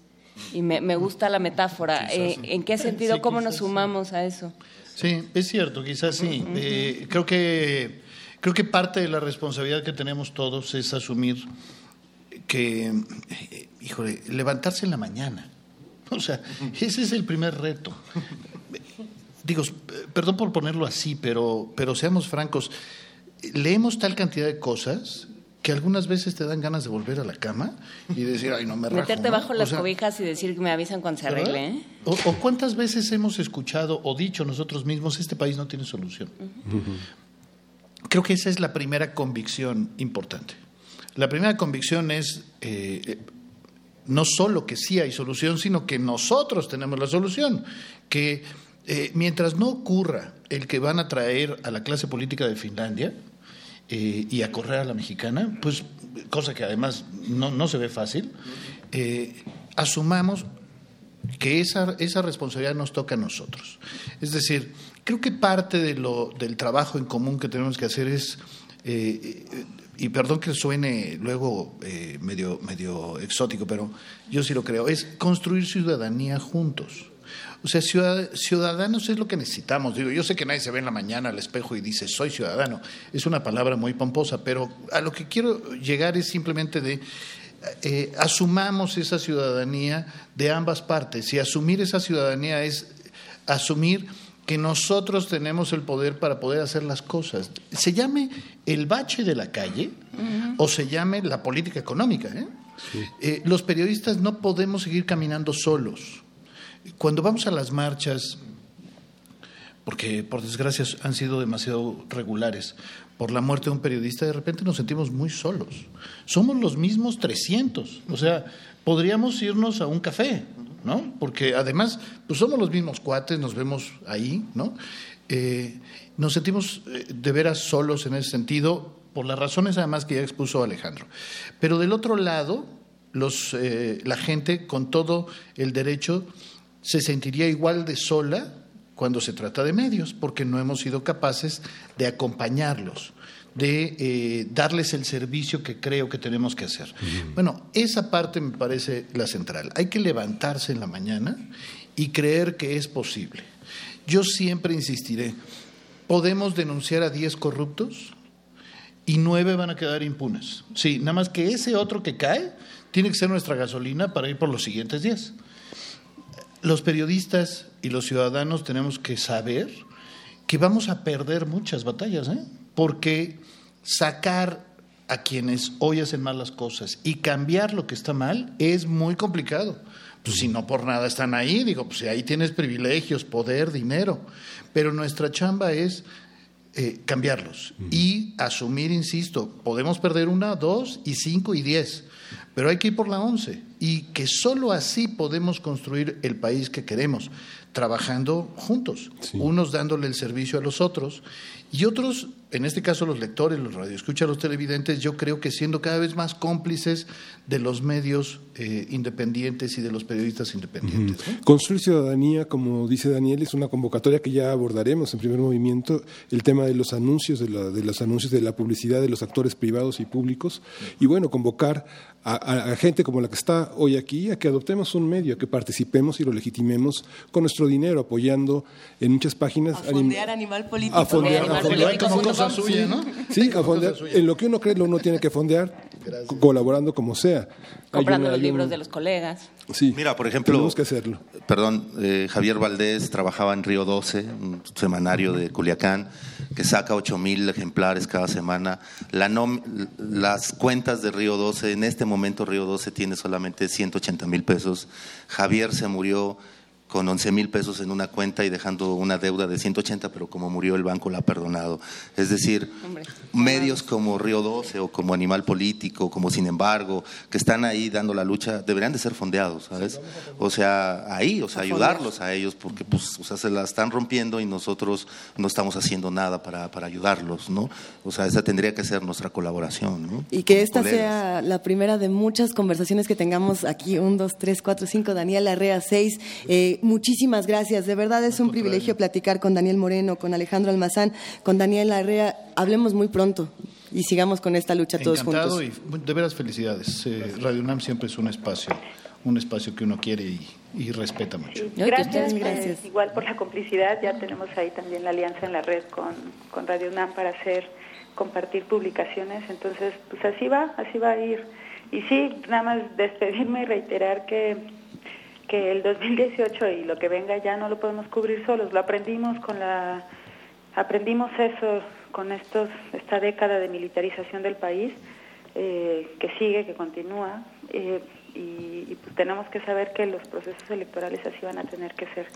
Speaker 3: Y me, me gusta la metáfora. Eh, ¿En qué sentido?
Speaker 21: Sí,
Speaker 3: ¿Cómo nos sumamos a eso?
Speaker 21: Sí, es cierto, quizás sí. Eh, creo que creo que parte de la responsabilidad que tenemos todos es asumir que, híjole, levantarse en la mañana. *laughs* O sea, ese es el primer reto. Digo, perdón por ponerlo así, pero, pero seamos francos, leemos tal cantidad de cosas que algunas veces te dan ganas de volver a la cama y decir, ay, no me rajo.
Speaker 3: Meterte
Speaker 21: ¿no?
Speaker 3: bajo
Speaker 21: O
Speaker 3: las
Speaker 21: sea,
Speaker 3: cobijas y decir que me avisan cuando se arregle. ¿eh?
Speaker 21: O, o cuántas veces hemos escuchado o dicho nosotros mismos, este país no tiene solución. Creo que esa es la primera convicción importante. La primera convicción es eh, eh, no solo que sí hay solución, sino que nosotros tenemos la solución. Que eh, mientras no ocurra el que van a traer a la clase política de Finlandia eh, y a correr a la mexicana, pues cosa que además no, no se ve fácil, eh, asumamos que esa, esa responsabilidad nos toca a nosotros. Es decir, creo que parte de lo, del trabajo en común que tenemos que hacer es, y perdón que suene luego eh, medio, medio exótico, pero yo sí lo creo, es construir ciudadanía juntos. O sea, ciudad- ciudadanos es lo que necesitamos. Digo, yo sé que nadie se ve en la mañana al espejo y dice, soy ciudadano. Es una palabra muy pomposa, pero a lo que quiero llegar es simplemente de eh, asumamos esa ciudadanía de ambas partes. Y asumir esa ciudadanía es asumir que nosotros tenemos el poder para poder hacer las cosas. Se llame el bache de la calle o se llame la política económica. ¿eh? Eh, los periodistas no podemos seguir caminando solos. Cuando vamos a las marchas, porque por desgracia han sido demasiado regulares, por la muerte de un periodista, de repente nos sentimos muy solos. Somos los mismos 300. O sea, podríamos irnos a un café, ¿no? Porque además, pues somos los mismos cuates, nos vemos ahí, ¿no? Eh, nos sentimos eh, de veras solos en ese sentido, por las razones además que ya expuso Alejandro. Pero del otro lado, los, eh, la gente con todo el derecho se sentiría igual de sola cuando se trata de medios, porque no hemos sido capaces de acompañarlos, de eh, darles el servicio que creo que tenemos que hacer. Bueno, esa parte me parece la central. Hay que levantarse en la mañana y creer que es posible. Yo siempre insistiré, podemos denunciar a 10 corruptos y nueve van a quedar impunes. Sí, nada más que ese otro que cae tiene que ser nuestra gasolina para ir por los siguientes 10 los periodistas y los ciudadanos tenemos que saber que vamos a perder muchas batallas, ¿eh? Porque sacar a quienes hoy hacen mal las cosas y cambiar lo que está mal es muy complicado. Pues si no por nada están ahí, digo, pues si ahí tienes privilegios, poder, dinero. Pero nuestra chamba es eh, cambiarlos y asumir, insisto, podemos perder una, dos y cinco y diez, pero hay que ir por la once y que solo así podemos construir el país que queremos, trabajando juntos, unos dándole el servicio a los otros y otros, en este caso los lectores, los radioescuchas, los televidentes, yo creo que siendo cada vez más cómplices de los medios eh, independientes y de los periodistas independientes. ¿no?
Speaker 5: Construir ciudadanía, como dice Daniel, es una convocatoria que ya abordaremos en primer movimiento, el tema de los anuncios, de, la- de los anuncios de la publicidad de los actores privados y públicos, y bueno, convocar a, a- a gente como la que está hoy aquí a que adoptemos un medio, a que participemos y lo legitimemos con nuestro dinero, apoyando en muchas páginas.
Speaker 25: A
Speaker 5: anim-
Speaker 25: fondear animal político.
Speaker 5: a fondear,
Speaker 25: Animal
Speaker 5: a fondear.
Speaker 25: político,
Speaker 5: Como cosa suya,
Speaker 25: sí.
Speaker 5: ¿no? Sí, a fondear. En lo que uno cree, lo uno tiene que fondear, co- colaborando como sea.
Speaker 3: Comprando
Speaker 5: una-
Speaker 3: los
Speaker 5: un-
Speaker 3: libros de los colegas.
Speaker 5: Sí,
Speaker 23: Mira, por ejemplo,
Speaker 5: tenemos que hacerlo.
Speaker 23: Perdón, eh, Javier Valdés trabajaba en Río 12, un semanario de Culiacán, que saca 8 mil ejemplares cada semana. La las cuentas de Río 12, en este momento Río 12 tiene solamente 180 mil pesos. Javier se murió con 11 mil pesos en una cuenta y dejando una deuda de 180, pero como murió el banco la ha perdonado. Es decir, medios como Río 12 o como Animal Político, como Sin embargo, que están ahí dando la lucha, deberían de ser fondeados, ¿sabes? O sea, ahí, o sea, ayudarlos a ellos, porque pues, o sea, se la están rompiendo y nosotros no estamos haciendo nada para, para ayudarlos, ¿no? O sea, esa tendría que ser nuestra colaboración, ¿no?
Speaker 4: Y que esta sea la primera de muchas conversaciones que tengamos aquí, un, dos, tres, cuatro, cinco, Daniel Arrea, seis. Eh, muchísimas gracias. De verdad es un privilegio platicar con Daniel Moreno, con Alejandro Almazán, con Daniel Arrea. Hablemos muy pronto y sigamos con esta lucha todos
Speaker 21: Encantado
Speaker 4: juntos.
Speaker 21: y de veras felicidades. Eh, Radio UNAM siempre es un espacio, un espacio que uno quiere y, y respeta mucho.
Speaker 22: Gracias, eh, igual por la complicidad. Ya tenemos ahí también la alianza en la red con, con Radio UNAM para hacer compartir publicaciones. Entonces, pues así va, así va a ir. Y sí, nada más despedirme y reiterar que que el 2018 y lo que venga ya no lo podemos cubrir solos. Lo aprendimos con la aprendimos eso con estos esta década de militarización del país eh, que sigue, que continúa eh, y, y, pues tenemos que saber que los procesos electorales así van a tener que ser.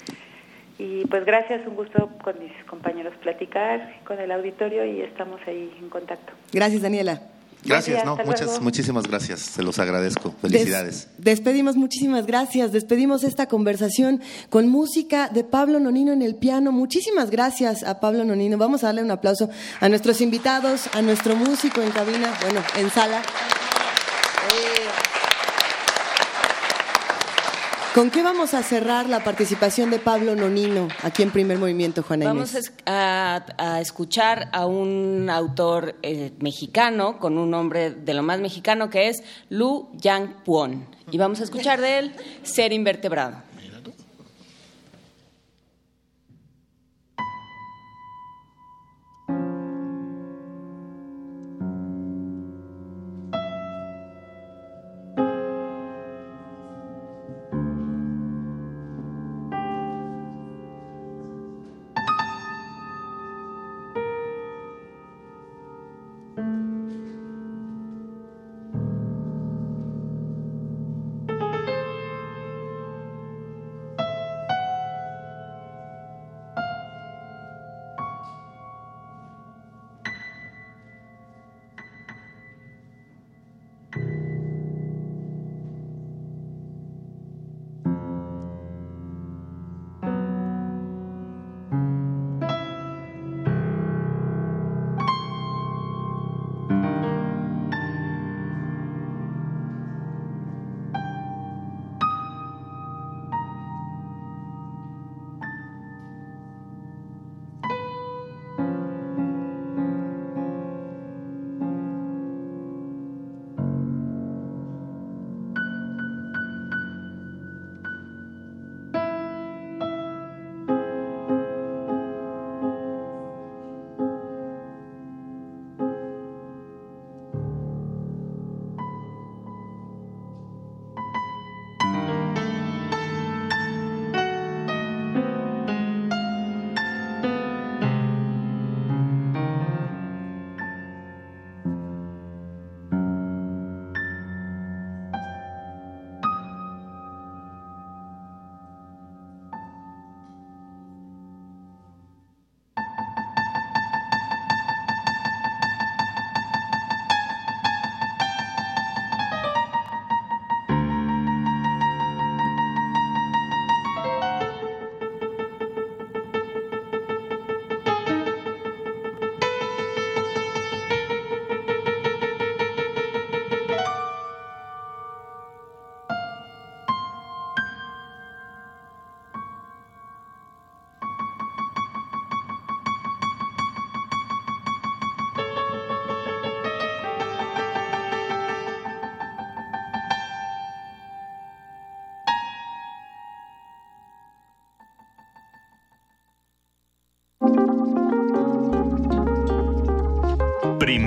Speaker 22: Y pues gracias, un gusto con mis compañeros platicar con el auditorio y estamos ahí en contacto.
Speaker 4: Gracias, Daniela.
Speaker 23: Gracias, no, muchas, muchísimas gracias, se los agradezco. Felicidades.
Speaker 4: Des, despedimos, muchísimas gracias. Despedimos esta conversación con música de Pablo Nonino en el piano. Muchísimas gracias a Pablo Nonino. Vamos a darle un aplauso a nuestros invitados, a nuestro músico en cabina, bueno, en sala. ¿Con qué vamos a cerrar la participación de Pablo Nonino aquí en Primer Movimiento, Juana
Speaker 3: Vamos a, a, escuchar a un autor eh, mexicano con un nombre de lo más mexicano que es Lu Yang Puon. Y vamos a escuchar de él Ser Invertebrado.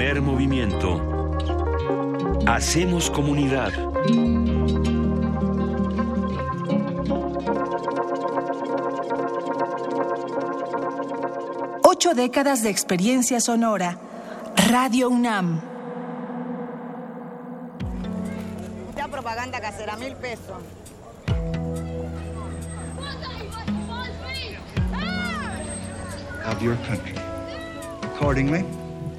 Speaker 1: Primer movimiento. Hacemos comunidad.
Speaker 2: Ocho décadas de experiencia sonora. Radio UNAM.
Speaker 26: Esta propaganda casera, mil pesos.
Speaker 27: Of your country. Accordingly.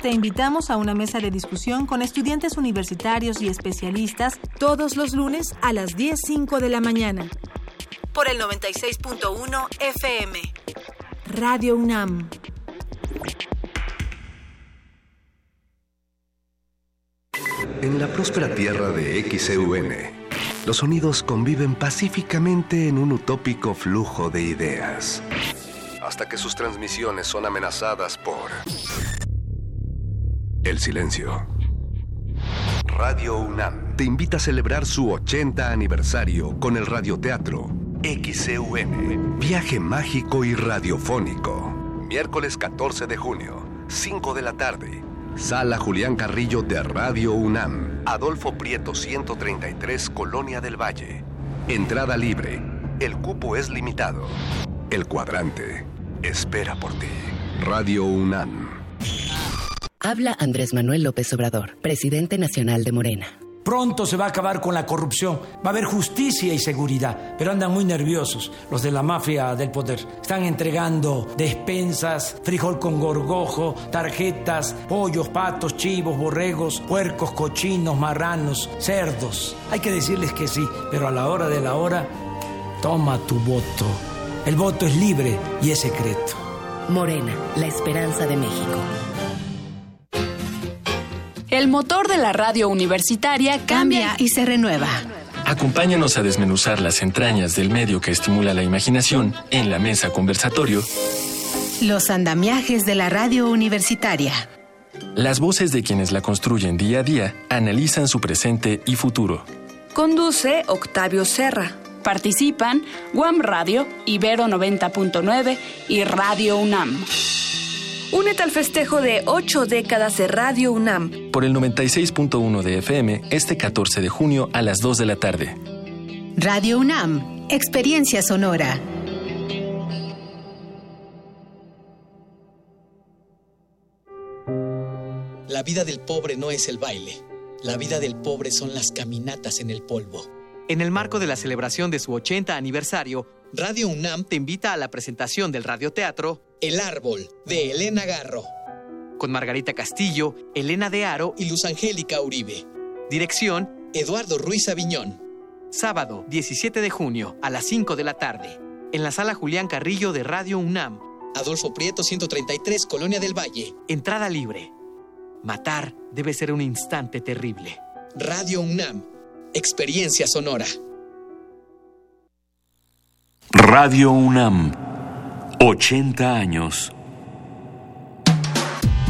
Speaker 2: Te invitamos a una mesa de discusión con estudiantes universitarios y especialistas todos los lunes a las 10.05 de la mañana. Por el 96.1 FM. Radio UNAM.
Speaker 18: En la próspera tierra de XEUN, los sonidos conviven pacíficamente en un utópico flujo de ideas. Hasta que sus transmisiones son amenazadas por silencio. Radio UNAM te invita a celebrar su 80 aniversario con el radioteatro XEUN, viaje mágico y radiofónico. Miércoles 14 de junio, 5 de la tarde. Sala Julián Carrillo de Radio UNAM, Adolfo Prieto 133, Colonia del Valle. Entrada libre. El cupo es limitado. El cuadrante espera por ti. Radio UNAM.
Speaker 28: Habla Andrés Manuel López Obrador, presidente nacional de Morena.
Speaker 29: Pronto se va a acabar con la corrupción, va a haber justicia y seguridad, pero andan muy nerviosos los de la mafia del poder. Están entregando despensas, frijol con gorgojo, tarjetas, pollos, patos, chivos, borregos, puercos, cochinos, marranos, cerdos. Hay que decirles que sí, pero a la hora de la hora, toma tu voto. El voto es libre y es secreto.
Speaker 28: Morena, la esperanza de México.
Speaker 17: El motor de la radio universitaria cambia y se renueva.
Speaker 30: Acompáñanos a desmenuzar las entrañas del medio que estimula la imaginación en la mesa conversatorio.
Speaker 31: Los andamiajes de la radio universitaria.
Speaker 30: Las voces de quienes la construyen día a día analizan su presente y futuro.
Speaker 17: Conduce Octavio Serra. Participan Guam Radio, Ibero 90.9 y Radio UNAM. Únete al festejo de ocho décadas de Radio UNAM.
Speaker 30: Por el 96.1 de FM, este 14 de junio a las 2 de la tarde.
Speaker 31: Radio UNAM, experiencia sonora.
Speaker 32: La vida del pobre no es el baile. La vida del pobre son las caminatas en el polvo.
Speaker 33: En el marco de la celebración de su 80 aniversario,
Speaker 32: Radio UNAM te invita a la presentación del radioteatro El Árbol, de Elena Garro.
Speaker 33: Con Margarita Castillo, Elena de Aro
Speaker 32: y Luz Angélica Uribe.
Speaker 33: Dirección,
Speaker 32: Eduardo Ruiz Aviñón.
Speaker 33: Sábado, 17 de junio, a las 5 de la tarde. En la sala Julián Carrillo de Radio UNAM.
Speaker 32: Adolfo Prieto 133, Colonia del Valle.
Speaker 33: Entrada libre. Matar debe ser un instante terrible.
Speaker 32: Radio UNAM. Experiencia sonora.
Speaker 1: Radio UNAM. 80 años.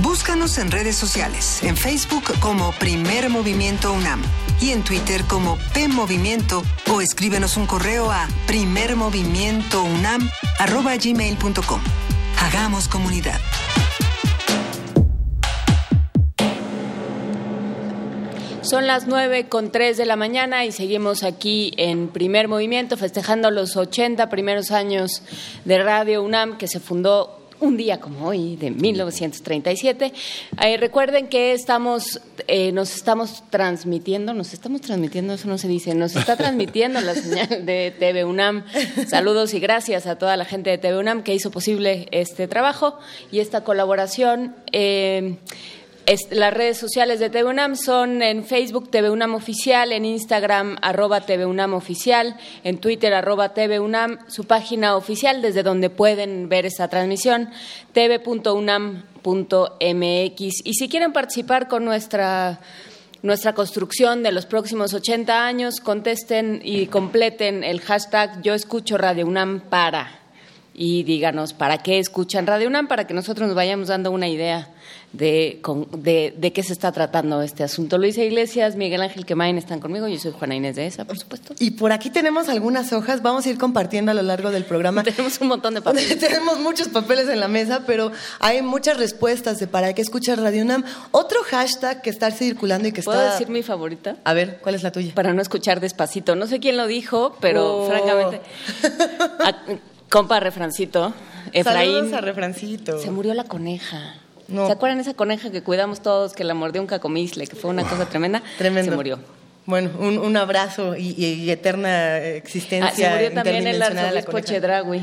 Speaker 34: Búscanos en redes sociales, en Facebook como Primer Movimiento UNAM y en Twitter como P Movimiento o escríbenos un correo a primermovimientounam@gmail.com. Hagamos comunidad.
Speaker 3: Son las 9 con 3 de la mañana y seguimos aquí en primer movimiento festejando los 80 primeros años de Radio UNAM que se fundó un día como hoy, de 1937. Eh, recuerden que estamos, eh, nos estamos transmitiendo, nos estamos transmitiendo, eso no se dice, nos está *laughs* transmitiendo la señal de TV UNAM. Saludos y gracias a toda la gente de TV UNAM que hizo posible este trabajo y esta colaboración. Eh, las redes sociales de TV UNAM son en Facebook TV UNAM Oficial, en Instagram arroba TV UNAM Oficial, en Twitter arroba TV UNAM, su página oficial desde donde pueden ver esta transmisión, tv.unam.mx. Y si quieren participar con nuestra nuestra construcción de los próximos 80 años, contesten y completen el hashtag Yo escucho Radio UNAM para y díganos para qué escuchan Radio UNAM, para que nosotros nos vayamos dando una idea de, de, de, qué se está tratando este asunto. Luisa Iglesias, Miguel Ángel Quemain están conmigo, yo soy Juana Inés de esa, por supuesto.
Speaker 4: Y por aquí tenemos algunas hojas, vamos a ir compartiendo a lo largo del programa. *laughs*
Speaker 3: tenemos un montón de papeles. *laughs*
Speaker 4: tenemos muchos papeles en la mesa, pero hay muchas respuestas de para qué escuchar Radio UNAM. Otro hashtag que está circulando y que
Speaker 3: ¿Puedo
Speaker 4: está...
Speaker 3: decir mi favorita?
Speaker 4: A ver, ¿cuál es la tuya?
Speaker 3: Para no escuchar despacito. No sé quién lo dijo, pero oh. francamente... *laughs* compa Refrancito, Efraín.
Speaker 4: Saludos a Refrancito.
Speaker 3: Se murió la coneja. ¿Se acuerdan esa coneja que cuidamos todos, que la mordió un cacomisle, que fue una cosa tremenda?
Speaker 4: Tremendo.
Speaker 3: Se murió.
Speaker 4: Bueno, un, un abrazo y, y, eterna existencia.
Speaker 3: Ah, se murió también el arzobispo Chedragui.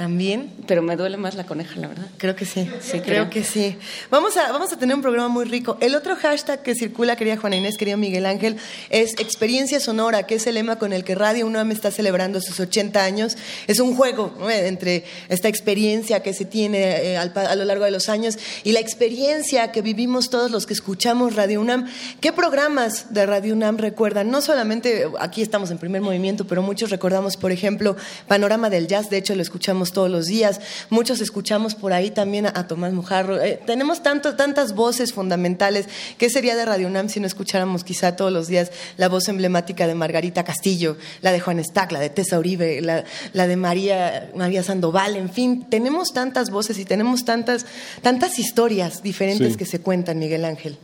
Speaker 4: También.
Speaker 3: Pero me duele más la coneja, la verdad.
Speaker 4: Creo que sí. Sí, creo, que sí. Vamos a, vamos a tener un programa muy rico. El otro hashtag que circula, querida Juana Inés, querido Miguel Ángel, es Experiencia Sonora, que es el lema con el que Radio UNAM está celebrando sus 80 años. Es un juego entre esta experiencia que se tiene eh, a lo largo de los años y la experiencia que vivimos todos los que escuchamos Radio UNAM. ¿Qué programas de Radio UNAM recuerdan? No solamente aquí estamos en primer movimiento, pero muchos recordamos, por ejemplo, Panorama del Jazz. De hecho, lo escuchamos todos los días. Muchos escuchamos por ahí también a, Tomás Mujarro. Eh, tenemos tanto, tantas voces fundamentales. ¿Qué sería de Radio UNAM si no escucháramos quizá todos los días la voz emblemática de Margarita Castillo, la de Juan Stack, la de Tessa Uribe, la, la de María, María Sandoval? En fin, tenemos tantas voces y tenemos tantas, tantas historias diferentes que se cuentan, Miguel Ángel.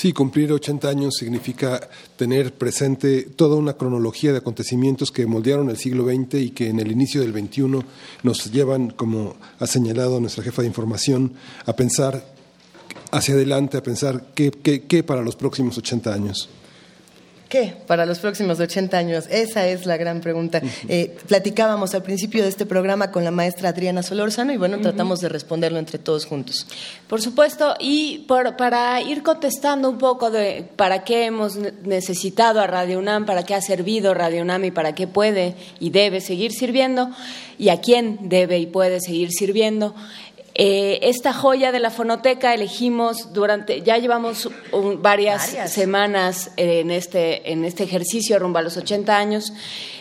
Speaker 5: Sí, cumplir 80 años significa tener presente toda una cronología de acontecimientos que moldearon el siglo XX y que en el inicio del XXI nos llevan, como ha señalado nuestra jefa de información, a pensar hacia adelante, a pensar qué, qué, qué para los próximos 80 años.
Speaker 4: ¿Qué para los próximos 80 años? Esa es la gran pregunta. Eh, platicábamos al principio de este programa con la maestra Adriana Solórzano y bueno, tratamos de responderlo entre todos juntos.
Speaker 3: Por supuesto, y para ir contestando un poco de para qué hemos necesitado a Radio UNAM, para qué ha servido Radio UNAM y para qué puede y debe seguir sirviendo y a quién debe y puede seguir sirviendo. Eh, esta joya de la fonoteca elegimos durante, ya llevamos varias, semanas en este, en este ejercicio rumbo a los 80 años,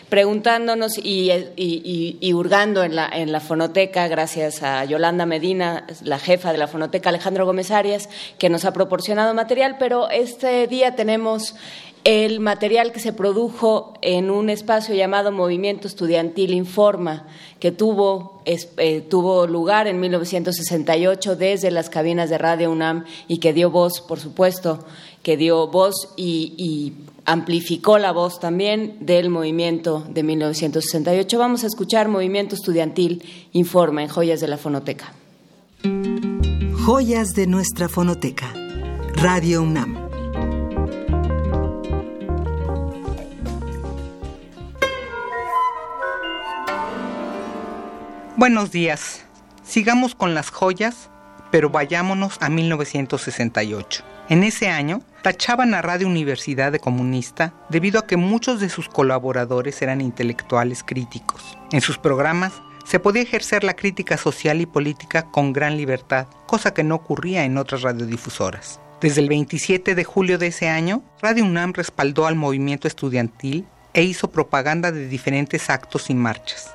Speaker 3: preguntándonos y, y, hurgando en la, en la fonoteca, gracias a Yolanda Medina, la jefa de la fonoteca, Alejandro Gómez Arias, que nos ha proporcionado material, pero este día tenemos el material que se produjo en un espacio llamado Movimiento Estudiantil Informa, que tuvo, eh, tuvo lugar en 1968 desde las cabinas de Radio UNAM y que dio voz, por supuesto, que dio voz y, y amplificó la voz también del movimiento de 1968. Vamos a escuchar Movimiento Estudiantil Informa en Joyas de la Fonoteca.
Speaker 34: Joyas de nuestra fonoteca. Radio UNAM.
Speaker 35: Buenos días. Sigamos con las joyas, pero vayámonos a 1968. En ese año, tachaban a Radio Universidad de comunista debido a que muchos de sus colaboradores eran intelectuales críticos. En sus programas se podía ejercer la crítica social y política con gran libertad, cosa que no ocurría en otras radiodifusoras. Desde el 27 de julio de ese año, Radio UNAM respaldó al movimiento estudiantil e hizo propaganda de diferentes actos y marchas.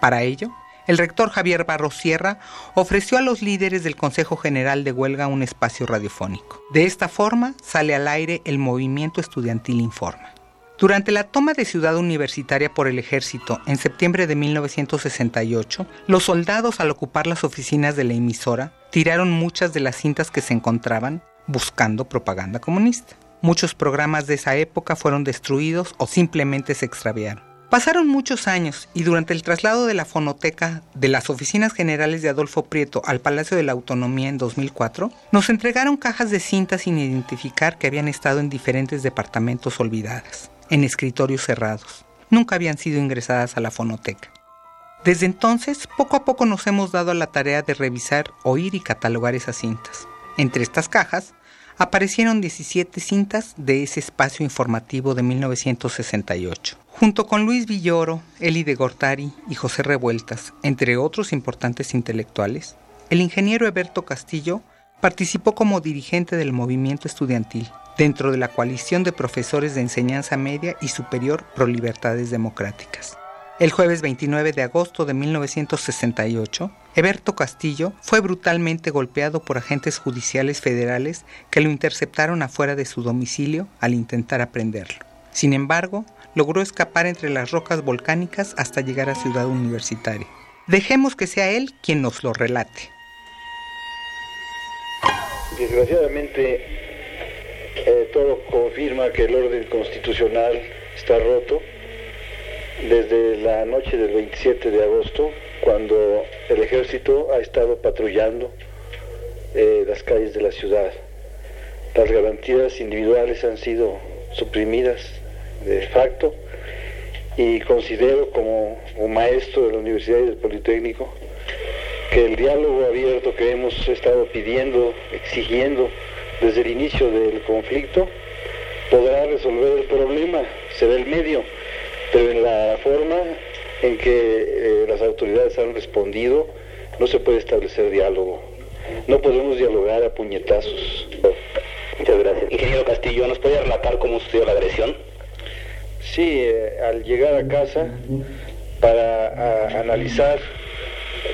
Speaker 35: Para ello, el rector Javier Barros Sierra ofreció a los líderes del Consejo General de Huelga un espacio radiofónico. De esta forma sale al aire el movimiento estudiantil Informa. Durante la toma de Ciudad Universitaria por el ejército en septiembre de 1968, los soldados al ocupar las oficinas de la emisora tiraron muchas de las cintas que se encontraban buscando propaganda comunista. Muchos programas de esa época fueron destruidos o simplemente se extraviaron. Pasaron muchos años y durante el traslado de la fonoteca de las oficinas generales de Adolfo Prieto al Palacio de la Autonomía en 2004, nos entregaron cajas de cintas sin identificar que habían estado en diferentes departamentos olvidadas, en escritorios cerrados. Nunca habían sido ingresadas a la fonoteca. Desde entonces, poco a poco nos hemos dado a la tarea de revisar, oír y catalogar esas cintas. Entre estas cajas, aparecieron 17 cintas de ese espacio informativo de 1968. Junto con Luis Villoro, Eli de Gortari y José Revueltas, entre otros importantes intelectuales, el ingeniero Eberto Castillo participó como dirigente del movimiento estudiantil dentro de la coalición de profesores de enseñanza media y superior pro libertades democráticas. El jueves 29 de agosto de 1968, Eberto Castillo fue brutalmente golpeado por agentes judiciales federales que lo interceptaron afuera de su domicilio al intentar aprenderlo. Sin embargo, logró escapar entre las rocas volcánicas hasta llegar a Ciudad Universitaria. Dejemos que sea él quien nos lo relate.
Speaker 36: Desgraciadamente, eh, todo confirma que el orden constitucional está roto desde la noche del 27 de agosto, cuando el ejército ha estado patrullando eh, las calles de la ciudad. Las garantías individuales han sido suprimidas de facto y considero como un maestro de la Universidad y del Politécnico que el diálogo abierto que hemos estado pidiendo, exigiendo desde el inicio del conflicto, podrá resolver el problema, será el medio pero en la forma en que eh, las autoridades han respondido no se puede establecer diálogo. No podemos dialogar a puñetazos.
Speaker 37: Muchas gracias. Ingeniero Castillo, ¿nos puede relatar cómo sucedió la agresión?
Speaker 36: Sí, eh, al llegar a casa para analizar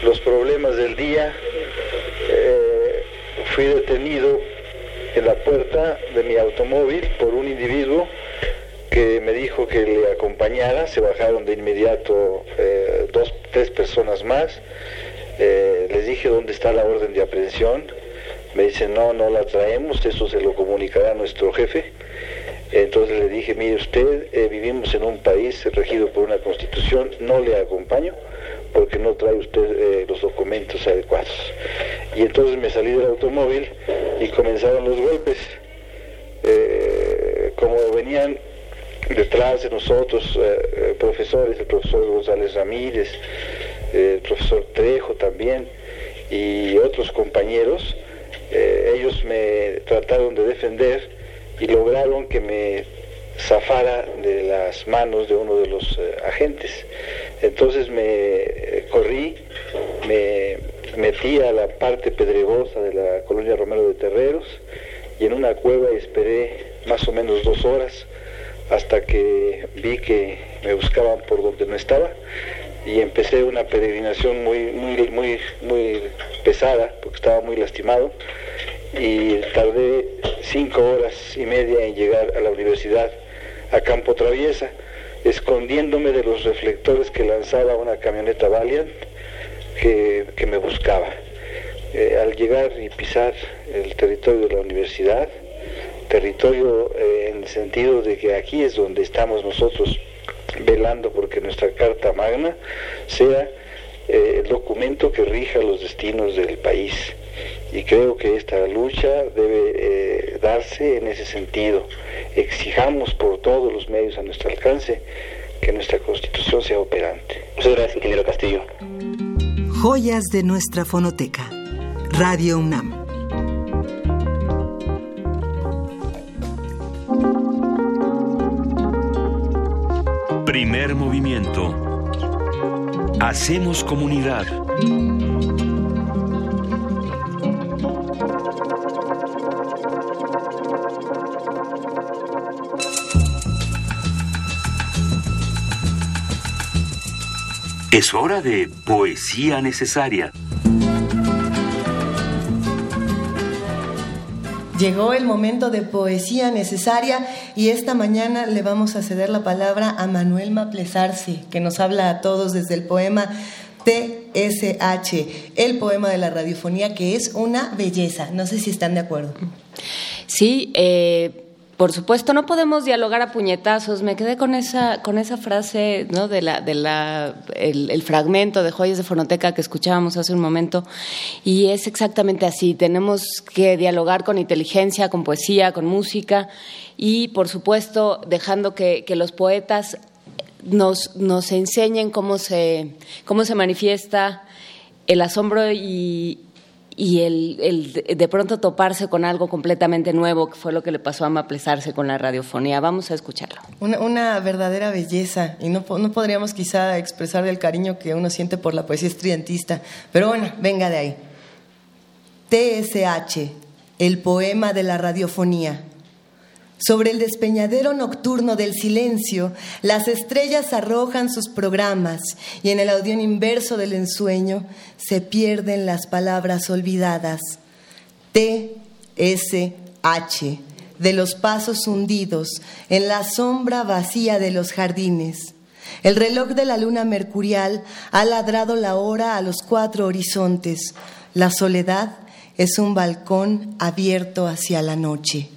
Speaker 36: los problemas del día, eh, fui detenido en la puerta de mi automóvil por un individuo que me dijo que le acompañara, se bajaron de inmediato eh, dos, tres personas más, eh, les dije dónde está la orden de aprehensión, me dicen no, no la traemos, eso se lo comunicará nuestro jefe, entonces le dije, mire usted, eh, vivimos en un país regido por una constitución, no le acompaño porque no trae usted los documentos adecuados. Y entonces me salí del automóvil y comenzaron los golpes. como venían detrás de nosotros eh, eh, profesores, el profesor González Ramírez, eh, el profesor Trejo también y otros compañeros, ellos me trataron de defender y lograron que me zafara de las manos de uno de los agentes. Entonces me corrí, me metí a la parte pedregosa de la colonia Romero de Terreros y en una cueva esperé más o menos dos horas hasta que vi que me buscaban por donde no estaba y empecé una peregrinación muy, muy, muy, muy pesada porque estaba muy lastimado y tardé cinco horas y media en llegar a la universidad a Campo Traviesa, escondiéndome de los reflectores que lanzaba una camioneta Valiant que, me buscaba. Eh, al llegar y pisar el territorio de la universidad, territorio eh, en el sentido de que aquí es donde estamos nosotros velando porque nuestra Carta Magna sea eh, el documento que rija los destinos del país. Y creo que esta lucha debe eh, darse en ese sentido. Exijamos por todos los medios a nuestro alcance que nuestra constitución sea operante.
Speaker 37: Muchas gracias, ingeniero Castillo.
Speaker 34: Joyas de nuestra fonoteca. Radio UNAM.
Speaker 1: Primer movimiento. Hacemos comunidad. Es hora de poesía necesaria.
Speaker 4: Llegó el momento de poesía necesaria y esta mañana le vamos a ceder la palabra a Manuel Maplesarse, que nos habla a todos desde el poema TSH, el poema de la radiofonía, que es una belleza. No sé si están de acuerdo.
Speaker 3: Sí, eh, por supuesto, no podemos dialogar a puñetazos. Me quedé con esa, con esa frase, ¿no? De la, de la, el, fragmento de Joyas de Fonoteca que escuchábamos hace un momento. Y es exactamente así. Tenemos que dialogar con inteligencia, con poesía, con música y, por supuesto, dejando que, que los poetas nos, nos enseñen cómo se, cómo se manifiesta el asombro y, y el, de pronto toparse con algo completamente nuevo, que fue lo que le pasó a Maplesarse con la radiofonía. Vamos a escucharlo.
Speaker 4: Una, verdadera belleza, y no, no podríamos quizá expresar el cariño que uno siente por la poesía estudiantista, pero bueno, venga de ahí. TSH, el poema de la radiofonía. Sobre el despeñadero nocturno del silencio, las estrellas arrojan sus programas y en el audión inverso del ensueño se pierden las palabras olvidadas. T, S, H, de los pasos hundidos en la sombra vacía de los jardines. El reloj de la luna mercurial ha ladrado la hora a los cuatro horizontes. La soledad es un balcón abierto hacia la noche.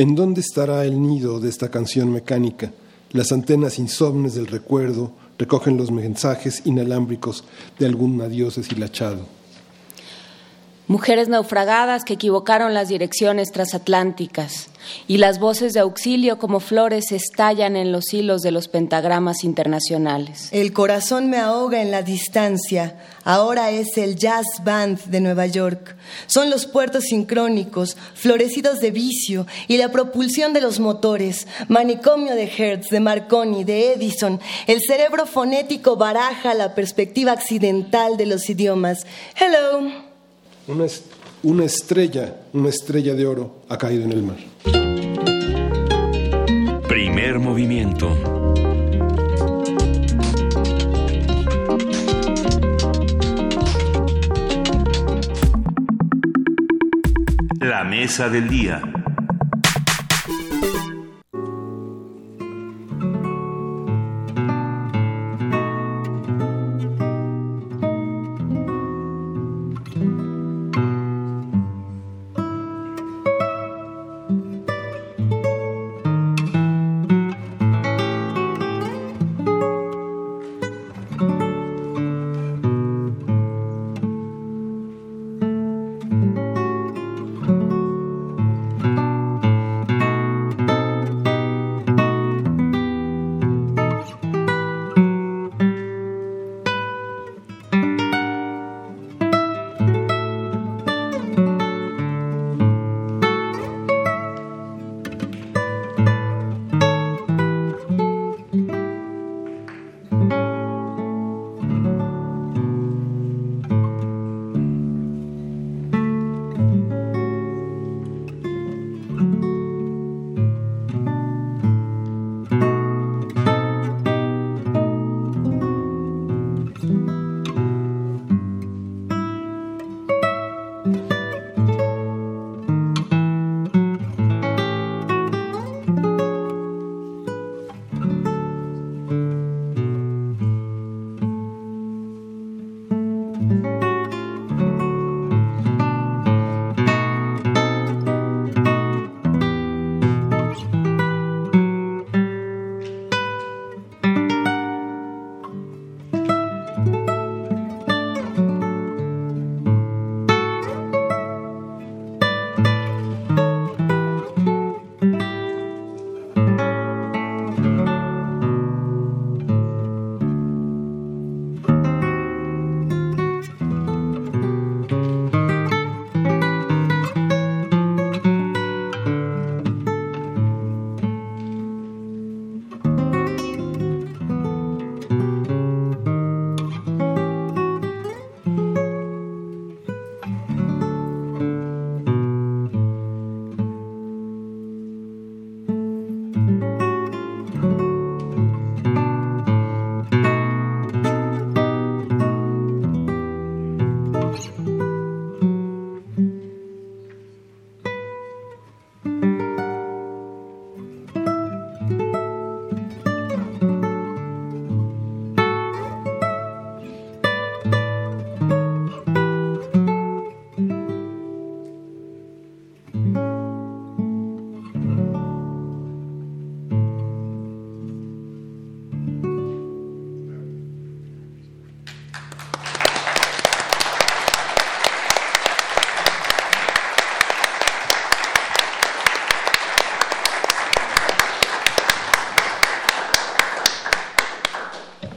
Speaker 5: ¿En dónde estará el nido de esta canción mecánica? Las antenas insomnes del recuerdo recogen los mensajes inalámbricos de algún adiós deshilachado.
Speaker 3: Mujeres naufragadas que equivocaron las direcciones transatlánticas y las voces de auxilio como flores estallan en los hilos de los pentagramas internacionales.
Speaker 4: El corazón me ahoga en la distancia. Ahora es el Jazz Band de Nueva York. Son los puertos sincrónicos, florecidos de vicio y la propulsión de los motores. Manicomio de Hertz, de Marconi, de Edison. El cerebro fonético baraja la perspectiva accidental de los idiomas. Hello.
Speaker 5: Una, una estrella, una estrella de oro ha caído en el mar.
Speaker 1: Primer movimiento. La mesa del día.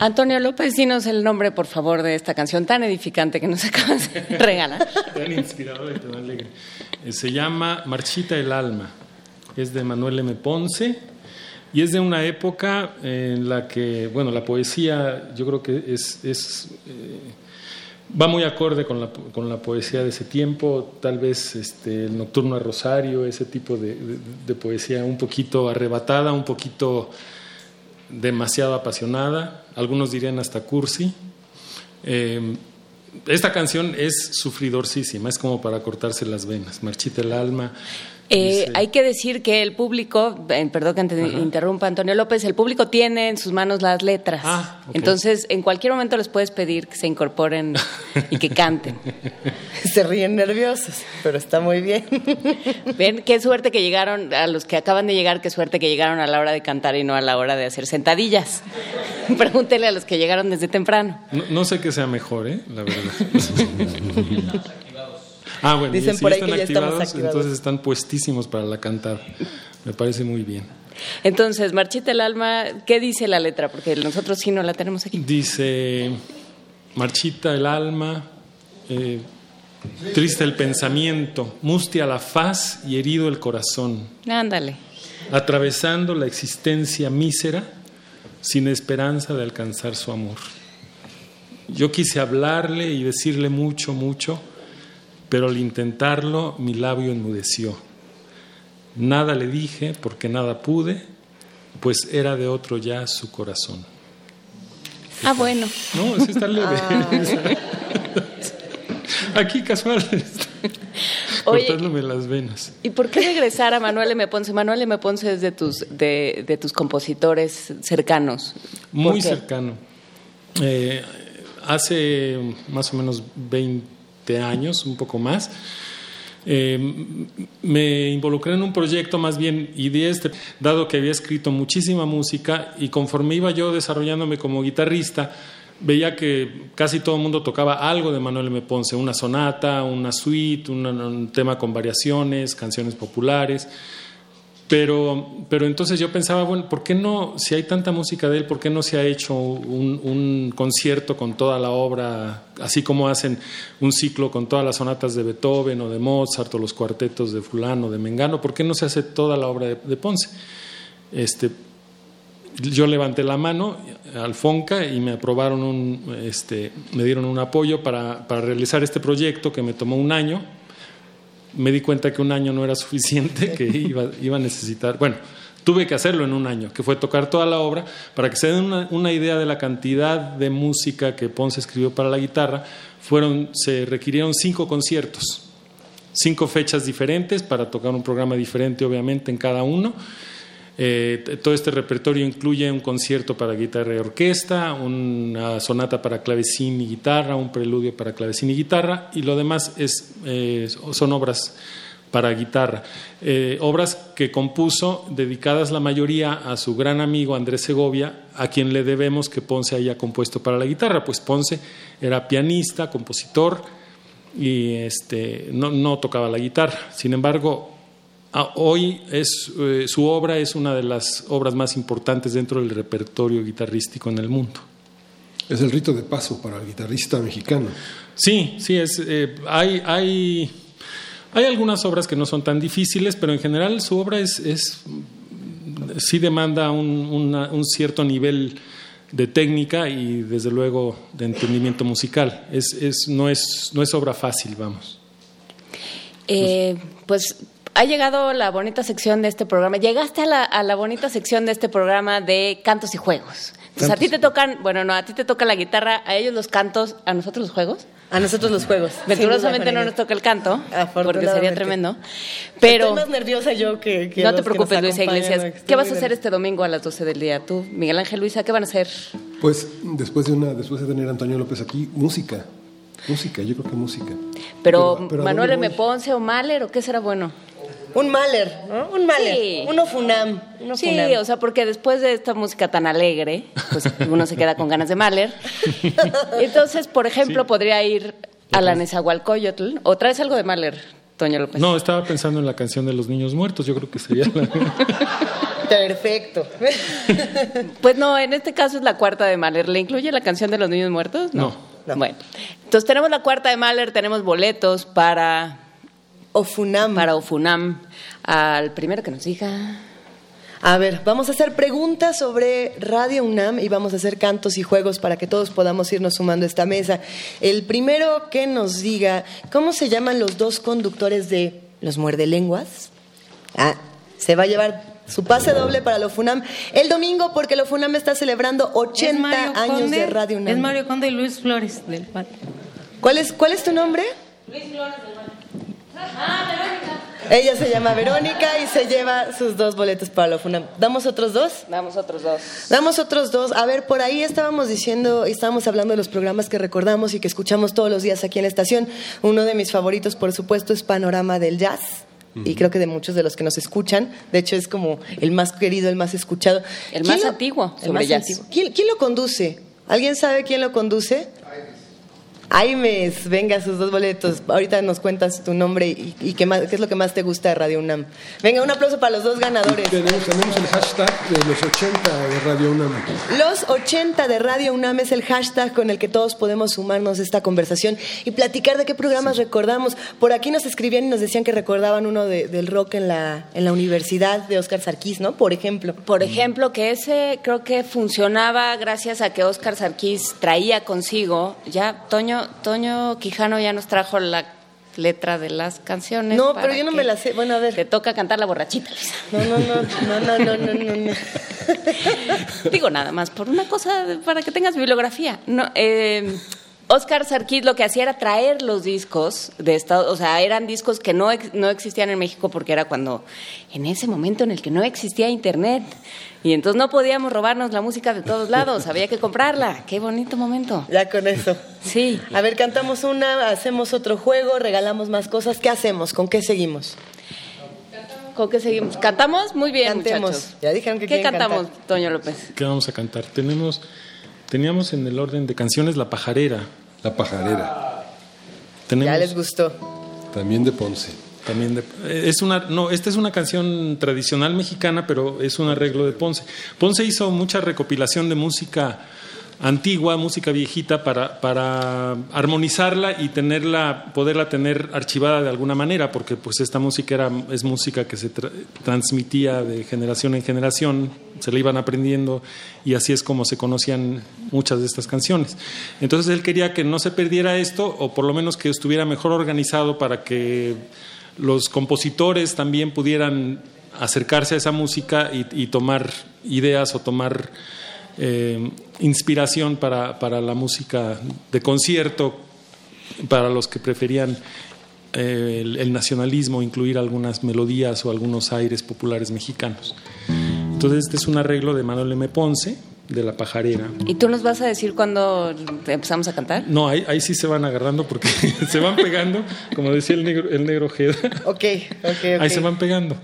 Speaker 3: Antonio López, dinos el nombre, por favor, de esta canción tan edificante que nos *laughs* acabas de regalar.
Speaker 38: tan inspiradora y tan alegre. Eh, se llama Marchita el alma. Es de Manuel M. Ponce y es de una época en la que, bueno, la poesía yo creo que es, es eh, va muy acorde con la, con la poesía de ese tiempo, tal vez este, Nocturno a Rosario, ese tipo de, de, poesía un poquito arrebatada, un poquito demasiado apasionada, algunos dirían hasta cursi. Eh, esta canción es sufridorcísima, es como para cortarse las venas, marchita el alma,
Speaker 3: eh, hay que decir que el público, eh, perdón que te interrumpa Antonio López, el público tiene en sus manos las letras. Ah, Entonces, en cualquier momento les puedes pedir que se incorporen y que canten. *laughs*
Speaker 4: se ríen nerviosos, pero está muy bien. *laughs*
Speaker 3: Ven, qué suerte que llegaron, a los que acaban de llegar, qué suerte que llegaron a la hora de cantar y no a la hora de hacer sentadillas. *laughs* Pregúntele a los que llegaron desde temprano.
Speaker 38: No, no sé qué sea mejor, ¿eh? La verdad. Ah, *laughs* bueno,
Speaker 4: Dicen por ahí que ya estamos activados.
Speaker 38: Entonces están puestísimos para la cantada. Me parece muy bien.
Speaker 3: Entonces, Marchita el alma, ¿qué dice la letra? Porque nosotros sí no la tenemos aquí.
Speaker 38: Dice, Marchita el alma, eh, triste el pensamiento, mustia la faz y herido el corazón.
Speaker 3: Ándale.
Speaker 38: Atravesando la existencia mísera sin esperanza de alcanzar su amor. Yo quise hablarle y decirle mucho, mucho, pero al intentarlo mi labio enmudeció. Nada le dije porque nada pude, pues era de otro ya su corazón.
Speaker 3: Ah, bueno.
Speaker 38: No, es está leve. Ah. *laughs* Aquí casual. *laughs* cortándome las venas.
Speaker 3: ¿Y por qué regresar a Manuel M. Ponce? Manuel M. Ponce es de tus, de, de tus compositores cercanos.
Speaker 38: Muy cercano. Eh, hace más o menos 20 años, un poco más. Eh, me involucré en un proyecto más bien y dado que había escrito muchísima música y conforme iba yo desarrollándome como guitarrista, veía que casi todo el mundo tocaba algo de Manuel M. Ponce, una sonata, una suite, un tema con variaciones, canciones populares. Pero, pero entonces yo pensaba, bueno, ¿por qué no, si hay tanta música de él, por qué no se ha hecho un, concierto con toda la obra, así como hacen un ciclo con todas las sonatas de Beethoven o de Mozart o los cuartetos de fulano, de Mengano? ¿Por qué no se hace toda la obra de, Ponce? Este, yo levanté la mano al FONCA y me aprobaron un, este, me dieron un apoyo para, para realizar este proyecto que me tomó un año me di cuenta que un año no era suficiente, que *laughs* iba, iba a necesitar, bueno, tuve que hacerlo en un año, que fue tocar toda la obra, para que se den una, idea de la cantidad de música que Ponce escribió para la guitarra, fueron, se requirieron cinco conciertos, cinco fechas diferentes para tocar un programa diferente, obviamente, en cada uno. Eh, todo este repertorio incluye un concierto para guitarra y orquesta, una sonata para clavecín y guitarra, un preludio para clavecín y guitarra, y lo demás es, eh, son obras para guitarra. Eh, obras que compuso dedicadas la mayoría a su gran amigo Andrés Segovia, a quien le debemos que Ponce haya compuesto para la guitarra, pues Ponce era pianista, compositor y este, no, tocaba la guitarra. Sin embargo, hoy es, eh, su obra es una de las obras más importantes dentro del repertorio guitarrístico en el mundo.
Speaker 5: Es el rito de paso para el guitarrista mexicano.
Speaker 38: Sí, sí, es, eh, hay, hay, hay, algunas obras que no son tan difíciles, pero en general su obra es, es sí demanda un, un cierto nivel de técnica y desde luego de entendimiento musical. Es, es, no, es, no es obra fácil, vamos.
Speaker 3: Eh, pues ha llegado la bonita sección de este programa. Llegaste a la, a la bonita sección de este programa de cantos y juegos. Entonces, a ti te tocan, bueno, no, a ti te toca la guitarra, a ellos los cantos, a nosotros los juegos.
Speaker 4: A nosotros los juegos. *laughs*
Speaker 3: Venturosamente no nos toca el canto, porque sería tremendo. Pero
Speaker 4: Estoy más nerviosa yo que, que
Speaker 3: No te preocupes, Luisa Iglesias. ¿Qué vas a hacer este domingo a las 12 del día? Tú, Miguel Ángel Luisa, ¿qué van a hacer?
Speaker 5: Pues después de una después de tener a Antonio López aquí, música. Música, yo creo que música.
Speaker 3: Pero, Manuel M. Ponce o Mahler, ¿o qué será bueno?
Speaker 4: Un Mahler, ¿no? Un Mahler. Uno Funam.
Speaker 3: sí, o sea, porque después de esta música tan alegre, pues uno se queda con ganas de Mahler. *laughs* Entonces, por ejemplo, podría ir a la Nezahualcóyotl o traes algo de Mahler, Toño López.
Speaker 38: No, estaba pensando en la canción de los niños muertos, yo creo que sería la... *laughs*
Speaker 4: Perfecto. *laughs*
Speaker 3: pues no, en este caso es la cuarta de Mahler. ¿Le incluye la canción de los niños muertos?
Speaker 38: No.
Speaker 3: no. Bueno, entonces tenemos la cuarta de Mahler, tenemos boletos para
Speaker 4: Ofunam.
Speaker 3: Para Ofunam. Al primero que nos diga.
Speaker 4: A ver, vamos a hacer preguntas sobre Radio UNAM y vamos a hacer cantos y juegos para que todos podamos irnos sumando a esta mesa. El primero que nos diga, ¿cómo se llaman los dos conductores de Los Muerde Lenguas? Ah, se va a llevar su pase doble para lo FUNAM el domingo porque lo FUNAM está celebrando 80 años de Radio UNAM.
Speaker 3: Es Mario Conde y Luis Flores del PAN.
Speaker 4: ¿Cuál es, ¿Cuál es tu nombre?
Speaker 3: Luis Flores del PAN.
Speaker 4: Ah, Verónica. Ella se llama Verónica y se lleva sus dos boletos para lo FUNAM. ¿Damos otros dos?
Speaker 3: Damos otros dos.
Speaker 4: Damos otros dos. A ver, por ahí estábamos diciendo, estábamos hablando de los programas que recordamos y que escuchamos todos los días aquí en la estación. Uno de mis favoritos, por supuesto, es Panorama del Jazz y creo que de muchos de los que nos escuchan. De hecho, es como el más querido, el más escuchado.
Speaker 3: El más antiguo
Speaker 4: el más antiguo. ¿Quién, ¿Quién, lo conduce? ¿Alguien sabe quién lo conduce? Aimes, venga, sus dos boletos. Ahorita nos cuentas tu nombre y, qué, más, qué es lo que más te gusta de Radio UNAM. Venga, un aplauso para los dos ganadores.
Speaker 5: Tenemos, tenemos, el hashtag de los 80 de Radio UNAM.
Speaker 4: Los 80 de Radio UNAM es el hashtag con el que todos podemos sumarnos a esta conversación y platicar de qué programas recordamos. Por aquí nos escribían y nos decían que recordaban uno de, del rock en la, en la universidad de Oscar Sarkis, ¿no? Por ejemplo.
Speaker 3: Por ejemplo, que ese creo que funcionaba gracias a que Oscar Sarkis traía consigo, ya, Toño, Toño Quijano ya nos trajo la letra de las canciones.
Speaker 4: No, pero yo no me la sé. Bueno, a ver.
Speaker 3: Te toca cantar la borrachita, Lisa.
Speaker 4: No, no, no, no, no, no, no, no. *laughs*
Speaker 3: Digo nada más, por una cosa, para que tengas bibliografía. No, eh, Oscar Sarkis lo que hacía era traer los discos de Estados, o sea, eran discos que no, no existían en México porque era cuando, en ese momento en el que no existía internet. Y entonces no podíamos robarnos la música de todos lados, había que comprarla. Qué bonito momento.
Speaker 4: Ya con eso.
Speaker 3: Sí.
Speaker 4: A ver, cantamos una, hacemos otro juego, regalamos más cosas. ¿Qué hacemos? ¿Con qué seguimos?
Speaker 3: ¿Con qué seguimos? ¿Cantamos? Muy bien,
Speaker 4: Cantemos.
Speaker 3: muchachos.
Speaker 4: Ya dijeron que
Speaker 3: ¿Qué cantamos,
Speaker 4: cantar.
Speaker 3: Toño López?
Speaker 38: ¿Qué vamos a cantar? Tenemos, teníamos en el orden de canciones La Pajarera.
Speaker 5: La Pajarera.
Speaker 38: Tenemos
Speaker 4: Ya les gustó.
Speaker 5: También de Ponce.
Speaker 38: También de, eh, es una no esta es una canción tradicional mexicana pero es un arreglo de Ponce Ponce hizo mucha recopilación de música antigua música viejita para para armonizarla y tenerla poderla tener archivada de alguna manera porque pues esta música era es música que se tra- transmitía de generación en generación se la iban aprendiendo y así es como se conocían muchas de estas canciones. Entonces él quería que no se perdiera esto o por lo menos que estuviera mejor organizado para que los compositores también pudieran acercarse a esa música y, y tomar ideas o tomar eh, inspiración para, para la música de concierto, para los que preferían eh, el, el nacionalismo, incluir algunas melodías o algunos aires populares mexicanos. Entonces este es un arreglo de Manuel M. Ponce, de La Pajarera.
Speaker 3: ¿Y tú nos vas a decir cuándo empezamos a cantar?
Speaker 38: No, ahí, ahí sí se van agarrando porque *laughs* se van pegando, como decía el negro, el negro Ojeda.
Speaker 4: Ok, ok, ok.
Speaker 38: Ahí se van pegando.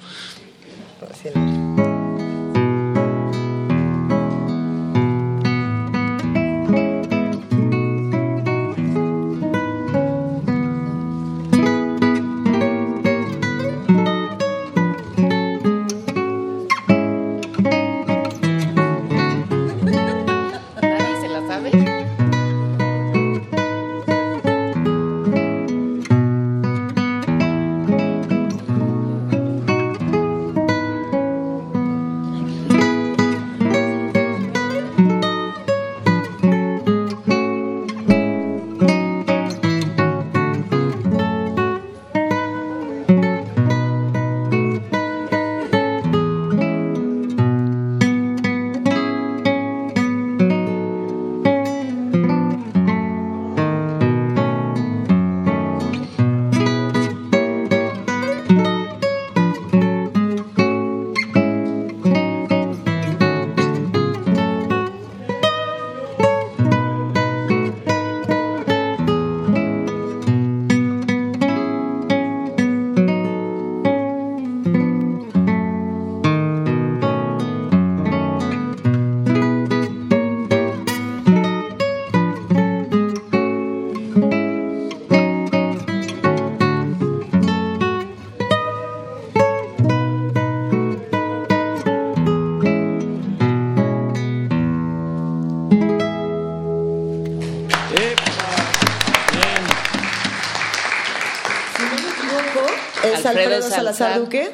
Speaker 4: Salazar. Duque.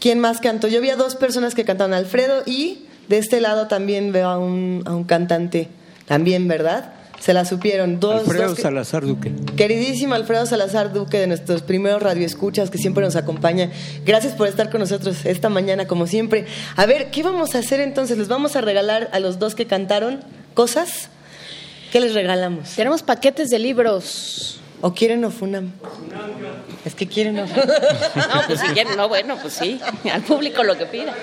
Speaker 4: ¿Quién más cantó? Yo vi a dos personas que cantaron, Alfredo y de este lado también veo a un, a un cantante, también, ¿verdad? Se la supieron. Dos,
Speaker 39: Alfredo
Speaker 4: dos que-
Speaker 39: Salazar Duque.
Speaker 4: Queridísimo Alfredo Salazar Duque, de nuestros primeros radioescuchas que siempre nos acompaña. Gracias por estar con nosotros esta mañana, como siempre. A ver, ¿qué vamos a hacer entonces? ¿Les vamos a regalar a los dos que cantaron cosas? ¿Qué les regalamos?
Speaker 3: Tenemos paquetes de libros.
Speaker 4: ¿O quieren Ofunam? Es que quieren Ofunam. *laughs*
Speaker 3: No, pues si quieren, no, bueno, pues sí. Al público lo que pida.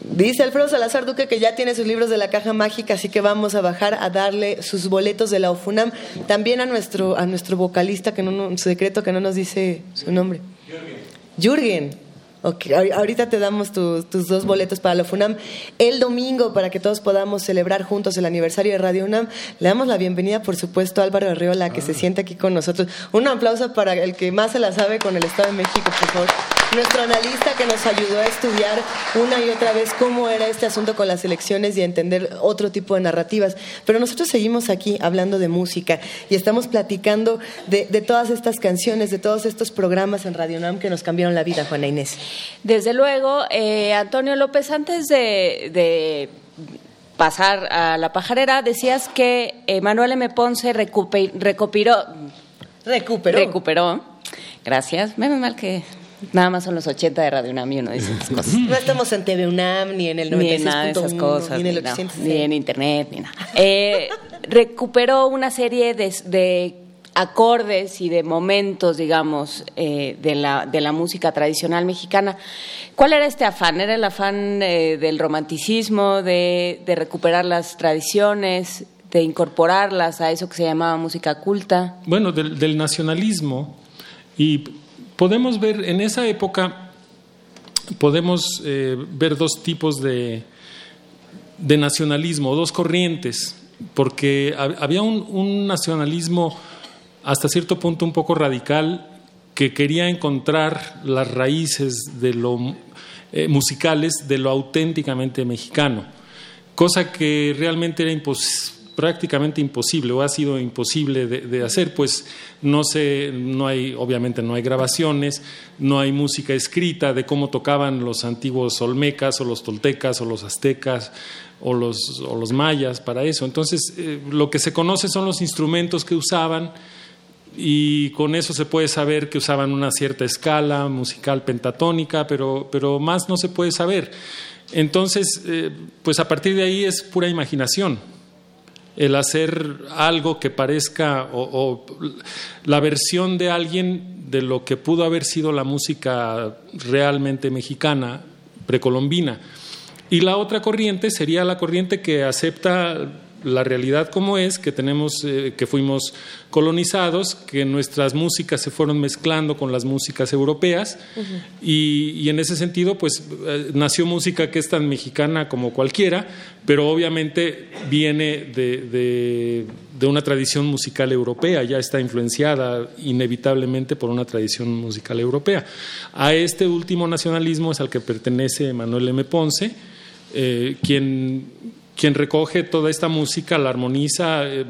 Speaker 4: Dice Alfredo Salazar Duque que ya tiene sus libros de la caja mágica, así que vamos a bajar a darle sus boletos de la OFUNAM. También a nuestro, a nuestro vocalista, que no, no- secreto que no nos dice su nombre. Jürgen. Ok, ahor- ahorita te damos tu- tus dos boletos para la FUNAM. El domingo, para que todos podamos celebrar juntos el aniversario de Radio UNAM, le damos la bienvenida, por supuesto, a Álvaro Arriola, que se siente aquí con nosotros. Un aplauso para el que más se la sabe con el Estado de México, por favor. Nuestro analista que nos ayudó a estudiar una y otra vez cómo era este asunto con las elecciones y a entender otro tipo de narrativas. Pero nosotros seguimos aquí hablando de música y estamos platicando de, de todas estas canciones, de todos estos programas en Radio UNAM que nos cambiaron la vida, Juana Inés.
Speaker 3: Desde luego, eh, Antonio López, antes de, de pasar a la pajarera, decías que Manuel M. Ponce recopiló.
Speaker 4: Recuperó.
Speaker 3: Recuperó. Gracias. Menos mal que nada más son los 80 de Radio UNAM y uno dice esas cosas.
Speaker 4: No estamos en TV UNAM ni en el 96.1
Speaker 3: ni en nada de esas cosas,
Speaker 4: ni en el
Speaker 3: ni, no,
Speaker 4: 806.
Speaker 3: ni en internet, ni nada. Eh, recuperó una serie de, de acordes y de momentos, digamos, eh, de, la, de la música tradicional mexicana. ¿Cuál era este afán? ¿Era el afán eh, del romanticismo, de, de recuperar las tradiciones, de incorporarlas a eso que se llamaba música culta?
Speaker 38: Bueno, del, nacionalismo. Y podemos ver, en esa época, podemos eh, ver dos tipos de, de nacionalismo, dos corrientes, porque hab- había un nacionalismo hasta cierto punto un poco radical que quería encontrar las raíces de lo eh, musicales de lo auténticamente mexicano, cosa que realmente era prácticamente imposible o ha sido imposible de, de hacer, pues no sé, no hay, obviamente no hay grabaciones, no hay música escrita de cómo tocaban los antiguos olmecas o los toltecas o los aztecas o los, o los mayas para eso. Entonces, eh, lo que se conoce son los instrumentos que usaban y con eso se puede saber que usaban una cierta escala musical pentatónica, pero, pero más no se puede saber. Entonces, eh, pues a partir de ahí es pura imaginación. El hacer algo que parezca o, o la versión de alguien de lo que pudo haber sido la música realmente mexicana, precolombina. Y la otra corriente sería la corriente que acepta la realidad como es, que tenemos, eh, que fuimos colonizados, que nuestras músicas se fueron mezclando con las músicas europeas y, y en ese sentido, pues eh, nació música que es tan mexicana como cualquiera, pero obviamente viene de, de- de una tradición musical europea, ya está influenciada inevitablemente por una tradición musical europea. A este último nacionalismo es al que pertenece Manuel M. Ponce, eh, quien quien recoge toda esta música, la armoniza. eh,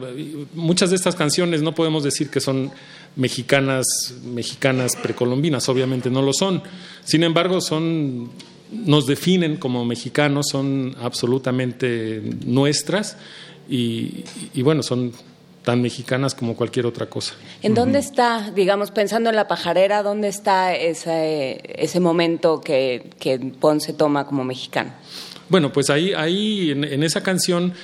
Speaker 38: muchas de estas canciones no podemos decir que son mexicanas, mexicanas precolombinas, obviamente no lo son. Sin embargo, son, nos definen como mexicanos, son absolutamente nuestras y, y bueno, son tan mexicanas como cualquier otra cosa.
Speaker 3: ¿En dónde está, digamos, pensando en la pajarera, dónde está ese, ese momento que, que Ponce toma como mexicano?
Speaker 38: Bueno, pues ahí, ahí en, esa canción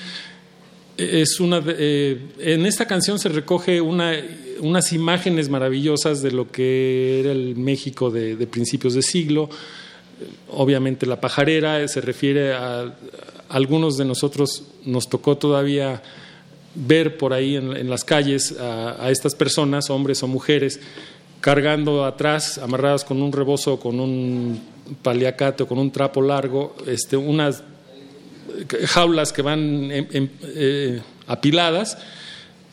Speaker 38: es una, eh, en esta canción se recoge una, unas imágenes maravillosas de lo que era el México de, principios de siglo. Obviamente la pajarera eh, se refiere a, a algunos de nosotros nos tocó todavía ver por ahí en, las calles a estas personas, hombres o mujeres, cargando atrás, amarradas con un rebozo, con un paliacate o con un trapo largo, este, unas jaulas que van eh, apiladas,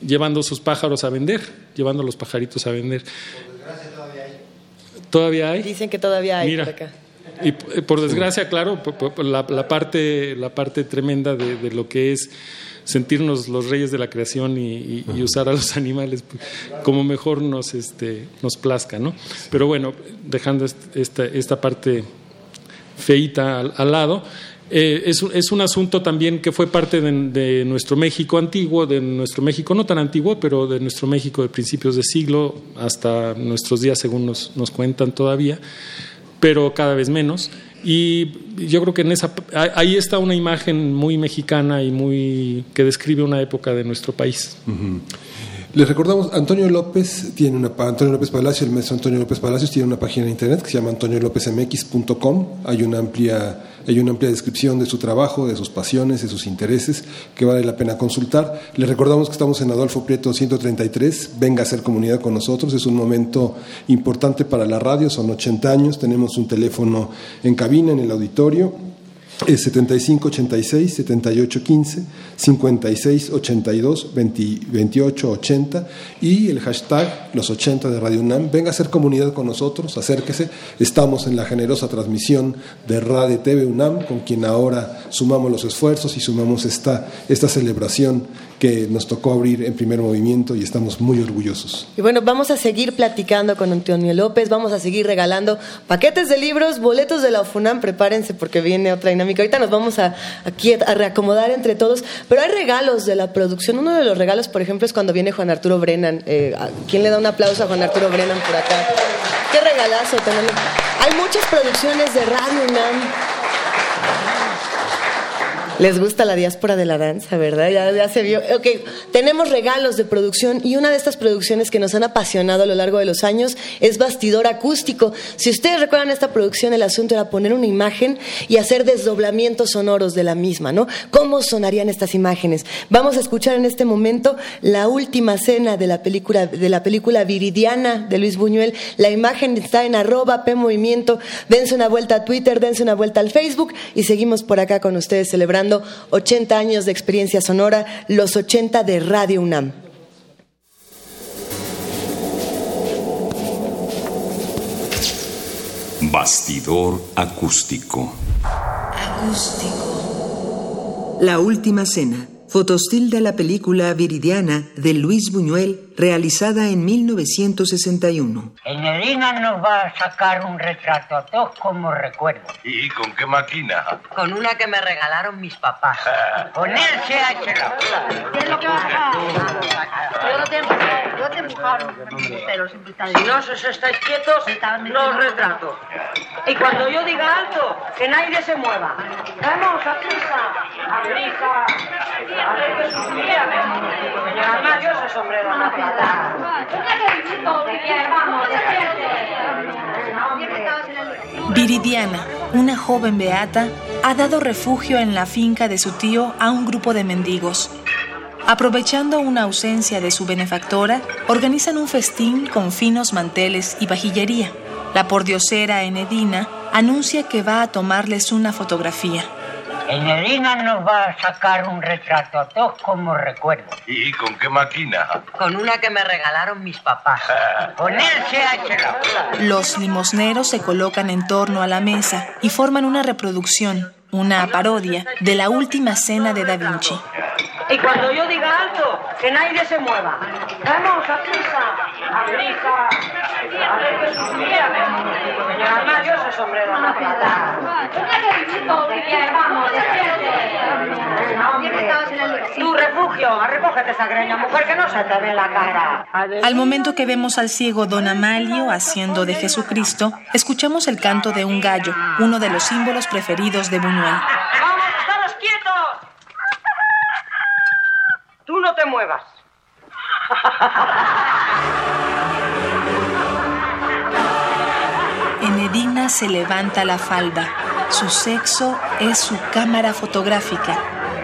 Speaker 38: llevando sus pájaros a vender, llevando los pajaritos a vender. ¿Todavía hay?
Speaker 4: Dicen que todavía hay
Speaker 38: Mira.
Speaker 4: por acá.
Speaker 38: y por desgracia, claro, la, parte, la parte tremenda de, lo que es sentirnos los reyes de la creación y, usar a los *laughs* animales pues, como mejor nos, este, nos plazca, ¿no? Pero bueno, dejando esta, esta parte feita al, lado, eh, es, es, un asunto también que fue parte de, nuestro México antiguo, de nuestro México no tan antiguo, pero de nuestro México de principios de siglo hasta nuestros días, según nos, nos cuentan todavía, pero cada vez menos. Y yo creo que en esa, ahí está una imagen muy mexicana y muy que describe una época de nuestro país.
Speaker 5: Les recordamos, Antonio López tiene una Antonio López Palacio, el maestro Antonio López Palacios tiene una página de internet que se llama antoniolopezmx.com. Hay una amplia hay una amplia descripción de su trabajo, de sus pasiones, de sus intereses que vale la pena consultar. Les recordamos que estamos en Adolfo Prieto 133. Venga a ser comunidad con nosotros. Es un momento importante para la radio. Son 80 años. Tenemos un teléfono en cabina en el auditorio es 75 86 78 15 56 82 28 80 y el hashtag los 80 de Radio UNAM. Venga a hacer comunidad con nosotros, acérquese. Estamos en la generosa transmisión de Radio TV UNAM, con quien ahora sumamos los esfuerzos y sumamos esta, esta celebración que nos tocó abrir en primer movimiento y estamos muy orgullosos.
Speaker 4: Y bueno, vamos a seguir platicando con Antonio López, vamos a seguir regalando paquetes de libros, boletos de la UFUNAM, prepárense porque viene otra dinámica. Ahorita nos vamos a, aquí a reacomodar entre todos, pero hay regalos de la producción. Uno de los regalos, por ejemplo, es cuando viene Juan Arturo Brennan. Eh, ¿Quién le da un aplauso a Juan Arturo Brennan por acá? Qué regalazo tenemos. Hay muchas producciones de Radio UNAM les gusta la diáspora de la danza, ¿verdad? Ya, se vio. Ok, tenemos regalos de producción y una de estas producciones que nos han apasionado a lo largo de los años es Bastidor Acústico. Si ustedes recuerdan esta producción, el asunto era poner una imagen y hacer desdoblamientos sonoros de la misma, ¿no? ¿Cómo sonarían estas imágenes? Vamos a escuchar en este momento la última cena de la película, de la película Viridiana de Luis Buñuel. La imagen está en arroba P Movimiento. Dense una vuelta a Twitter, dense una vuelta al Facebook y seguimos por acá con ustedes celebrando 80 años de experiencia sonora, los 80 de Radio UNAM.
Speaker 1: Bastidor acústico.
Speaker 34: Acústico. La última cena. Fotostil de la película Viridiana de Luis Buñuel, realizada en 1961.
Speaker 39: El Medina nos va a sacar un retrato a todos como recuerdo.
Speaker 40: ¿Y con qué máquina?
Speaker 39: Con una que me regalaron mis papás. con él se ha hecho ¿Qué es lo que va a Yo no te yo te empujaron. Pero Si no os estáis quietos, no os retrato. Y cuando yo diga alto, que nadie se mueva. Vamos, a prisa. A prisa.
Speaker 2: Viridiana, una joven beata, ha dado refugio en la finca de su tío a un grupo de mendigos. Aprovechando una ausencia de su benefactora, organizan un festín con finos manteles y vajillería. La pordiosera Enedina anuncia que va a tomarles una fotografía.
Speaker 39: El Medina nos va a sacar un retrato a todos como recuerdo.
Speaker 40: ¿Y con qué máquina?
Speaker 39: Con una que me regalaron mis papás. *laughs* con él se ha hecho
Speaker 2: Los limosneros se colocan en torno a la mesa y forman una reproducción, una parodia, de la última cena de Da Vinci.
Speaker 39: Y cuando yo diga alto, que nadie se mueva. Vamos, a prisa, a prisa. Señora yo ese sombrero Tu refugio, recógete esa greña, mujer, que no se te ve la cara.
Speaker 2: Al momento que vemos al ciego Don Amalio haciendo de Jesucristo, escuchamos el canto de un gallo, uno de los símbolos preferidos de Buñuel.
Speaker 39: ¡Vamos, todos quietos! Tú no te muevas.
Speaker 2: Enedina se levanta la falda. Su sexo es su cámara fotográfica.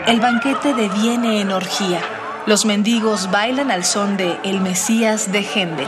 Speaker 2: El banquete deviene en orgía. Los mendigos bailan al son de El Mesías de Gende.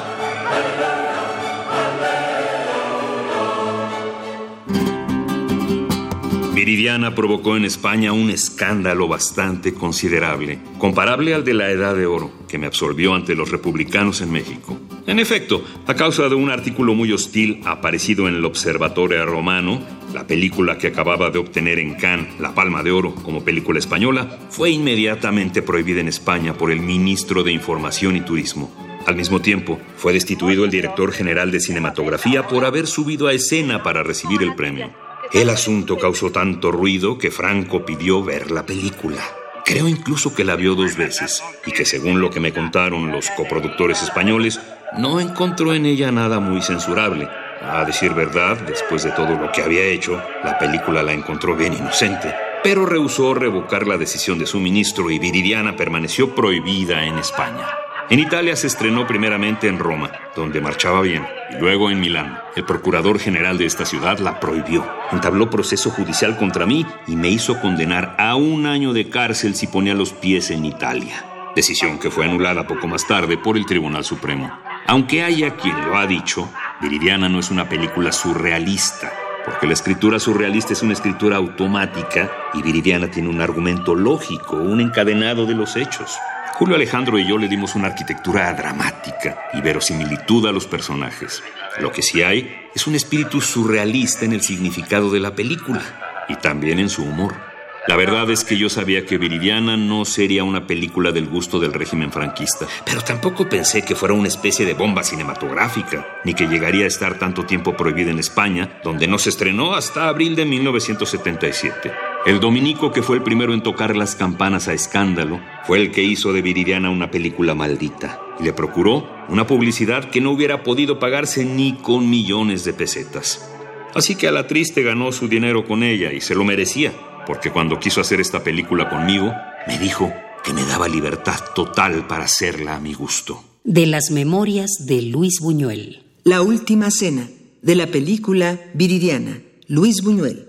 Speaker 1: Viridiana provocó en España un escándalo bastante considerable, comparable al de la Edad de Oro, que me absorbió ante los republicanos en México. En efecto, a causa de un artículo muy hostil aparecido en el Observatorio Romano, la película que acababa de obtener en Cannes la Palma de Oro como película española fue inmediatamente prohibida en España por el ministro de Información y Turismo. Al mismo tiempo, fue destituido el director general de cinematografía por haber subido a escena para recibir el premio. El asunto causó tanto ruido que Franco pidió ver la película. Creo incluso que la vio dos veces y que según lo que me contaron los coproductores españoles, no encontró en ella nada muy censurable. A decir verdad, después de todo lo que había hecho, la película la encontró bien inocente, pero rehusó revocar la decisión de su ministro y Viridiana permaneció prohibida en España. En Italia se estrenó primeramente en Roma, donde marchaba bien, y luego en Milán. El procurador general de esta ciudad la prohibió. Entabló proceso judicial contra mí y me hizo condenar a un año de cárcel si ponía los pies en Italia. Decisión que fue anulada poco más tarde por el Tribunal Supremo. Aunque haya quien lo ha dicho, Viridiana no es una película surrealista, porque la escritura surrealista es una escritura automática y Viridiana tiene un argumento lógico, un encadenado de los hechos. Julio Alejandro y yo le dimos una arquitectura dramática y verosimilitud a los personajes. Lo que sí hay es un espíritu surrealista en el significado de la película y también en su humor. La verdad es que yo sabía que Viridiana no sería una película del gusto del régimen franquista, pero tampoco pensé que fuera una especie de bomba cinematográfica, ni que llegaría a estar tanto tiempo prohibida en España, donde no se estrenó hasta abril de 1977. El dominico, que fue el primero en tocar las campanas a escándalo, fue el que hizo de Viridiana una película maldita y le procuró una publicidad que no hubiera podido pagarse ni con millones de pesetas. Así que a la triste ganó su dinero con ella y se lo merecía, porque cuando quiso hacer esta película conmigo, me dijo que me daba libertad total para hacerla a mi gusto.
Speaker 41: De las memorias de Luis Buñuel.
Speaker 34: La última cena, de la película Viridiana, Luis Buñuel.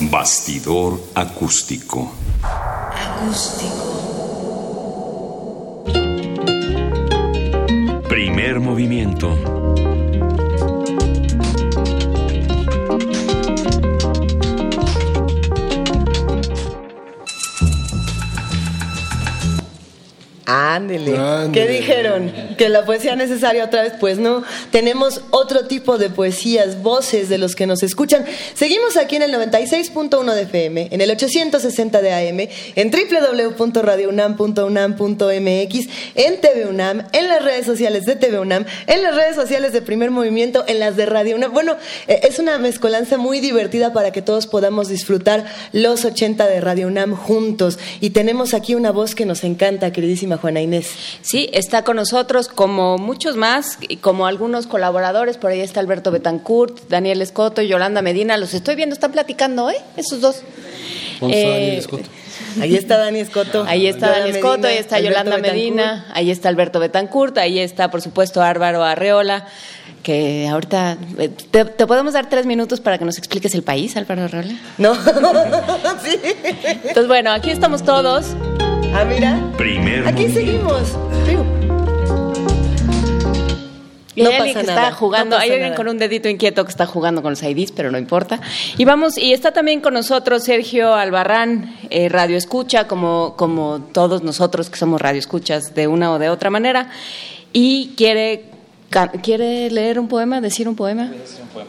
Speaker 1: Bastidor acústico.
Speaker 41: Acústico.
Speaker 1: Primer movimiento.
Speaker 4: Ándele.
Speaker 5: Ándele.
Speaker 4: ¿Qué dijeron? ¿Que la poesía necesaria otra vez? Pues no. Tenemos otro tipo de poesías, voces de los que nos escuchan. Seguimos aquí en el 96.1 de FM, en el 860 de AM, en www.radiounam.unam.mx, en TV UNAM, en las redes sociales de TV UNAM, en las redes sociales de Primer Movimiento, en las de Radio UNAM. Bueno, eh, es una mezcolanza muy divertida para que todos podamos disfrutar los 80 de Radio UNAM juntos. Y tenemos aquí una voz que nos encanta, queridísima Juana Inés.
Speaker 3: Sí, está con nosotros como muchos más y como algunos colaboradores. Por ahí está Alberto Betancourt, Daniel Escoto, Yolanda Medina. Los estoy viendo, están platicando, ¿eh? Esos dos. Eh,
Speaker 4: Ahí está Dani Escoto. *laughs*
Speaker 3: Ahí está
Speaker 4: Yolanda
Speaker 3: Dani Escoto,
Speaker 4: Medina,
Speaker 3: ahí está
Speaker 4: Alberto
Speaker 3: Yolanda
Speaker 4: Betancourt.
Speaker 3: Medina, ahí está Alberto Betancourt, ahí está, por supuesto, Álvaro Arreola, que ahorita... eh, ¿Te, te podemos dar tres minutos para que nos expliques el país, Álvaro Arreola?
Speaker 4: No. *laughs* sí.
Speaker 3: Entonces, bueno, aquí estamos todos.
Speaker 4: Ah, mira.
Speaker 1: Primer
Speaker 4: Aquí
Speaker 1: movimiento.
Speaker 4: seguimos.
Speaker 3: Y
Speaker 4: No
Speaker 3: hay alguien
Speaker 4: pasa
Speaker 3: que
Speaker 4: nada,
Speaker 3: está jugando,
Speaker 4: no
Speaker 3: hay alguien
Speaker 4: nada.
Speaker 3: con un dedito inquieto que está jugando con los IDs, pero no importa. Y vamos, y está también con nosotros Sergio Albarrán, eh, Radio Escucha, como, como todos nosotros que somos Radio Escuchas de una o de otra manera, y quiere, quiere leer un poema, decir un poema.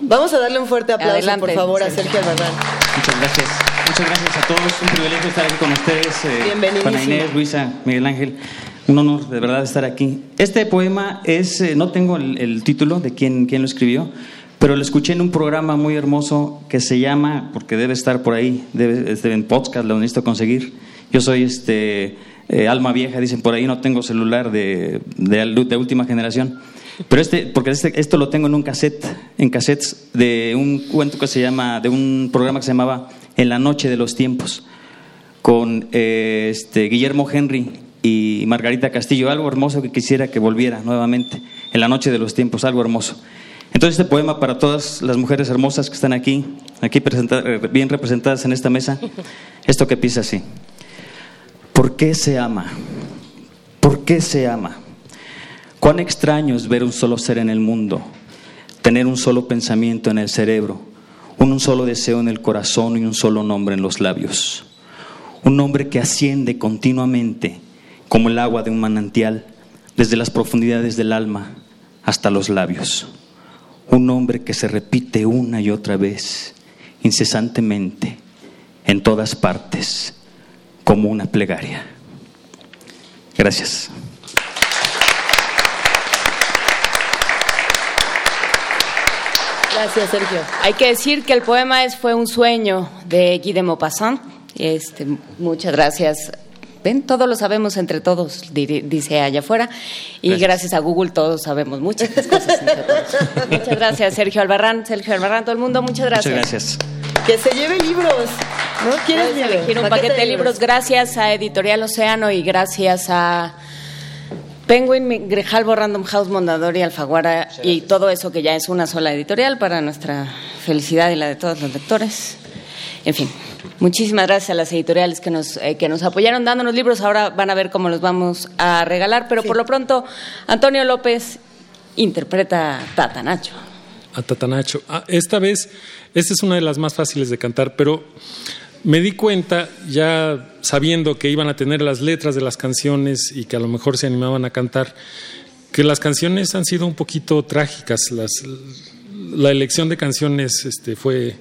Speaker 4: Vamos a darle un fuerte aplauso,
Speaker 3: Adelante,
Speaker 4: por favor, a
Speaker 3: Sergio.
Speaker 4: Sergio Albarrán.
Speaker 42: Muchas gracias. Muchas gracias a todos. Un privilegio estar aquí con ustedes. eh. Juana Inés, Luisa, Miguel Ángel. Un honor de verdad estar aquí. Este poema es, eh, no tengo el, el título de quién, quién lo escribió, pero lo escuché en un programa muy hermoso que se llama, porque debe estar por ahí, debe, es de- en podcast, lo necesito conseguir. Yo soy este eh, alma vieja, dicen por ahí, no tengo celular de, de, de última generación. Pero este, porque este- esto lo tengo en un cassette, en cassettes de un cuento que se llama, de un programa que se llamaba En la noche de los tiempos, con eh, este, Guillermo Henry y Margarita Castillo, algo hermoso que quisiera que volviera nuevamente, En la noche de los tiempos, algo hermoso. Entonces este poema para todas las mujeres hermosas que están aquí, aquí presenta- eh, bien representadas en esta mesa, *laughs* esto que piensa así. ¿Por qué se ama? ¿Por qué se ama? Cuán extraño es ver un solo ser en el mundo, tener un solo pensamiento en el cerebro, un solo deseo en el corazón y un solo nombre en los labios. Un nombre que asciende continuamente como el agua de un manantial, desde las profundidades del alma hasta los labios. Un nombre que se repite una y otra vez, incesantemente, en todas partes, como una plegaria. Gracias.
Speaker 3: Gracias, Sergio. Hay que decir que el poema es Fue un sueño de Guy de Maupassant. Este, muchas gracias. Ven, todos lo sabemos entre todos, dice allá afuera. Y gracias. gracias. a Google todos sabemos muchas cosas entre todos. muchas gracias, Sergio Albarrán. Sergio Albarrán, todo el mundo, muchas gracias.
Speaker 42: Muchas gracias.
Speaker 4: Que se lleve libros. ¿No quieres
Speaker 3: elegir un paquete de libros? Gracias a Editorial Océano y gracias a Penguin, Grijalbo, Random House, Mondadori, y Alfaguara y todo eso que ya es una sola editorial para nuestra felicidad y la de todos los lectores. En fin, muchísimas gracias a las editoriales que nos, eh, que nos apoyaron dándonos libros. Ahora van a ver cómo los vamos a regalar, pero por lo pronto, Antonio López interpreta Tatanacho.
Speaker 38: A Tatanacho. Ah, esta vez, esta es una de las más fáciles de cantar, pero me di cuenta, ya sabiendo que iban a tener las letras de las canciones y que a lo mejor se animaban a cantar, que las canciones han sido un poquito trágicas. la elección de canciones este, fue,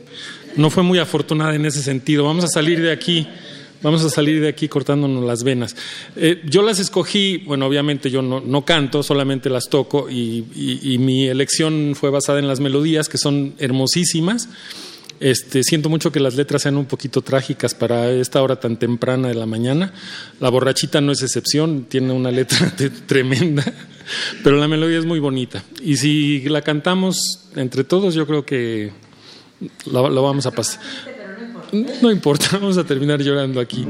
Speaker 38: no fue muy afortunada en ese sentido. Vamos a salir de aquí. Vamos a salir de aquí cortándonos las venas. Eh, yo las escogí, bueno, obviamente yo no, canto, solamente las toco y mi elección fue basada en las melodías que son hermosísimas este, siento mucho que las letras sean un poquito trágicas para esta hora tan temprana de la mañana. La borrachita no es excepción, tiene una letra *laughs* tremenda, pero la melodía es muy bonita. Y si la cantamos entre todos, yo creo que la, la vamos a pasar. No importa, *laughs* vamos a terminar llorando aquí.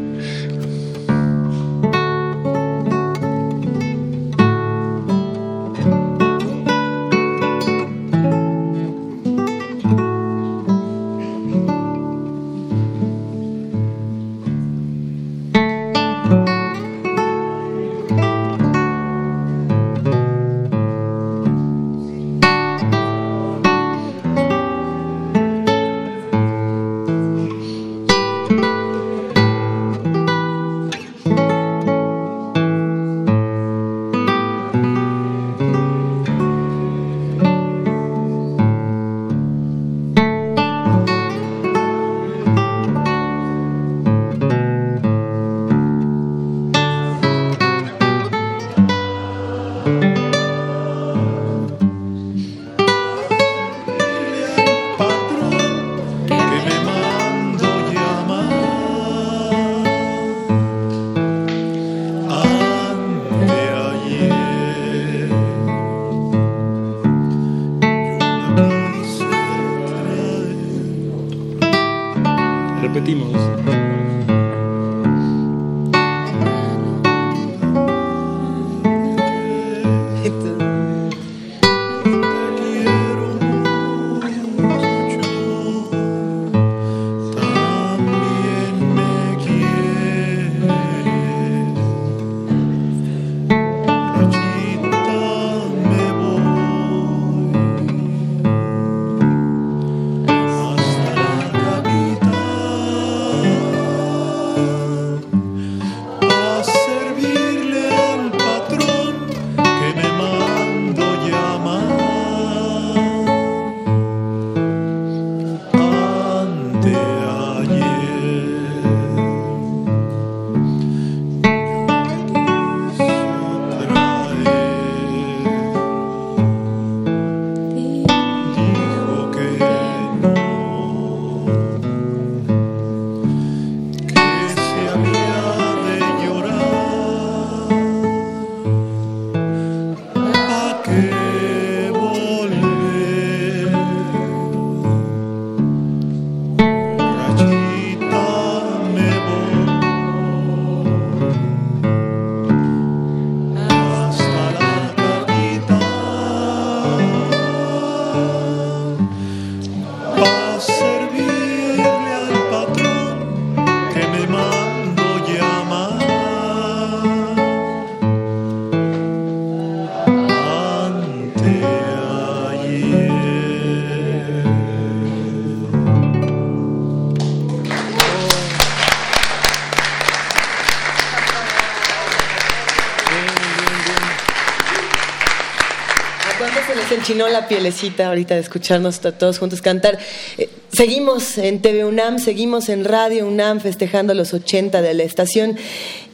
Speaker 4: Enchinó la pielecita ahorita de escucharnos todos juntos cantar. Eh, seguimos en TV UNAM, seguimos en Radio UNAM festejando los 80 de la estación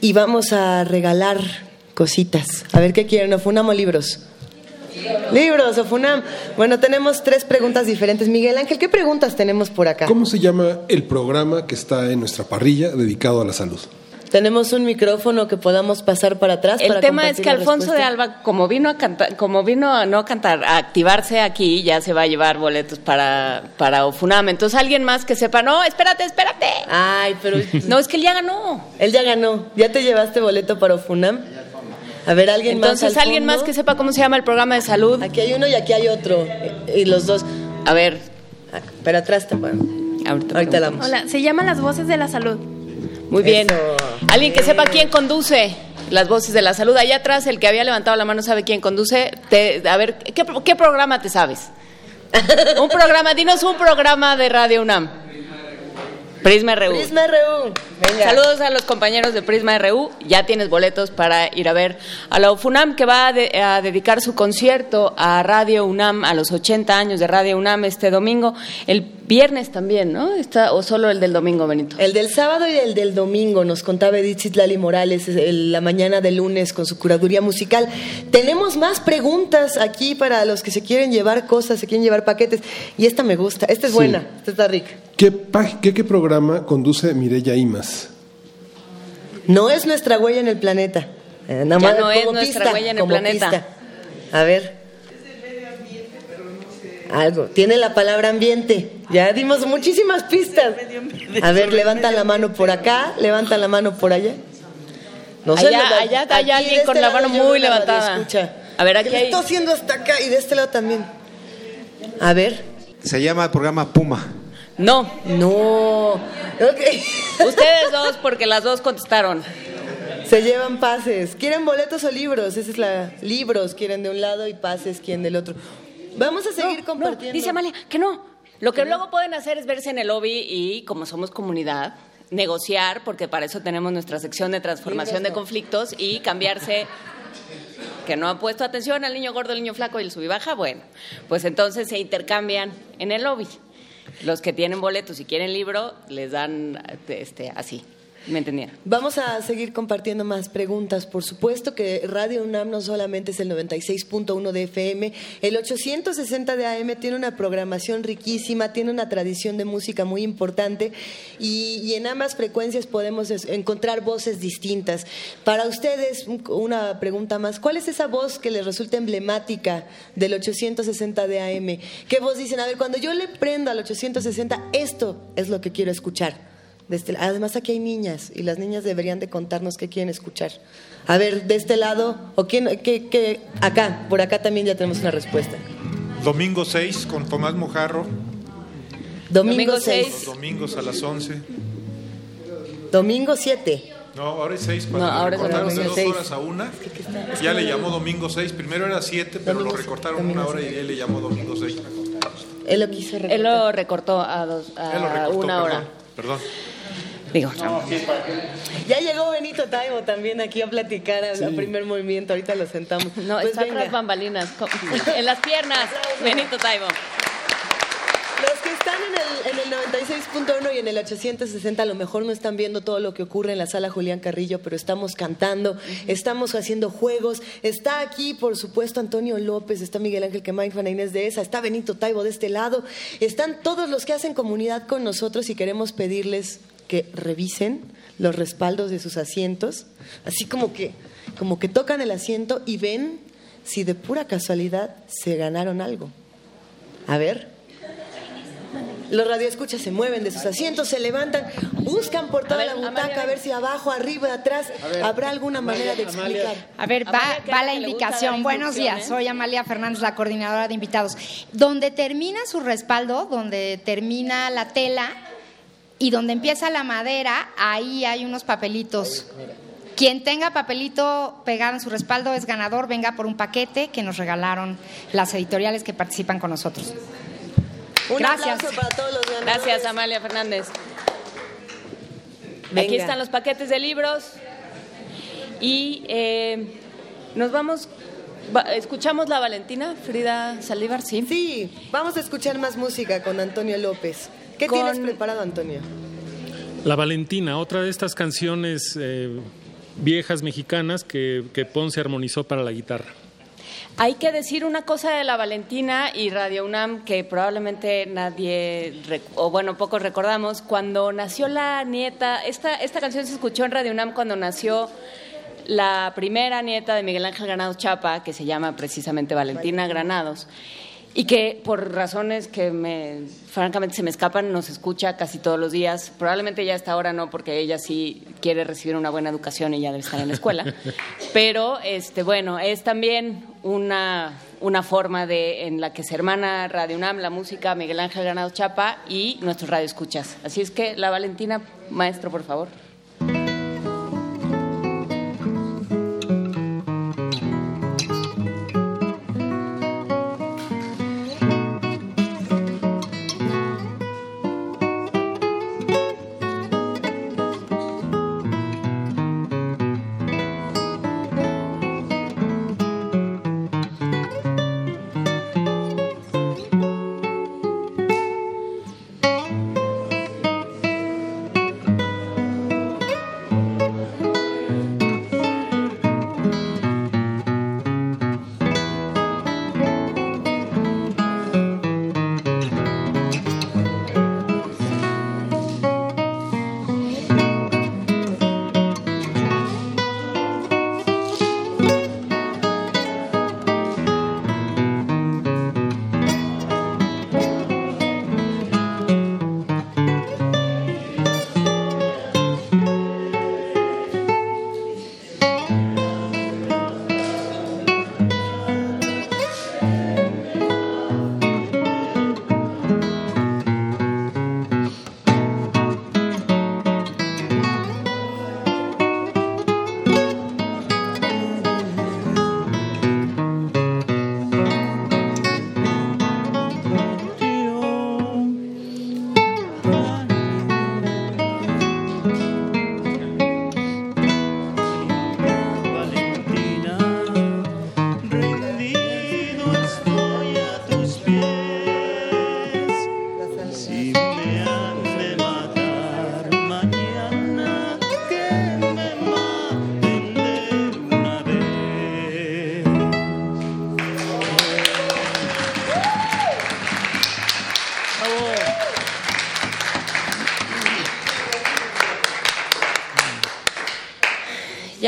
Speaker 4: y vamos a regalar cositas. A ver qué quieren, ¿o Funam o libros? Libros, o Funam. Bueno, tenemos tres preguntas diferentes. Miguel Ángel, ¿qué preguntas tenemos por acá?
Speaker 5: ¿Cómo se llama el programa que está en nuestra parrilla dedicado a la salud?
Speaker 4: Tenemos un micrófono que podamos pasar para atrás.
Speaker 3: El
Speaker 4: para
Speaker 3: tema es que Alfonso de. Alba, como vino a cantar, como vino a no cantar, a activarse aquí, ya se va a llevar boletos para, para Ofunam. Entonces alguien más que sepa, no, espérate, espérate.
Speaker 4: Ay, pero *laughs*
Speaker 3: no, es que él ya ganó.
Speaker 4: Él ya ganó. ¿Ya te llevaste boleto para Ofunam? A ver, alguien más.
Speaker 3: Entonces
Speaker 4: al
Speaker 3: alguien
Speaker 4: fondo?
Speaker 3: más que sepa cómo se llama el programa de salud.
Speaker 4: Aquí hay uno y aquí hay otro. Y los dos.
Speaker 3: A ver.
Speaker 4: Pero atrás te bueno.
Speaker 3: Ahorita,
Speaker 4: Ahorita la vamos.
Speaker 43: Hola, se llama Las Voces de la Salud.
Speaker 3: Muy bien.
Speaker 4: Eso.
Speaker 3: Alguien que sepa quién conduce las voces de la salud. Allá atrás, el que había levantado la mano sabe quién conduce. Te- a ver, ¿qué, qué programa te sabes? *laughs* un programa, dinos un programa de Radio UNAM. Prisma RU.
Speaker 4: Prisma RU. Venga.
Speaker 3: Saludos a los compañeros de Prisma RU. Ya tienes boletos para ir a ver a la UFUNAM, que va a, de- a dedicar su concierto a Radio UNAM, a los 80 años de Radio UNAM este domingo. El viernes también, ¿no? Está, ¿O solo el del domingo, Benito?
Speaker 4: El del sábado y el del domingo nos contaba Edith Citlali Morales el- la mañana del lunes con su curaduría musical. Tenemos más preguntas aquí para los que se quieren llevar cosas, se quieren llevar paquetes. Y esta me gusta, esta es
Speaker 5: Sí.
Speaker 4: buena, esta está rica.
Speaker 5: ¿Qué, qué, qué programa conduce Mireya Imas?
Speaker 4: No es nuestra huella en el planeta. Eh, nada
Speaker 3: Ya
Speaker 4: más
Speaker 3: no es nuestra
Speaker 4: pista,
Speaker 3: huella en el planeta.
Speaker 4: pista. A ver. Algo. Tiene la palabra ambiente. Ya dimos muchísimas pistas. A ver, levanta la mano por acá, levanta la mano por allá.
Speaker 3: Allá-
Speaker 4: lo-
Speaker 3: allá hay
Speaker 4: aquí
Speaker 3: alguien
Speaker 4: de este
Speaker 3: con la mano muy levantada.
Speaker 4: radioescucha.
Speaker 3: A ver,
Speaker 4: Que
Speaker 3: aquí hay-
Speaker 4: estoy haciendo hasta acá y de este lado también. A ver.
Speaker 44: Se llama el programa Puma.
Speaker 3: No.
Speaker 4: No.
Speaker 3: Ustedes *laughs* dos, porque las dos contestaron.
Speaker 4: Se llevan pases. ¿Quieren boletos o libros? Esa es la. Libros quieren de un lado y pases quieren del otro. Vamos a seguir compartiendo.
Speaker 3: Dice Amalia que no. Lo que luego pueden hacer es verse en el lobby y, como somos comunidad, negociar, porque para eso tenemos nuestra sección de transformación de conflictos y cambiarse. Que no han puesto atención al niño gordo, al niño flaco y el subibaja, bueno, pues entonces se intercambian en el lobby. Los que tienen boletos y quieren libro, les dan este, así. ¿Me entendían?
Speaker 4: Vamos a seguir compartiendo más preguntas. Por supuesto que Radio UNAM no solamente es el 96.1 de FM, el 860 de AM tiene una programación riquísima, tiene una tradición de música muy importante y, en ambas frecuencias podemos encontrar voces distintas. Para ustedes, un- una pregunta más, ¿cuál es esa voz que les resulta emblemática del 860 de AM? ¿Qué voz dicen? A ver, cuando yo le prendo al 860, esto es lo que quiero escuchar. De este- además aquí hay niñas y las niñas deberían de contarnos qué quieren escuchar. A ver, de este lado, o quién, qué, qué- acá, por acá también ya tenemos una respuesta.
Speaker 45: Domingo 6 con Tomás Mojarro.
Speaker 4: Domingo,
Speaker 3: Domingo
Speaker 4: 6.
Speaker 3: seis.
Speaker 45: Domingos a las 11.
Speaker 4: Domingo 7.
Speaker 45: No, ahora es 6
Speaker 3: No, ahora es
Speaker 45: recortaron de
Speaker 4: domingo
Speaker 45: dos
Speaker 4: seis.
Speaker 45: horas a una. Ya le llamó Domingo 6. Primero era 7, pero lo recortaron una hora y él le llamó Domingo 6.
Speaker 4: Él lo quiso
Speaker 3: Él lo recortó a, dos, a
Speaker 45: Él lo recortó,
Speaker 3: una hora.
Speaker 45: Perdón.
Speaker 3: Digo,
Speaker 4: Ya llegó Benito Taibo también aquí a platicar al al primer movimiento. Ahorita lo sentamos.
Speaker 3: no,
Speaker 4: Pues
Speaker 3: está tras bambalinas, *laughs* en las piernas, Benito Taibo.
Speaker 4: Los que están en el, en el 96.1 y en el 860 a lo mejor no están viendo todo lo que ocurre en la sala Julián Carrillo, pero estamos cantando, estamos haciendo juegos. Está aquí, por supuesto, Antonio López, está Miguel Ángel Quemain, Juana Inés de esa, está Benito Taibo de este lado. Están todos los que hacen comunidad con nosotros y queremos pedirles que revisen los respaldos de sus asientos, así como que, como que tocan el asiento y ven si de pura casualidad se ganaron algo. A ver. Los radioescuchas se mueven de sus asientos, se levantan, buscan por toda
Speaker 3: ver,
Speaker 4: la
Speaker 3: Amalia,
Speaker 4: butaca a ver si abajo, arriba, atrás habrá alguna manera de explicar.
Speaker 43: A ver, va, la indicación. Buenos días, soy Amalia Fernández, la coordinadora de invitados. Donde termina su respaldo, donde termina la tela y donde empieza la madera, ahí hay unos papelitos. Quien tenga papelito pegado en su respaldo es ganador, venga por un paquete que nos regalaron las editoriales que participan con nosotros.
Speaker 4: Un
Speaker 43: Gracias.
Speaker 4: aplauso para todos los ganadores.
Speaker 3: Gracias, Amalia Fernández.
Speaker 4: Venga.
Speaker 3: Aquí están los paquetes de libros y eh, nos vamos ¿Escuchamos la Valentina, Frida Saldívar? Sí.
Speaker 4: Sí, vamos a escuchar más música con Antonio López. ¿Qué tienes preparado, Antonio?
Speaker 38: La Valentina, otra de estas canciones eh, viejas mexicanas que, que Ponce armonizó para la guitarra.
Speaker 3: Hay que decir una cosa de la Valentina y Radio UNAM que probablemente nadie, o bueno, pocos recordamos. Cuando nació la nieta, esta, esta canción se escuchó en Radio UNAM cuando nació la primera nieta de Miguel Ángel Granados Chapa, que se llama precisamente Valentina Granados y que por razones que me, francamente se me escapan, nos escucha casi todos los días. Probablemente ya hasta ahora no, porque ella sí quiere recibir una buena educación y ya debe estar en la escuela. *laughs* Pero, este, bueno, es también una, una forma de, en la que se hermana Radio UNAM, la música, Miguel Ángel Granado Chapa y nuestros radioescuchas. Así es que, la Valentina, maestro, por favor.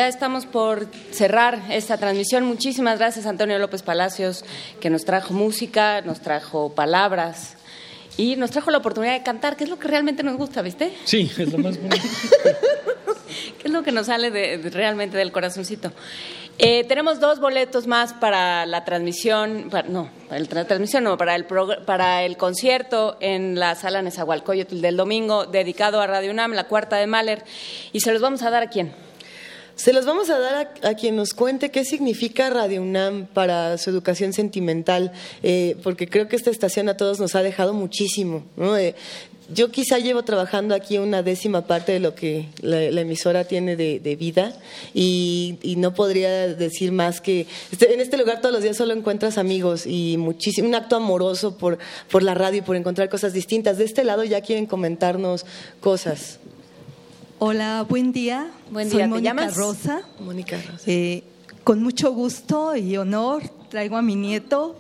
Speaker 3: Estamos por cerrar esta transmisión. Muchísimas gracias, Antonio López Palacios, que nos trajo música, nos trajo palabras y nos trajo la oportunidad de cantar, que es lo que realmente nos gusta, ¿viste?
Speaker 38: Sí, es lo más bonito. *laughs*
Speaker 3: ¿Qué es lo que nos sale de, realmente del corazoncito? Eh, tenemos dos boletos más para la transmisión, no, para la transmisión no, para el, para el concierto en la sala Nezahualcóyotl del domingo, dedicado a Radio UNAM, la cuarta de Mahler, y se los vamos a dar a quién.
Speaker 4: Se los vamos a dar a, quien nos cuente qué significa Radio UNAM para su educación sentimental, eh, porque creo que esta estación a todos nos ha dejado muchísimo. Eh, yo quizá llevo trabajando aquí una décima parte de lo que la, emisora tiene de, vida y, no podría decir más que este, en este lugar todos los días solo encuentras amigos y muchísimo, un acto amoroso por, por la radio y por encontrar cosas distintas. De este lado ya quieren comentarnos cosas.
Speaker 46: Hola, buen día.
Speaker 3: Buen
Speaker 46: día.
Speaker 3: Soy
Speaker 46: Mónica Rosa.
Speaker 4: Mónica Rosa.
Speaker 46: Eh, con mucho gusto y honor traigo a mi nieto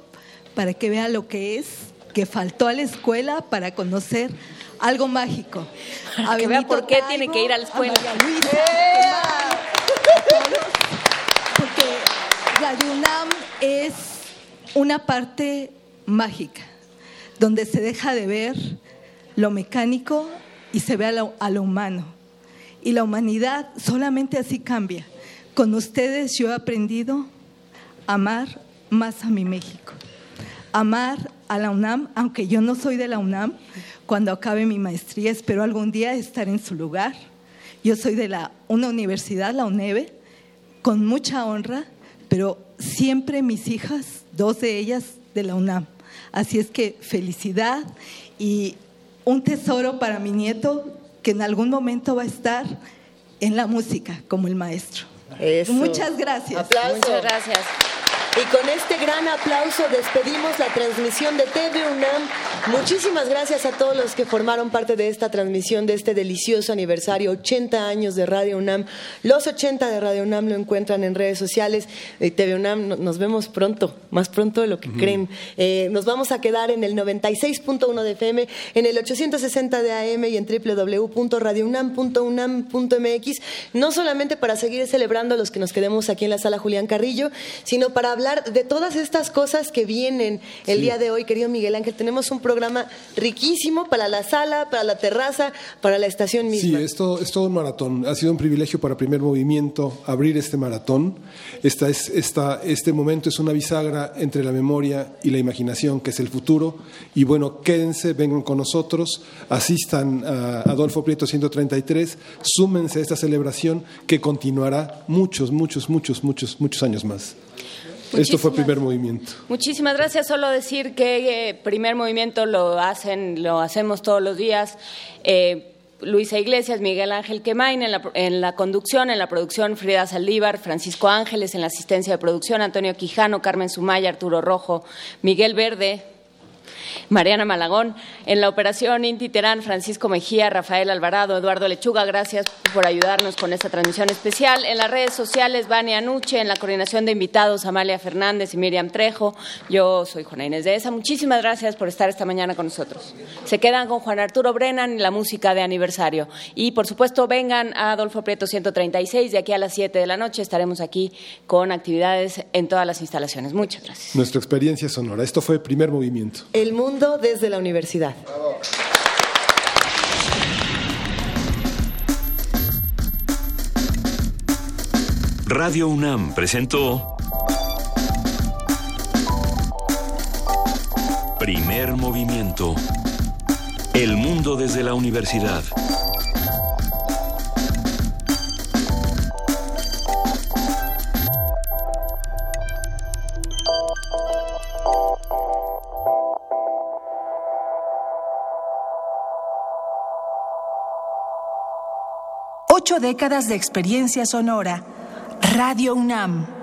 Speaker 46: para que vea lo que es, que faltó a la escuela para conocer algo mágico.
Speaker 3: A que vea por qué tiene que ir a la escuela.
Speaker 46: porque Radio UNAM es una parte mágica, donde se deja de ver lo mecánico y se ve a lo humano y la humanidad solamente así cambia. Con ustedes yo he aprendido a amar más a mi México, amar a la UNAM, aunque yo no soy de la UNAM, cuando acabe mi maestría espero algún día estar en su lugar. Yo soy de la, una universidad, la UNEVE, con mucha honra, pero siempre mis hijas, dos de ellas de la UNAM. Así es que felicidad y un tesoro para mi nieto que en algún momento va a estar en la música como el maestro. Muchas gracias.
Speaker 3: Muchas gracias.
Speaker 4: Y con este gran aplauso despedimos la transmisión de TV UNAM. Muchísimas gracias a todos los que formaron parte de esta transmisión de este delicioso aniversario, 80 años de Radio UNAM. Los 80 de Radio UNAM lo encuentran en redes sociales. Eh, TV UNAM, nos vemos pronto, más pronto de lo que creen. Eh, nos vamos a quedar en el 96.1 de FM, en el 860 de AM y en www.radiounam.unam.mx, no solamente para seguir celebrando a los que nos quedemos aquí en la sala Julián Carrillo, sino para hablar de todas estas cosas que vienen el día de hoy, querido Miguel Ángel. Tenemos un programa riquísimo para la sala, para la terraza, para la estación misma.
Speaker 5: Sí, esto es todo un maratón. Ha sido un privilegio para Primer Movimiento abrir este maratón. Esta es, esta, este momento es una bisagra entre la memoria y la imaginación, que es el futuro. Y bueno, quédense, vengan con nosotros, asistan a Adolfo Prieto 133, súmense a esta celebración que continuará muchos, muchos, muchos, muchos, muchos años más. Esto fue primer movimiento.
Speaker 3: Muchísimas gracias. Solo decir que eh, primer movimiento lo hacen, lo hacemos todos los días. Eh, Luisa Iglesias, Miguel Ángel Quemain en la, en la, conducción, en la producción Frida Saldívar, Francisco Ángeles en la asistencia de producción, Antonio Quijano, Carmen Sumaya, Arturo Rojo, Miguel Verde, Mariana Malagón. En la operación Inti Terán, Francisco Mejía, Rafael Alvarado, Eduardo Lechuga, gracias por ayudarnos con esta transmisión especial. En las redes sociales, Vania Nuche, en la coordinación de invitados, Amalia Fernández y Miriam Trejo. Yo soy Juana Inés de ESA. Muchísimas gracias por estar esta mañana con nosotros. Se quedan con Juan Arturo Brennan y la música de aniversario. Y por supuesto, vengan a Adolfo Prieto 136. De aquí a las 7 de la noche estaremos aquí con actividades en todas las instalaciones. Muchas gracias.
Speaker 5: Nuestra experiencia sonora. Esto fue primer movimiento.
Speaker 4: El mundo desde la universidad.
Speaker 1: Radio UNAM presentó Primer Movimiento. El mundo desde la universidad.
Speaker 47: Ocho décadas de experiencia sonora. Radio UNAM.